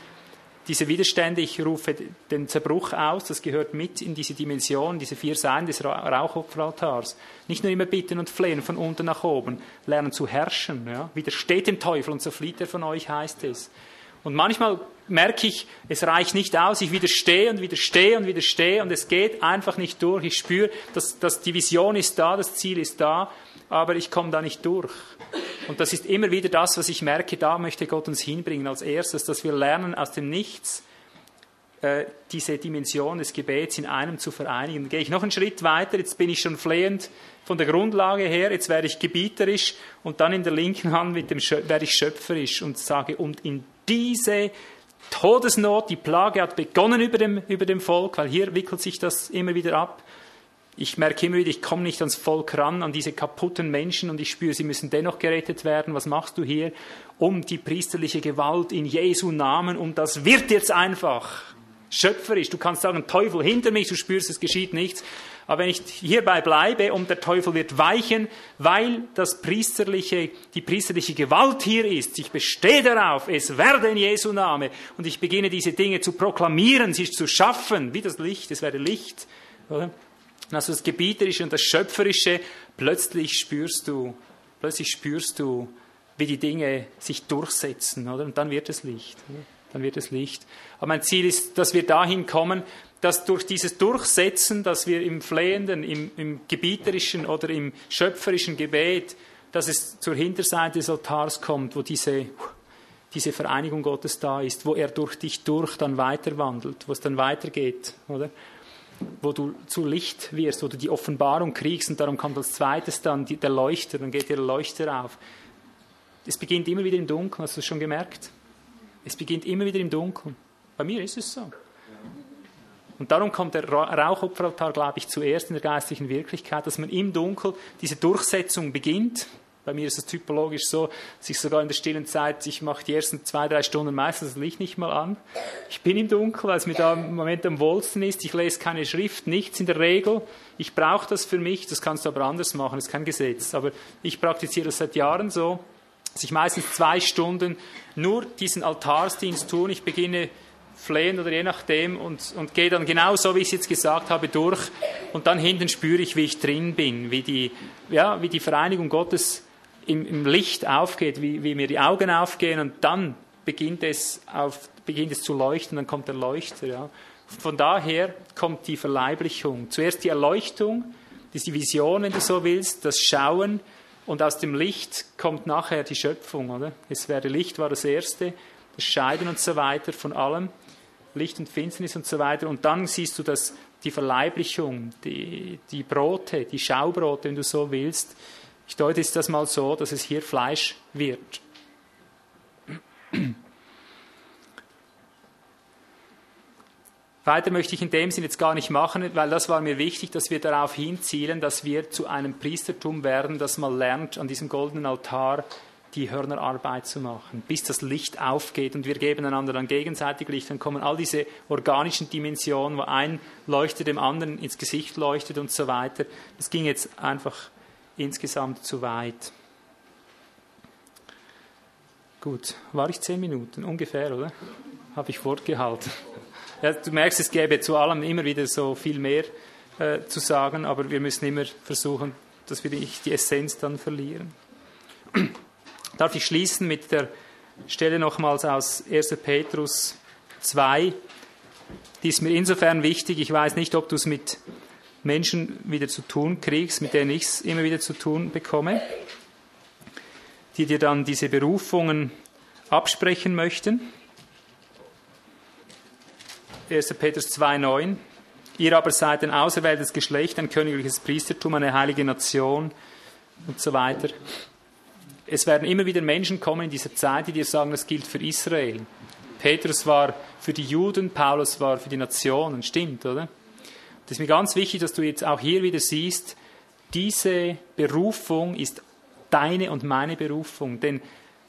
diese Widerstände, ich rufe den Zerbruch aus, das gehört mit in diese Dimension, diese vier Seiten des Rauchopferaltars. Nicht nur immer bitten und flehen von unten nach oben, lernen zu herrschen. Ja? Widersteht dem Teufel und so flieht er von euch, heißt es. Und manchmal merke ich, es reicht nicht aus, ich widerstehe und widerstehe und widerstehe und es geht einfach nicht durch. Ich spüre, dass, dass die Vision ist da, das Ziel ist da, aber ich komme da nicht durch. Und das ist immer wieder das, was ich merke, da möchte Gott uns hinbringen als erstes, dass wir lernen aus dem Nichts äh, diese Dimension des Gebets in einem zu vereinigen. Dann gehe ich noch einen Schritt weiter, jetzt bin ich schon flehend von der Grundlage her, jetzt werde ich gebieterisch und dann in der linken Hand mit dem werde ich schöpferisch und sage, und in diese Todesnot, die Plage hat begonnen über dem, über dem Volk, weil hier wickelt sich das immer wieder ab. Ich merke immer wieder, ich komme nicht ans Volk ran, an diese kaputten Menschen und ich spüre, sie müssen dennoch gerettet werden. Was machst du hier? Um die priesterliche Gewalt in Jesu Namen und das wird jetzt einfach schöpferisch. Du kannst sagen, Teufel hinter mich, du spürst, es geschieht nichts. Aber wenn ich hierbei bleibe und der Teufel wird weichen, weil das priesterliche, die priesterliche Gewalt hier ist, ich bestehe darauf, es werde in Jesu Name und ich beginne diese Dinge zu proklamieren, sie zu schaffen, wie das Licht, es werde Licht. Oder? Also das Gebieterische und das Schöpferische, plötzlich spürst du, plötzlich spürst du, wie die Dinge sich durchsetzen, oder? Und dann wird es Licht. Dann wird es Licht. Aber mein Ziel ist, dass wir dahin kommen, dass durch dieses Durchsetzen, dass wir im Flehenden, im, im gebieterischen oder im schöpferischen Gebet, dass es zur Hinterseite des Altars kommt, wo diese, diese Vereinigung Gottes da ist, wo er durch dich durch dann weiter wandelt, wo es dann weitergeht, oder? Wo du zu Licht wirst, wo du die Offenbarung kriegst und darum kommt als zweites dann die, der Leuchter, dann geht dir der Leuchter auf. Es beginnt immer wieder im Dunkeln, hast du es schon gemerkt? Es beginnt immer wieder im Dunkeln. Bei mir ist es so. Und darum kommt der Rauchopferaltar, glaube ich, zuerst in der geistlichen Wirklichkeit, dass man im Dunkel diese Durchsetzung beginnt, bei mir ist es typologisch so, dass ich sogar in der stillen Zeit, ich mache die ersten zwei, drei Stunden meistens das Licht nicht mal an. Ich bin im Dunkeln, weil es mir da im Moment am wohlsten ist. Ich lese keine Schrift, nichts in der Regel. Ich brauche das für mich, das kannst du aber anders machen, das ist kein Gesetz. Aber ich praktiziere das seit Jahren so, dass ich meistens zwei Stunden nur diesen Altarsdienst tue. Ich beginne flehen oder je nachdem und, und gehe dann genau so, wie ich es jetzt gesagt habe, durch. Und dann hinten spüre ich, wie ich drin bin, wie die, ja, wie die Vereinigung Gottes im, im Licht aufgeht, wie, wie mir die Augen aufgehen und dann beginnt es, auf, beginnt es zu leuchten, dann kommt der Leuchter. Ja. Von daher kommt die Verleiblichung. Zuerst die Erleuchtung, das ist die Vision, wenn du so willst, das Schauen und aus dem Licht kommt nachher die Schöpfung. Oder? Es wäre Licht war das Erste, das Scheiden und so weiter von allem, Licht und Finsternis und so weiter. Und dann siehst du das, die Verleiblichung, die, die Brote, die Schaubrote, wenn du so willst, ich deute jetzt das mal so, dass es hier Fleisch wird. Weiter möchte ich in dem Sinn jetzt gar nicht machen, weil das war mir wichtig, dass wir darauf hinzielen, dass wir zu einem Priestertum werden, das mal lernt, an diesem goldenen Altar die Hörnerarbeit zu machen, bis das Licht aufgeht und wir geben einander dann gegenseitig Licht, dann kommen all diese organischen Dimensionen, wo ein leuchtet dem anderen ins Gesicht leuchtet und so weiter. Das ging jetzt einfach insgesamt zu weit. Gut, war ich zehn Minuten ungefähr, oder? Habe ich fortgehalten. Ja, du merkst, es gäbe zu allem immer wieder so viel mehr äh, zu sagen, aber wir müssen immer versuchen, dass wir nicht die Essenz dann verlieren. [CLEARS THROAT] Darf ich schließen mit der Stelle nochmals aus 1. Petrus 2. Die ist mir insofern wichtig. Ich weiß nicht, ob du es mit Menschen wieder zu tun kriegst, mit denen ich es immer wieder zu tun bekomme, die dir dann diese Berufungen absprechen möchten. 1. Petrus 2,9. Ihr aber seid ein auserwähltes Geschlecht, ein königliches Priestertum, eine heilige Nation und so weiter es werden immer wieder Menschen kommen in dieser Zeit, die dir sagen, das gilt für Israel. Petrus war für die Juden, Paulus war für die Nationen, stimmt, oder? Das ist mir ganz wichtig, dass du jetzt auch hier wieder siehst, diese Berufung ist deine und meine Berufung. Denn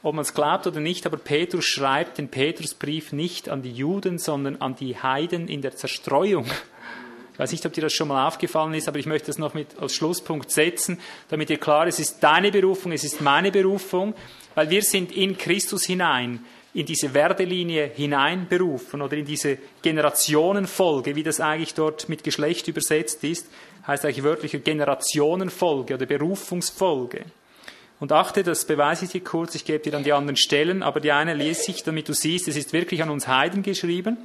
ob man es glaubt oder nicht, aber Petrus schreibt den Petrusbrief nicht an die Juden, sondern an die Heiden in der Zerstreuung. Ich weiß nicht, ob dir das schon mal aufgefallen ist, aber ich möchte das noch mit als Schlusspunkt setzen, damit dir klar ist, es ist deine Berufung, es ist meine Berufung, weil wir sind in Christus hinein, in diese Werdelinie hineinberufen oder in diese Generationenfolge, wie das eigentlich dort mit Geschlecht übersetzt ist, heißt eigentlich wörtliche Generationenfolge oder Berufungsfolge. Und achte, das beweise ich dir kurz, ich gebe dir dann die anderen Stellen, aber die eine lese ich, damit du siehst, es ist wirklich an uns Heiden geschrieben.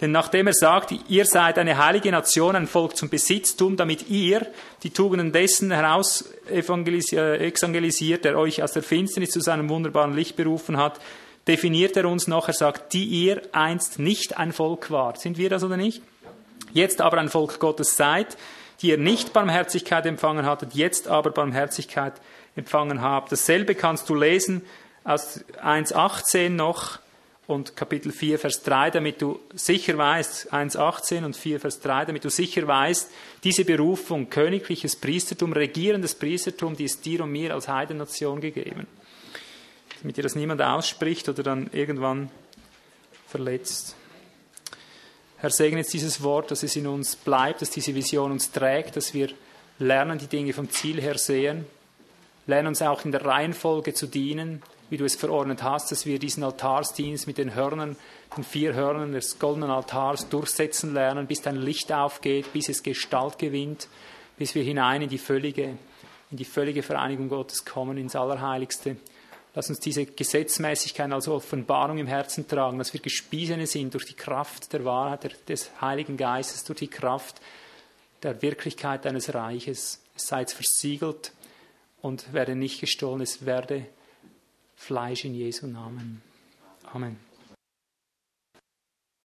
Denn nachdem er sagt, ihr seid eine heilige Nation, ein Volk zum Besitztum, damit ihr die Tugenden dessen heraus äh, evangelisiert, der euch aus der Finsternis zu seinem wunderbaren Licht berufen hat, definiert er uns noch, er sagt, die ihr einst nicht ein Volk wart. Sind wir das oder nicht? Jetzt aber ein Volk Gottes seid, die ihr nicht Barmherzigkeit empfangen hattet, jetzt aber Barmherzigkeit empfangen habt. Dasselbe kannst du lesen aus 1.18 noch, und Kapitel 4, Vers 3, damit du sicher weißt, 1, 18 und 4, Vers 3, damit du sicher weißt, diese Berufung, königliches Priestertum, regierendes Priestertum, die ist dir und mir als Heidennation gegeben. Damit dir das niemand ausspricht oder dann irgendwann verletzt. Herr, segne jetzt dieses Wort, dass es in uns bleibt, dass diese Vision uns trägt, dass wir lernen, die Dinge vom Ziel her sehen, lernen uns auch in der Reihenfolge zu dienen, wie du es verordnet hast, dass wir diesen Altarsdienst mit den Hörnern, den vier Hörnern des goldenen Altars durchsetzen lernen, bis dein Licht aufgeht, bis es Gestalt gewinnt, bis wir hinein in die völlige, in die völlige Vereinigung Gottes kommen, ins Allerheiligste. Lass uns diese Gesetzmäßigkeit als Offenbarung im Herzen tragen, dass wir Gespiesene sind durch die Kraft der Wahrheit des Heiligen Geistes, durch die Kraft der Wirklichkeit deines Reiches. Es sei versiegelt und werde nicht gestohlen, es werde Fleisch in Jesu Namen. Amen.